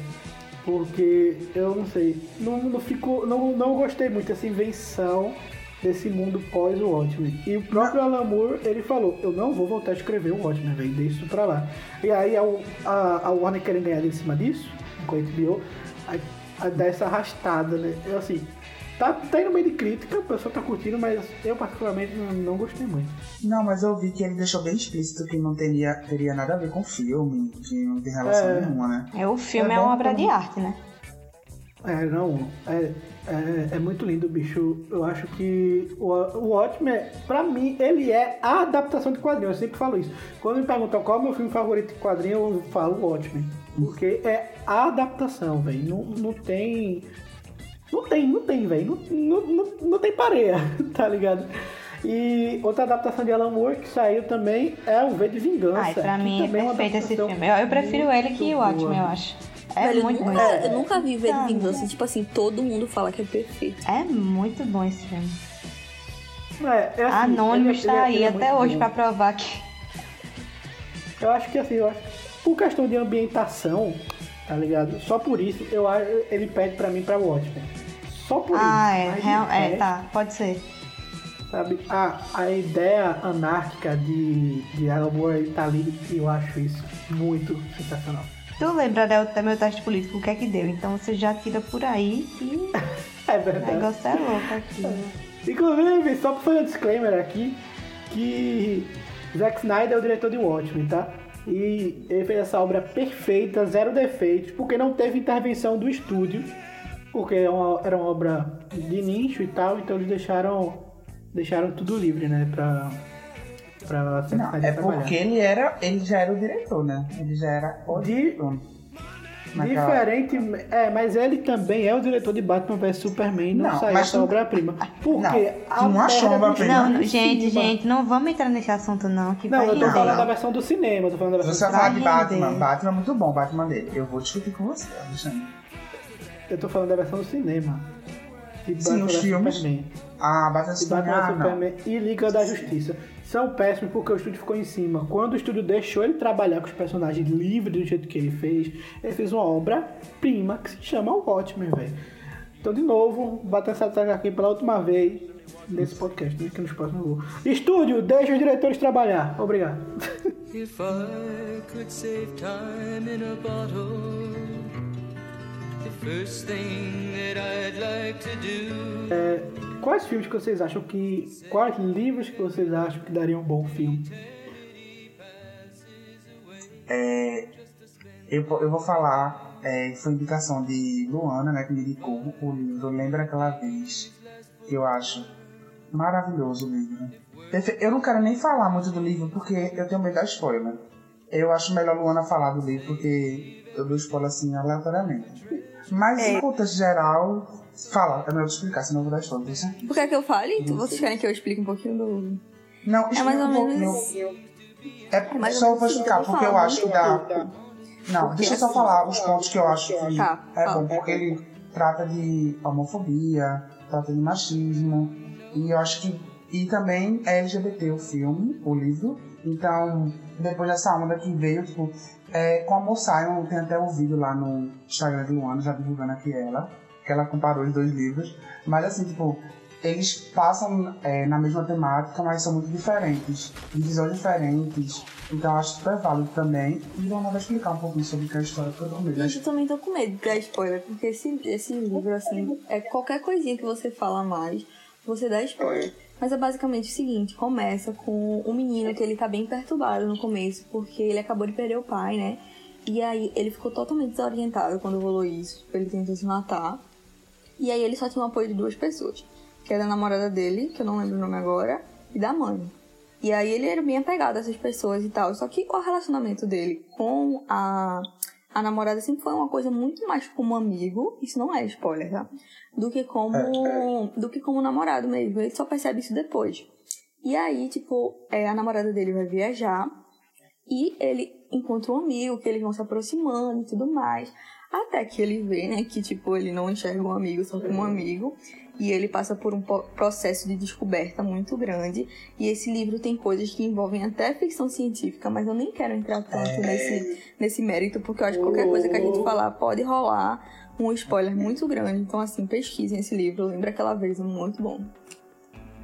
Porque eu não sei. Não, não, ficou, não, não gostei muito dessa invenção desse mundo pós o Watchmen. E o próprio Alan Moore, ele falou, eu não vou voltar a escrever o Watchmen, velho, deixa isso pra lá. E aí a, a, a Warner querendo ganhar em cima disso, com a HBO, a, a dar essa arrastada, né? Eu assim, Tá, tá indo bem de crítica, o pessoal tá curtindo, mas eu particularmente não, não gostei muito. Não, mas eu vi que ele deixou bem explícito que não teria, teria nada a ver com o filme, que não tem relação É. nenhuma, né? É, o filme É é, uma obra como- de arte, né? É, não, é, é, é muito lindo, bicho. Eu acho que o, o Watchmen, pra mim, ele é a adaptação de quadrinho. Eu sempre falo isso. Quando me perguntam qual é o meu filme favorito de quadrinho, eu falo Watchmen. Porque é a adaptação, velho. Não, não tem. Não tem, não tem, velho. Não, não, não, tem pareia, tá ligado? E outra adaptação de Alan Moore que saiu também é o V de Vingança. Ai, pra mim é uma perfeito esse filme. Eu, eu prefiro ele que o Watchmen, boa. eu acho. É Velho, eu muito bom. nunca, esse eu nunca vi ver Ah, de vingança. Tipo assim, todo mundo fala que é perfeito. É muito bom esse filme. É, é assim, Anônimo ele- está é- aí é até hoje bom. pra provar que. Eu acho que assim, eu acho por questão de ambientação, tá ligado? Só por isso eu acho ele pede pra mim pra Watchmen. Só por Ah, isso. é, Mas de real- é, resto, tá, pode ser. Sabe, a, a ideia anárquica de, de Alan Moore tá ali e eu acho isso muito sensacional. Tu lembra né, do meu teste político, o que é que deu? Então você já tira por aí e É o verdade. negócio é louco aqui. Inclusive, só pra fazer um disclaimer aqui, que Zack Snyder é o diretor de Watchmen, tá? E ele fez essa obra perfeita, zero defeitos, porque não teve intervenção do estúdio, porque é uma- era uma obra de nicho e tal, então eles deixaram, deixaram tudo livre, né, pra, pra Não, é trabalhar. porque ele era. Ele já era o diretor, né? Ele já era o diretor. Naquela- Diferente, é, mas ele também é o diretor de Batman vs Superman, não, Não, saiu essa tu- obra-prima. Porque Não, a não achou obra-prima? Não, gente, gente, não vamos entrar nesse assunto não, que Não, eu tô falando da versão do cinema, tô falando da versão Você do vai falar de Batman. Batman é muito bom, o Batman dele. Eu vou discutir com você, Alexandre. Eu tô falando da versão do cinema. De Sim, Batman os filmes. Superman. Ah, Batman Superman. Batman Ah. Superman e Liga da Justiça. São péssimos porque o estúdio ficou em cima. Quando o estúdio deixou ele trabalhar com os personagens livres do jeito que ele fez, ele fez uma obra-prima que se chama o Watchmen, velho. Então, de novo, batendo essa tecla aqui pela última vez nesse podcast, né, que nos próximos vou. Estúdio, deixa os diretores trabalhar. Obrigado. If I could save time in a bottle, the first thing that I'd like to do. Quais filmes que vocês acham que. Quais livros que vocês acham que dariam um bom filme? É, eu, eu vou falar, é, foi indicação de Luana, né, que me indicou o livro Lembra Aquela Vez, que eu acho maravilhoso o livro. Eu não quero nem falar muito do livro, porque eu tenho medo da spoiler. Eu acho melhor Luana falar do livro, porque eu dou spoiler assim aleatoriamente. Mas, em contexto geral, fala, é melhor explicar, senão eu vou dar spoiler. Você? Tu quer que eu fale? Tu- Vocês querem que eu explique um pouquinho do. Não, É mais ou explica um menos- pouquinho. É, mais ou só vou explicar, porque eu acho que muito dá. Não, deixa eu só falar os pontos que eu acho que Tá, é bom, porque ele trata de homofobia, trata de machismo, e eu acho que. E também é LGBT o filme, o livro, então depois dessa onda que veio, tipo, é, com a Moçaio, tem até um vídeo lá no Instagram de Luana, já divulgando aqui ela, que ela comparou os dois livros, mas assim, tipo, eles passam é, na mesma temática, mas são muito diferentes, visões diferentes. Então acho super válido também. E Luana vai explicar um pouquinho sobre que é a história, porque eu tô com medo. Gente, eu também tô com medo de spoiler, porque esse, esse livro, assim, é qualquer coisinha que você fala mais, você dá spoiler. Mas é basicamente o seguinte, começa com um menino que ele tá bem perturbado no começo, porque ele acabou de perder o pai, né? E aí ele ficou totalmente desorientado quando rolou isso, ele tentou se matar. E aí ele só tinha o apoio de duas pessoas, que era a namorada dele, que eu não lembro o nome agora, e da mãe. E aí ele era bem apegado a essas pessoas e tal. Só que o relacionamento dele com a, a namorada sempre foi uma coisa muito mais como amigo. Isso não é spoiler, tá? Do que como, do que como namorado mesmo. Ele só percebe isso depois. E aí, tipo, é, a namorada dele vai viajar e ele encontra um amigo, que eles vão se aproximando e tudo mais. Até que ele vê, né, que, tipo, ele não enxerga um amigo só como um amigo. E ele passa por um processo de descoberta muito grande. E esse livro tem coisas que envolvem até ficção científica, mas eu nem quero entrar tanto nesse, nesse mérito, porque eu acho que qualquer coisa que a gente falar pode rolar um spoiler muito grande. Então, assim, pesquisem esse livro. Lembra aquela vez, é muito bom.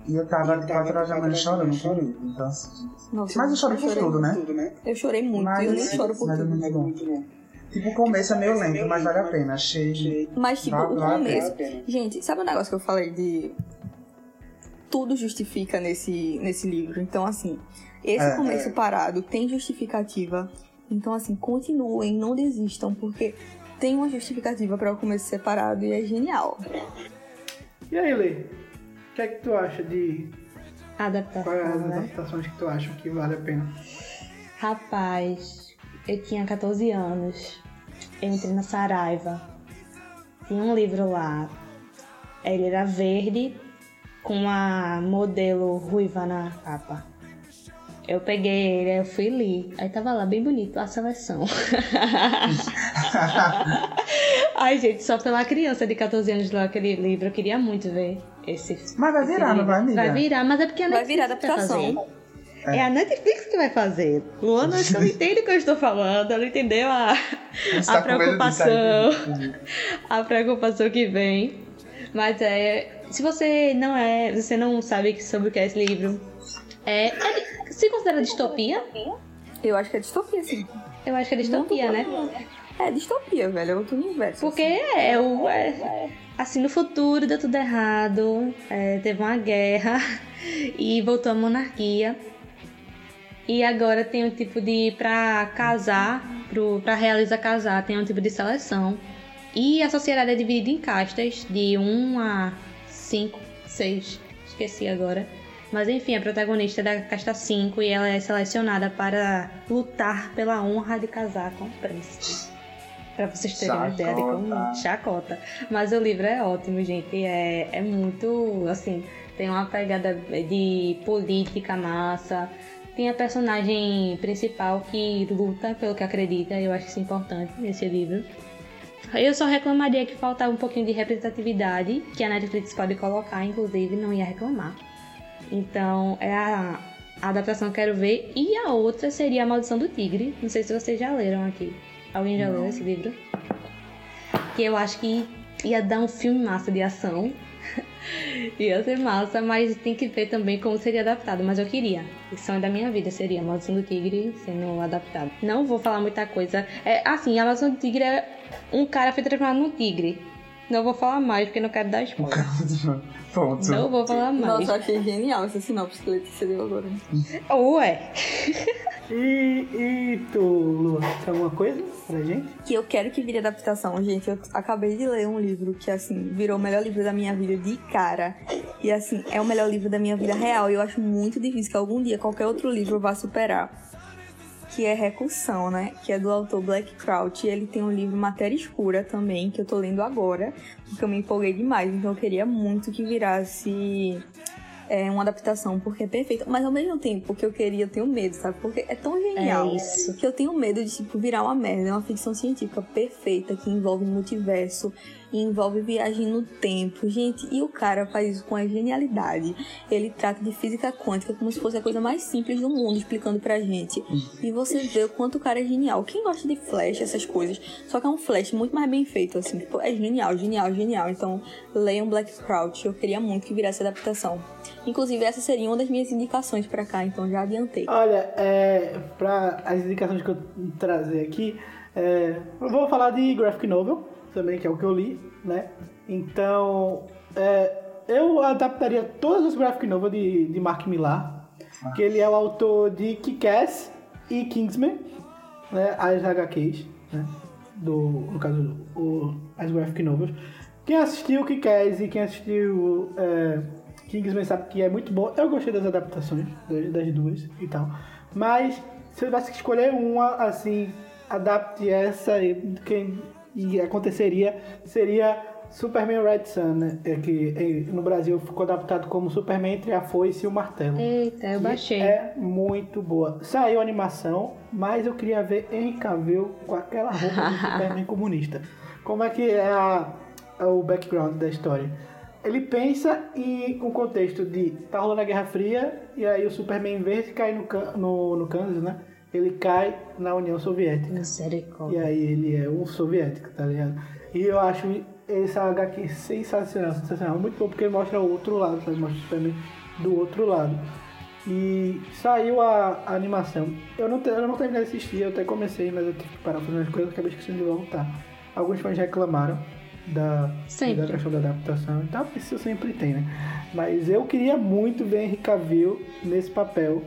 E eu tava de quatro horas da manhã chorando livro. Então, assim, Nossa, Mas eu chorei por tudo, né? Eu chorei muito, Mas- e eu nem choro por mas é tudo. muito bom. Tipo, o começo é meio lento, mas vale a pena. Achei. Mas, tipo, Vale- o começo. pena. Gente, sabe o negócio que eu falei de. Tudo justifica nesse, nesse livro. Então, assim, esse É, começo é. parado tem justificativa. Então, assim, continuem, não desistam, porque tem uma justificativa para o começo ser parado e é genial. E aí, Lê? O que é que tu acha de. Adaptação, Quais as né? adaptações que tu acha que vale a pena? Rapaz, eu tinha 14 anos. Eu entrei na Saraiva. Tinha um livro lá. Ele era verde com uma modelo ruiva na capa. Eu peguei ele, aí eu fui e li. Aí tava lá bem bonito a seleção. Ai, gente, só pela criança de 14 anos lá aquele livro, eu queria muito ver esse. Mas vai esse virar, não livro. vai, amiga? Vai virar, mas é porque a Vai Netflix virar vai adaptação. fazer. É a Netflix que vai fazer. Luana, acho que ela entende o que eu estou falando. Ela entendeu a, a tá disso preocupação. A preocupação que vem. Mas é. Se você não é. Você não sabe sobre o que é esse livro. É. é se considera distopia? Eu acho que é distopia, sim. Eu acho que é distopia, né? É distopia, velho. É outro universo. Porque é o. é- assim, no futuro deu tudo errado. é, teve uma guerra e voltou a monarquia. E agora tem um tipo de. Pra casar, pro, pra realizar casar, tem um tipo de seleção. E a sociedade é dividida em castas, de 1 a 5, 6, esqueci agora. Mas enfim, a protagonista é da casta 5 e ela é selecionada para lutar pela honra de casar com o príncipe. Pra vocês terem uma ideia de como. Chacota. Chacota. Mas o livro é ótimo, gente. É, é muito. Assim, tem uma pegada de política massa. Tem a personagem principal que luta pelo que acredita. Eu acho isso importante nesse livro. Eu só reclamaria que faltava um pouquinho de representatividade, que a Netflix pode colocar, inclusive, não ia reclamar. Então, é a, a adaptação que eu quero ver. E a outra seria A Maldição do Tigre. Não sei se vocês já leram aqui. Alguém já leu esse livro? Que eu acho que ia dar um filme massa de ação. ia ser massa, mas tem que ver também como seria adaptado. Mas eu queria. O sonho da minha vida seria A Maldição do Tigre sendo adaptado. Não vou falar muita coisa. É, assim, A Maldição do Tigre é um cara foi transformado num tigre. Não vou falar mais porque não quero dar spoiler. Pronto. Não vou falar mais. Nossa, eu achei genial essa sinopse que Letícia deu agora. Ué. E, e tu, Lua, tem alguma coisa pra gente? que eu quero que vire adaptação, gente. Eu acabei de ler um livro que, assim, virou o melhor livro da minha vida de cara. E, assim, é o melhor livro da minha vida real. E eu acho muito difícil que algum dia qualquer outro livro vá superar. Que é Recursão, né? Que é do autor Black Crouch. E ele tem um livro Matéria Escura também, que eu tô lendo agora. Porque eu me empolguei demais. Então eu queria muito que virasse é, uma adaptação, porque é perfeita. Mas ao mesmo tempo que eu queria, eu tenho medo, sabe? Porque é tão genial É isso. que eu tenho medo de, tipo, virar uma merda. É uma ficção científica perfeita, que envolve multiverso, e envolve viagem no tempo. Gente, e o cara faz isso com a genialidade. Ele trata de física quântica como se fosse a coisa mais simples do mundo, explicando pra gente. E você vê o quanto o cara é genial. Quem gosta de Flash, essas coisas, só que é um Flash muito mais bem feito, assim. Tipo, é genial, genial, genial. Então, leiam Black Crouch. Eu queria muito que virasse adaptação. Inclusive, essa seria uma das minhas indicações pra cá, então já adiantei. Olha, é, para as indicações que eu trazer aqui, é, eu vou falar de graphic novel também, que é o que eu li, né? Então, é, eu adaptaria todas as graphic novel de, de Mark Millar, que ele é o autor de Kick-Ass e Kingsman, né? As HQs, né? Do, no caso, o, as graphic novels. Quem assistiu Kick-Ass e quem assistiu é, Kingsman sabe que é muito bom. Eu gostei das adaptações das, duas e tal. Mas se eu tivesse que escolher uma, assim, adapte essa e quem e aconteceria seria Superman Red Sun, né? É que eh, no Brasil ficou adaptado como Superman entre a foice e o martelo. Eita, eu baixei. É muito boa. Saiu a animação, mas eu queria ver Henry Cavill com aquela roupa do Superman comunista. Como é que é a- o background da história? Ele pensa em um contexto de tá rolando a Guerra Fria e aí o Superman em vez de cair no, no, no Kansas, né? Ele cai na União Soviética. E Misericórdia. aí ele é um soviético, tá ligado? E eu acho esse HQ sensacional, sensacional. Muito bom porque mostra o outro lado, sabe? Mostra o Superman do outro lado. E saiu a, a animação. Eu não, eu não terminei de assistir, eu até comecei, mas eu tive que parar fazendo as coisas, acabei esquecendo de voltar. Alguns fãs reclamaram da, Sempre. da questão da adaptação e tal, isso sempre tem, né? Mas eu queria muito ver Henry Cavill nesse papel.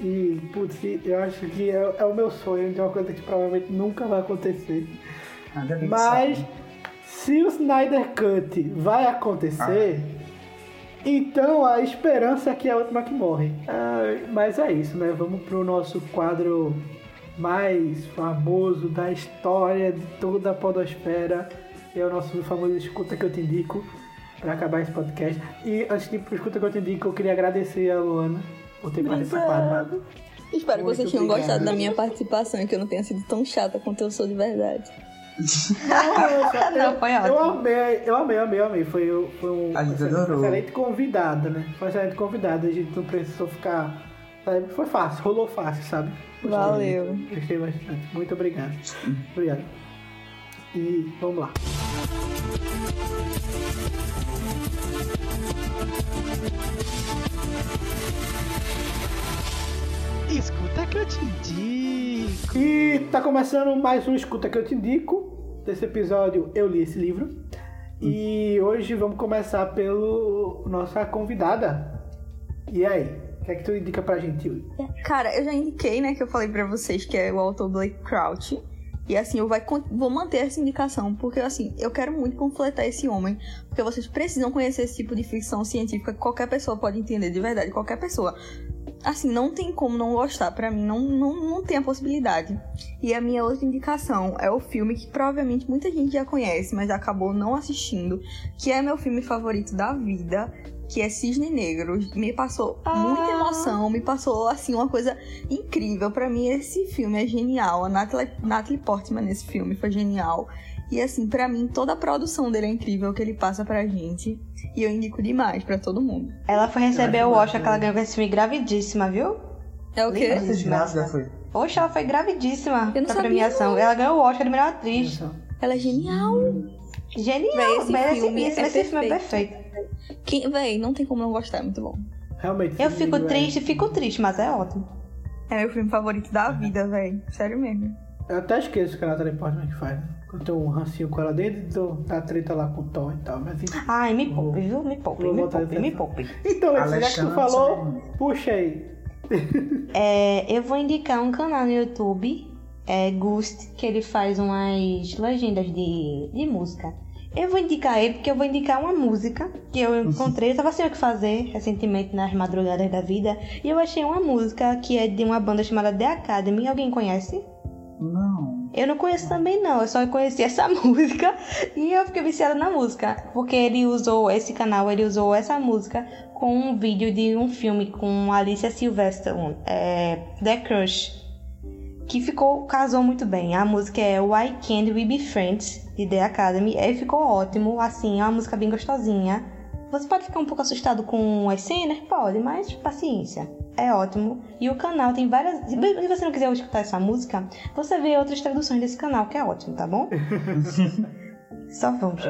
E, putz, eu acho que é, é o meu sonho de uma coisa que provavelmente nunca vai acontecer. Mas sabe. se o Snyder Cut vai acontecer, então a esperança é que é a última que morre. Ah, mas é isso, né? Vamos pro nosso quadro mais famoso da história de toda a podosfera. É o nosso famoso Escuta que eu te indico. Pra acabar esse podcast. E antes de ir pro Escuta que eu te indico, eu queria agradecer a Luana por ter participado. Espero que Muito vocês tenham obrigado. gostado da minha participação e que eu não tenha sido tão chata quanto eu sou de verdade. Não, foi Eu amei, eu amei, amei, amei. Foi, um- foi um A gente excelente, adorou. excelente convidada, né? Foi um excelente convidada. A gente não precisou ficar. sabe? Foi fácil, rolou fácil, sabe? Gostei Valeu. muito, Gostei bastante. Muito obrigado. Obrigado. E vamos lá. Escuta que eu te indico. E tá começando mais um Escuta que eu te indico. Desse episódio eu li esse livro. E hoje vamos começar pelo nossa convidada. E aí? O que é que tu indica pra gente hoje? Cara, eu já indiquei, né, que eu falei pra vocês que é o autor Blake Crouch. E assim, eu vai, vou manter essa indicação, porque assim, eu quero muito completar esse homem. Porque vocês precisam conhecer esse tipo de ficção científica que qualquer pessoa pode entender, de verdade, qualquer pessoa. Assim, não tem como não gostar, pra mim, não, não, não tem a possibilidade. E a minha outra indicação é o filme que provavelmente muita gente já conhece, mas acabou não assistindo, que é meu filme favorito da vida, que é Cisne Negro. Me passou muita emoção, me passou assim uma coisa incrível. Pra mim esse filme é genial. A Natalie, Natalie Portman nesse filme foi genial. E assim, pra mim toda a produção dele é incrível o que ele passa pra gente. E eu indico demais pra todo mundo. Ela foi receber o acho Oscar que ela ganhou com esse filme gravidíssima, viu? É o quê? Essa desgraça foi. Poxa, ela foi gravidíssima Eu não pra sabia, premiação. não. Ela ganhou o Oscar de melhor atriz. Ela é genial. Genial, Véi, esse esse, filme esse, é esse filme é perfeito. Que, véi, não tem como não gostar, é muito bom. Realmente. Eu fico triste, fico triste, mas é ótimo. É meu filme favorito da vida, véi. Sério mesmo. Eu até esqueço que a Natalie Portman que faz. né? Quando tem um rancinho com ela dentro do- da treta lá com o Thor e tal. Mas enfim. Ai, me poupe, viu? Me poupe, me poupe, me poupe. Então, já que tu falou, puxa aí. É, eu vou indicar um canal no YouTube, é Gust, que ele faz umas legendas de, de música. Eu vou indicar ele porque eu vou indicar uma música que eu encontrei, eu tava sem o que fazer recentemente nas madrugadas da vida, e eu achei uma música que é de uma banda chamada The Academy. Alguém conhece? Não. Eu não conheço também não, eu só conheci essa música e eu fiquei viciada na música, porque ele usou esse canal, ele usou essa música com um vídeo de um filme com Alicia Silverstone, é, The Crush, que ficou casou muito bem. A música é Why Can't We Be Friends de The Academy, e ficou ótimo, assim, é uma música bem gostosinha. Você pode ficar um pouco assustado com as cenas? Pode, mas paciência. É ótimo. E o canal tem várias. Se você não quiser escutar essa música, você vê outras traduções desse canal, que é ótimo, tá bom? Só vamos.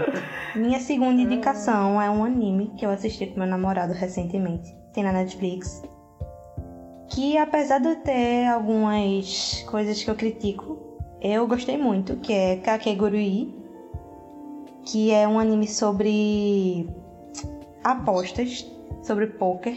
Minha segunda indicação é um anime que eu assisti com meu namorado recentemente. Tem na Netflix. Que apesar de ter algumas coisas que eu critico, eu gostei muito, que é Kakegurui, que é um anime sobre apostas, sobre poker,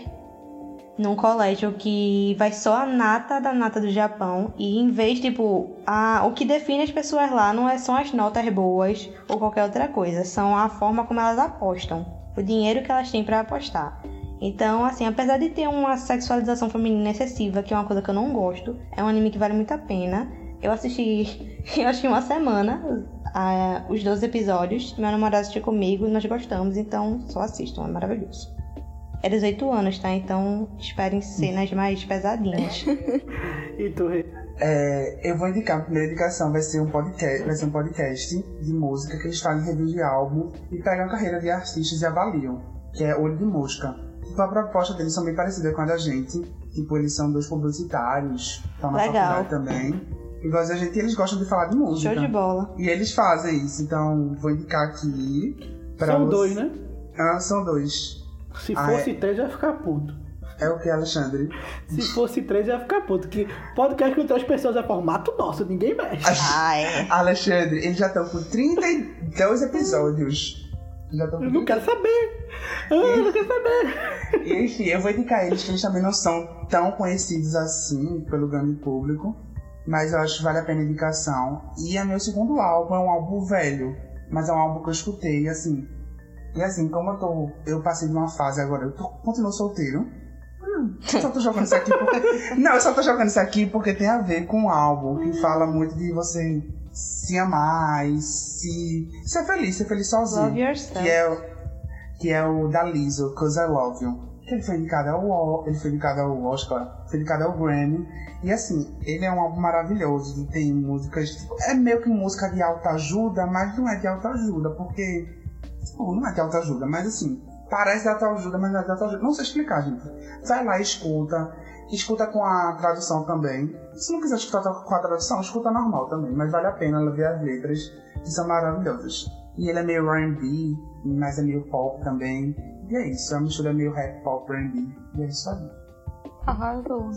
num colégio que vai só a nata da nata do Japão e em vez tipo a, o que define as pessoas lá não é são as notas boas ou qualquer outra coisa, são a forma como elas apostam, o dinheiro que elas têm para apostar. Então, assim, apesar de ter uma sexualização feminina excessiva, que é uma coisa que eu não gosto, é um anime que vale muito a pena. Eu assisti, eu acho que uma semana, ah, os 12 episódios. Meu namorado assistiu comigo e nós gostamos, então só assistam, é maravilhoso. É 18 anos, tá? Então esperem cenas mais pesadinhas. E tu? É, eu vou indicar, a primeira indicação vai ser um podcast, vai ser um podcast de música que eles fazem review de álbum e pegam a carreira de artistas e avaliam, que é Olho de Mosca. A proposta deles são bem parecida com a da gente. Tipo, eles são dois publicitários, estão na Legal. faculdade também. Igual a gente, eles gostam de falar de música. Show de bola. E eles fazem isso, então vou indicar aqui. pra São você- dois, né? Ah, são dois. Se Ah, fosse é. três, eu ia ficar puto. É o que, Alexandre? Se fosse três, eu ia ficar puto. Que podcast com três pessoas é formato nosso, ninguém mexe. Ah, é. Alexandre, eles já estão com 32 episódios. Eu não quero saber. Ah, eu não quero saber. E, enfim, eu vou indicar eles, que eles também não são tão conhecidos assim pelo grande público. Mas eu acho que vale a pena a indicação. E é meu segundo álbum, é um álbum velho. Mas é um álbum que eu escutei, assim. E assim, como eu tô. Eu passei de uma fase agora, eu tô, continuo solteiro. Hum, eu só tô jogando isso aqui porque. Não, eu só tô jogando isso aqui porque tem a ver com o álbum que fala muito de você se amar e se. ser feliz, ser feliz sozinho. Love yourself. Que é, o- que é o da Lizzo, Cause I Love You. Que ele foi indicado ao, ele foi indicado ao Oscar, foi indicado ao Grammy. E assim, ele é um álbum maravilhoso. Tem músicas. É meio que música de alta ajuda, mas não é de alta ajuda, porque. tipo, não é de alta ajuda, mas assim. Parece de alta ajuda, mas não é de alta ajuda. Não sei explicar, gente. Vai lá escuta. Escuta com a tradução também. Se não quiser escutar com a tradução, escuta normal também. Mas vale a pena ver as letras, que são maravilhosas. E ele é meio R&B, mas é meio pop também. E é isso, a mistura é meio rap, pop, R&B. E é isso aí. Arrasou.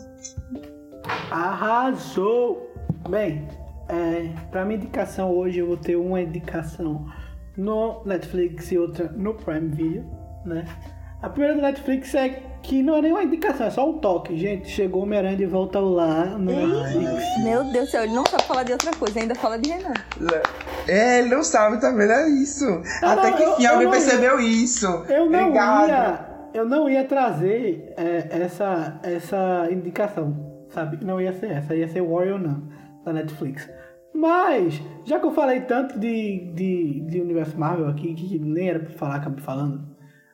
Arrasou! Bem, é, pra minha indicação hoje eu vou ter uma indicação no Netflix e outra no Prime Video, né? A primeira do Netflix é que não é nenhuma indicação, é só um toque. Gente, chegou Homem-Aranha de volta ao lar no Netflix. Meu Deus do céu, ele não sabe falar de outra coisa, ainda fala de Renan. É, ele não sabe também, é isso. Ah, Até não, que eu- enfim eu alguém percebeu isso. Eu não Obrigado. ia, eu não ia trazer é, essa, essa indicação, sabe? Não ia ser essa, ia ser Warrior não, da Netflix. Mas, já que eu falei tanto de, de, de universo Marvel aqui, que nem era pra falar, acabei falando,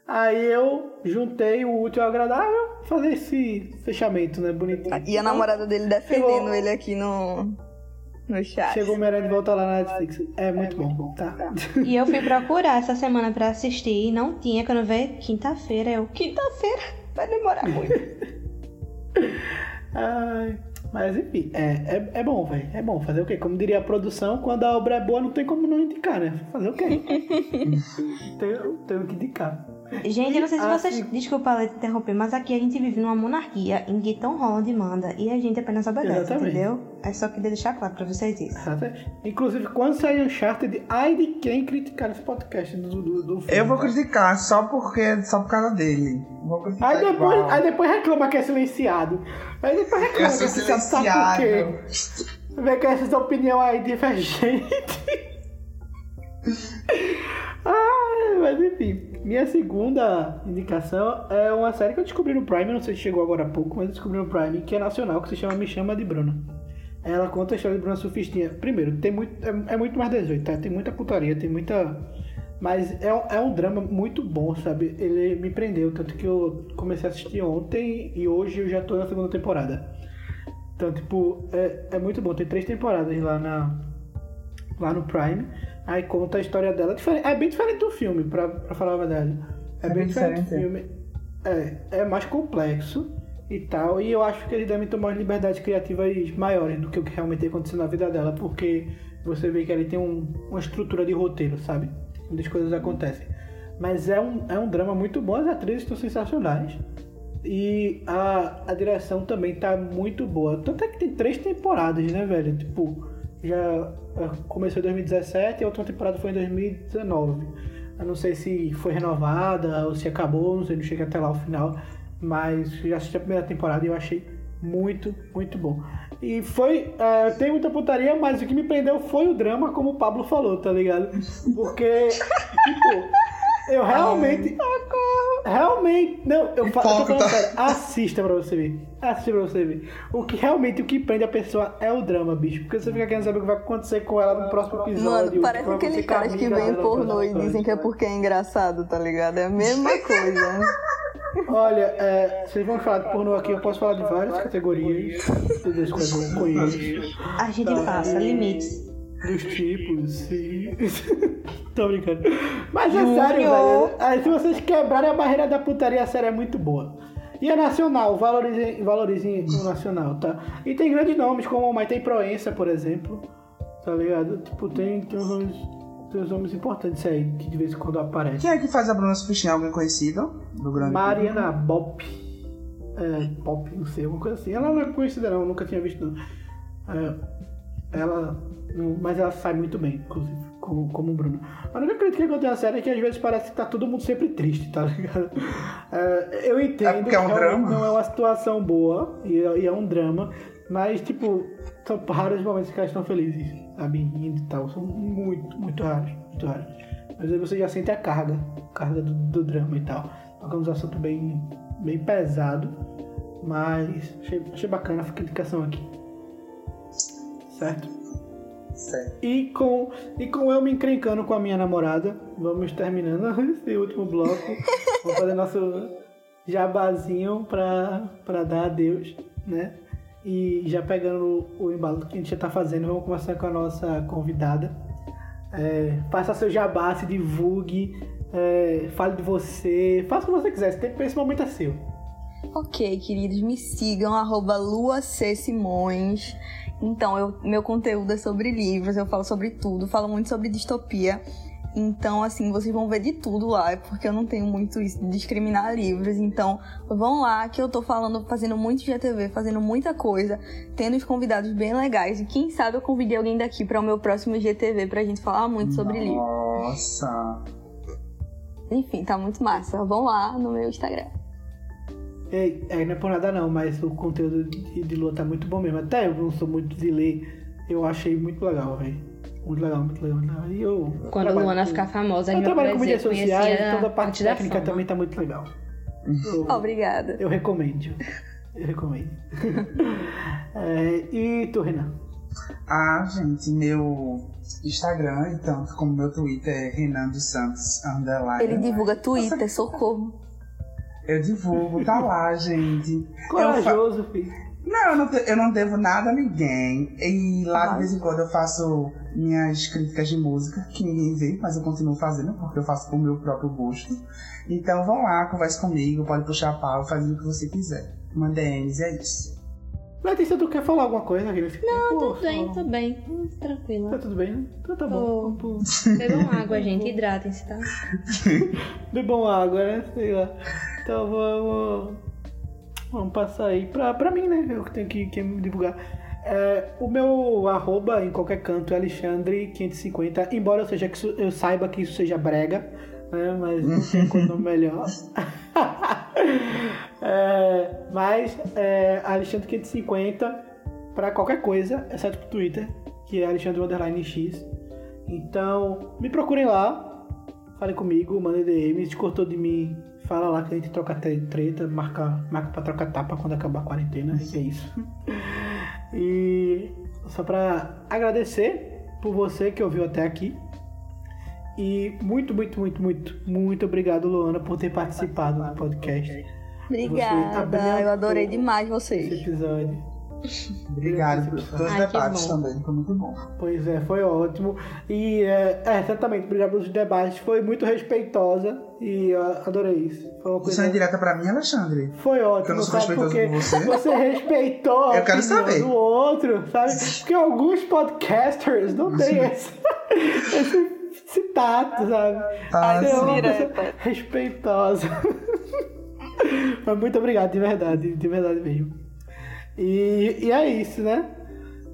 aí eu juntei o útil ao agradável, fazer esse fechamento, né, bonitinho. E a namorada dele defendendo ele aqui no, no chat. Chegou o de volta lá na Netflix. É muito bom, tá? E eu fui procurar essa semana pra assistir e não tinha. Quando veio quinta-feira, eu. Quinta-feira? Vai demorar muito. Ai, mas enfim, é, é, é bom, velho. É bom. Fazer o quê? Como diria a produção, quando a obra é boa, não tem como não indicar, né? Fazer o quê? tenho, tenho que indicar. Gente, eu não sei se Ah, vocês. sim. Desculpa, Leite, interromper, mas aqui a gente vive numa monarquia em que Tom Holland manda e a gente apenas obedece, Exatamente. entendeu? É só queria deixar claro pra vocês isso. Exatamente. Inclusive, quando sair Uncharted, ai de quem criticar esse podcast do, do, do filme. Eu vou criticar só porque só por causa dele. Vou criticar Aí depois, igual. aí depois reclama que é silenciado. Aí depois reclama Eu que é silenciado. Sabe por quê? Vê com essas opiniões aí divergentes. ah, mas enfim. Minha segunda indicação é uma série que eu descobri no Prime, não sei se chegou agora há pouco, mas descobri no Prime, que é nacional, que se chama Me Chama de Bruna. Ela conta a história de Bruna Surfistinha. Primeiro, tem muito, é, é muito mais 18, tá? Tem muita putaria, tem muita. Mas é, é um drama muito bom, sabe? Ele me prendeu, tanto que eu comecei a assistir ontem e hoje eu já tô na segunda temporada. Então, tipo, é, é muito bom. Tem três temporadas lá, na, lá no Prime. Aí conta a história dela. É bem diferente do filme, pra, pra falar a verdade. É, É bem diferente do diferente, filme. É, é mais complexo e tal. E eu acho que eles devem tomar umas liberdades criativas maiores do que o que realmente aconteceu na vida dela. Porque você vê que ele tem um- uma estrutura de roteiro, sabe? Onde as coisas acontecem. Mas é um, é um drama muito bom, as atrizes estão sensacionais. E a, a direção também tá muito boa. Tanto é que tem três temporadas, né, velho? Tipo, já eh, começou em 2017 e a última temporada foi em 2019. Eu não sei se foi renovada ou se acabou, não sei, não cheguei até lá ao final. Mas já assisti a primeira temporada e eu achei muito, muito bom. E foi. eh, tem muita putaria, mas o que me prendeu foi o drama, como o Pablo falou, tá ligado? Porque, tipo, eu realmente. Realmente. Não, eu, fa- eu tô falando sério. Assista pra você ver. Assista pra você ver. O que realmente o que prende a pessoa é o drama, bicho. Porque você fica querendo saber o que vai acontecer com ela no próximo episódio. Mano, parece aqueles caras que dela, pornô e dizem que é porque é engraçado, tá ligado? É a mesma coisa. Olha, é, vocês vão falar de pornô aqui, eu posso falar de várias categorias. Todas as coisas que eu conheço. A gente passa limites. Dos tipos, sim. Tô brincando. Mas é sério, velho. Aí, se vocês quebrarem a barreira da putaria, a série é muito boa. E é nacional, valorizem, valorizem o nacional, tá? E tem grandes nomes, como Maite Proença, por exemplo. Tá ligado? Tipo, tem, tem, uns, nomes, tem uns nomes importantes aí, que de vez em quando aparecem. Quem é que faz a Bruna Surfistinha? Alguém conhecido? Do grande Mariana Bop. é, pop, não sei, alguma coisa assim. Ela não é conhecida não, nunca tinha visto não. É, ela. Mas ela sai muito bem, inclusive, como, como o Bruno. A única crítica que eu tenho à série é que às vezes parece que tá todo mundo sempre triste, tá ligado? É, eu entendo É é um que drama. não é uma situação boa e é, e é um drama, mas tipo, são raros os momentos que elas estão felizes, sabe? Rindo e tal. São muito, muito raros, muito raros. Mas aí você já sente a carga, a carga do, do drama e tal. É um assunto bem, bem pesado, mas achei, achei bacana a indicação aqui. Certo? Certo. E com, e com eu me encrencando com a minha namorada, vamos terminando esse último bloco. Vamos fazer nosso jabazinho pra, pra dar adeus, né? E já pegando o, o embalo que a gente já tá fazendo, vamos começar com a nossa convidada. É, faça seu jabá, se divulgue, é, fale de você, faça o que você quiser, esse, tempo, esse momento é seu. Ok, queridos, me sigam, arroba Lua C. Simões. Então, eu- meu conteúdo é sobre livros, eu falo sobre tudo, falo muito sobre distopia. Então, assim, vocês vão ver de tudo lá, é porque eu não tenho muito isso de discriminar livros. Então, vão lá que eu tô falando, fazendo muito GTV, fazendo muita coisa, tendo os convidados bem legais. E quem sabe eu convidei alguém daqui para o meu próximo GTV pra gente falar muito sobre livros. Nossa. Enfim, tá muito massa. Vão lá no meu Instagram. É, é, não é por nada não, mas o conteúdo de, de Lua tá muito bom mesmo. Até eu não sou muito de ler, eu achei muito legal, velho. Muito legal, muito legal. E eu Quando a Luana com- ficar famosa, a Eu trabalho com mídias sociais, toda a parte técnica fama. também tá muito legal. Eu, Obrigada. eu recomendo. Eu recomendo. É, e tu, Renan? Ah, gente, meu Instagram, então, como meu Twitter é Renan dos Santos Underline. Ele divulga Twitter, socorro. Eu divulgo, tá lá, gente. Fa- Corajoso, filho. Não, eu não, eu não devo nada a ninguém. E lá de vez em quando eu faço minhas críticas de música, que ninguém vê, mas eu continuo fazendo, porque eu faço por meu próprio gosto. Então vão lá, converse comigo, pode puxar pau, fazer o que você quiser. Manda DMs, é isso. Letícia, tu quer falar alguma coisa aqui nesse Não, Tudo bem, tô bem. Hum, Tranquila. Tá tudo bem, né? Então tá bom. Tô. Bebam água, gente. Hidratem-se, tá? Bebam água, né? Sei lá. Então vamos. Vamos passar aí pra, pra mim, né? Eu que tenho que, que me divulgar. É, o meu arroba em qualquer canto é Alexandre550, embora eu, seja, eu saiba que isso seja brega, né? Mas não tem como melhor. É, mas é Alexandre550 pra qualquer coisa, exceto pro Twitter, que é Alexandre Underline X. Então, me procurem lá, falem comigo, mandem DM, se cortou de mim, fala lá que a gente troca tre- treta, marca, marca pra trocar tapa quando acabar a quarentena, e é isso. E só pra agradecer por você que ouviu até aqui. E muito, muito, muito, muito, muito obrigado, Luana, por ter participado do podcast. Obrigada, abrilhantou eu adorei demais Esse vocês. episódio. Obrigado por todos os Ai, que debates bom. também, foi muito bom. Pois é, foi ótimo. E é, é certamente, obrigado pelos debates. Foi muito respeitosa e eu adorei isso. Foi uma Isso coisa. é direta pra mim, Alexandre? Foi Que eu ótimo, não sou sabe? respeitoso Porque com você? respeitou a Eu quero saber. do outro, sabe? Porque alguns podcasters não têm esse, esse, esse tato, sabe? Ah, Você é respeitosa. Mas muito obrigado, de verdade, de verdade mesmo. E, e é isso, né?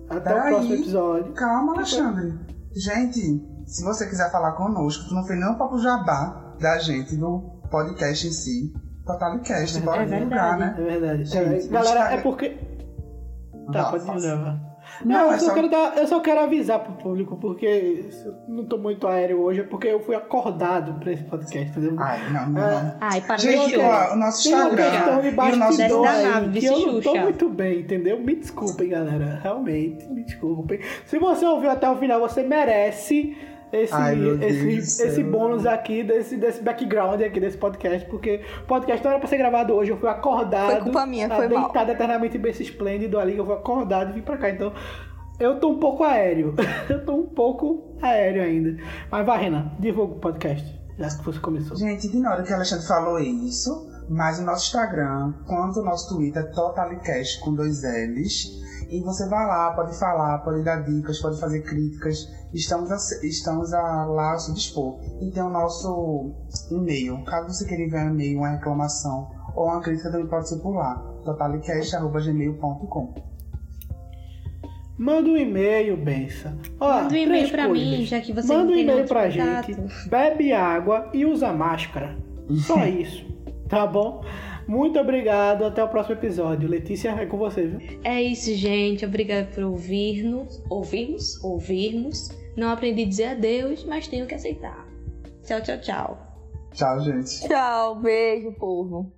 Até o Peraí. próximo episódio. Calma, Alexandre. Gente, se você quiser falar conosco, tu não fez nenhum papo jabá da gente do podcast em si. Totalicast, bora É divulgar, verdade. né? É verdade. Gente, Galera, é porque. Tá, pode faça. Não, Não, eu, só dar, eu só quero avisar pro público, porque não tô muito aéreo hoje, é porque eu fui acordado pra esse podcast, entendeu? Ai, não, não, É. não. Ai, para Gente, de ó, o nosso Instagram e o nosso nave, que eu não tô muito bem, entendeu? Me desculpem, galera. Realmente, me desculpem. Se você ouviu até o final, você merece esse, Ai, esse, esse bônus aqui, desse, desse background aqui desse podcast, porque o podcast não era pra ser gravado hoje, eu fui acordado. Foi culpa minha, tá foi mal. deitado eternamente bem esplêndido ali, eu fui acordado e vim pra cá. Então, eu tô um pouco aéreo. eu tô um pouco aéreo ainda. Mas vai, Renan, divulga o podcast, já que você começou. Gente, ignora que o Alexandre falou isso, mas o nosso Instagram, quanto o nosso Twitter, é Totalicast com dois L's. E você vai lá, pode falar, pode dar dicas, pode fazer críticas. Estamos, a, estamos a, lá a se dispor. E tem o nosso e-mail. Caso você queira enviar um e-mail, uma reclamação ou uma crítica, também pode ser por lá. totalicast.gmail.com Manda um e-mail, Bença. Ó, Manda um e-mail pra coisas. mim, já que você Manda um e-mail pra contato. gente, bebe água e usa máscara. Só isso, tá bom? Muito obrigado, até o próximo episódio. Letícia, é com você, viu? É isso, gente. Obrigada por ouvir-nos. Ouvirmos? Ouvirmos. Não aprendi a dizer adeus, mas tenho que aceitar. Tchau, tchau, tchau. Tchau, gente. Tchau, beijo, povo.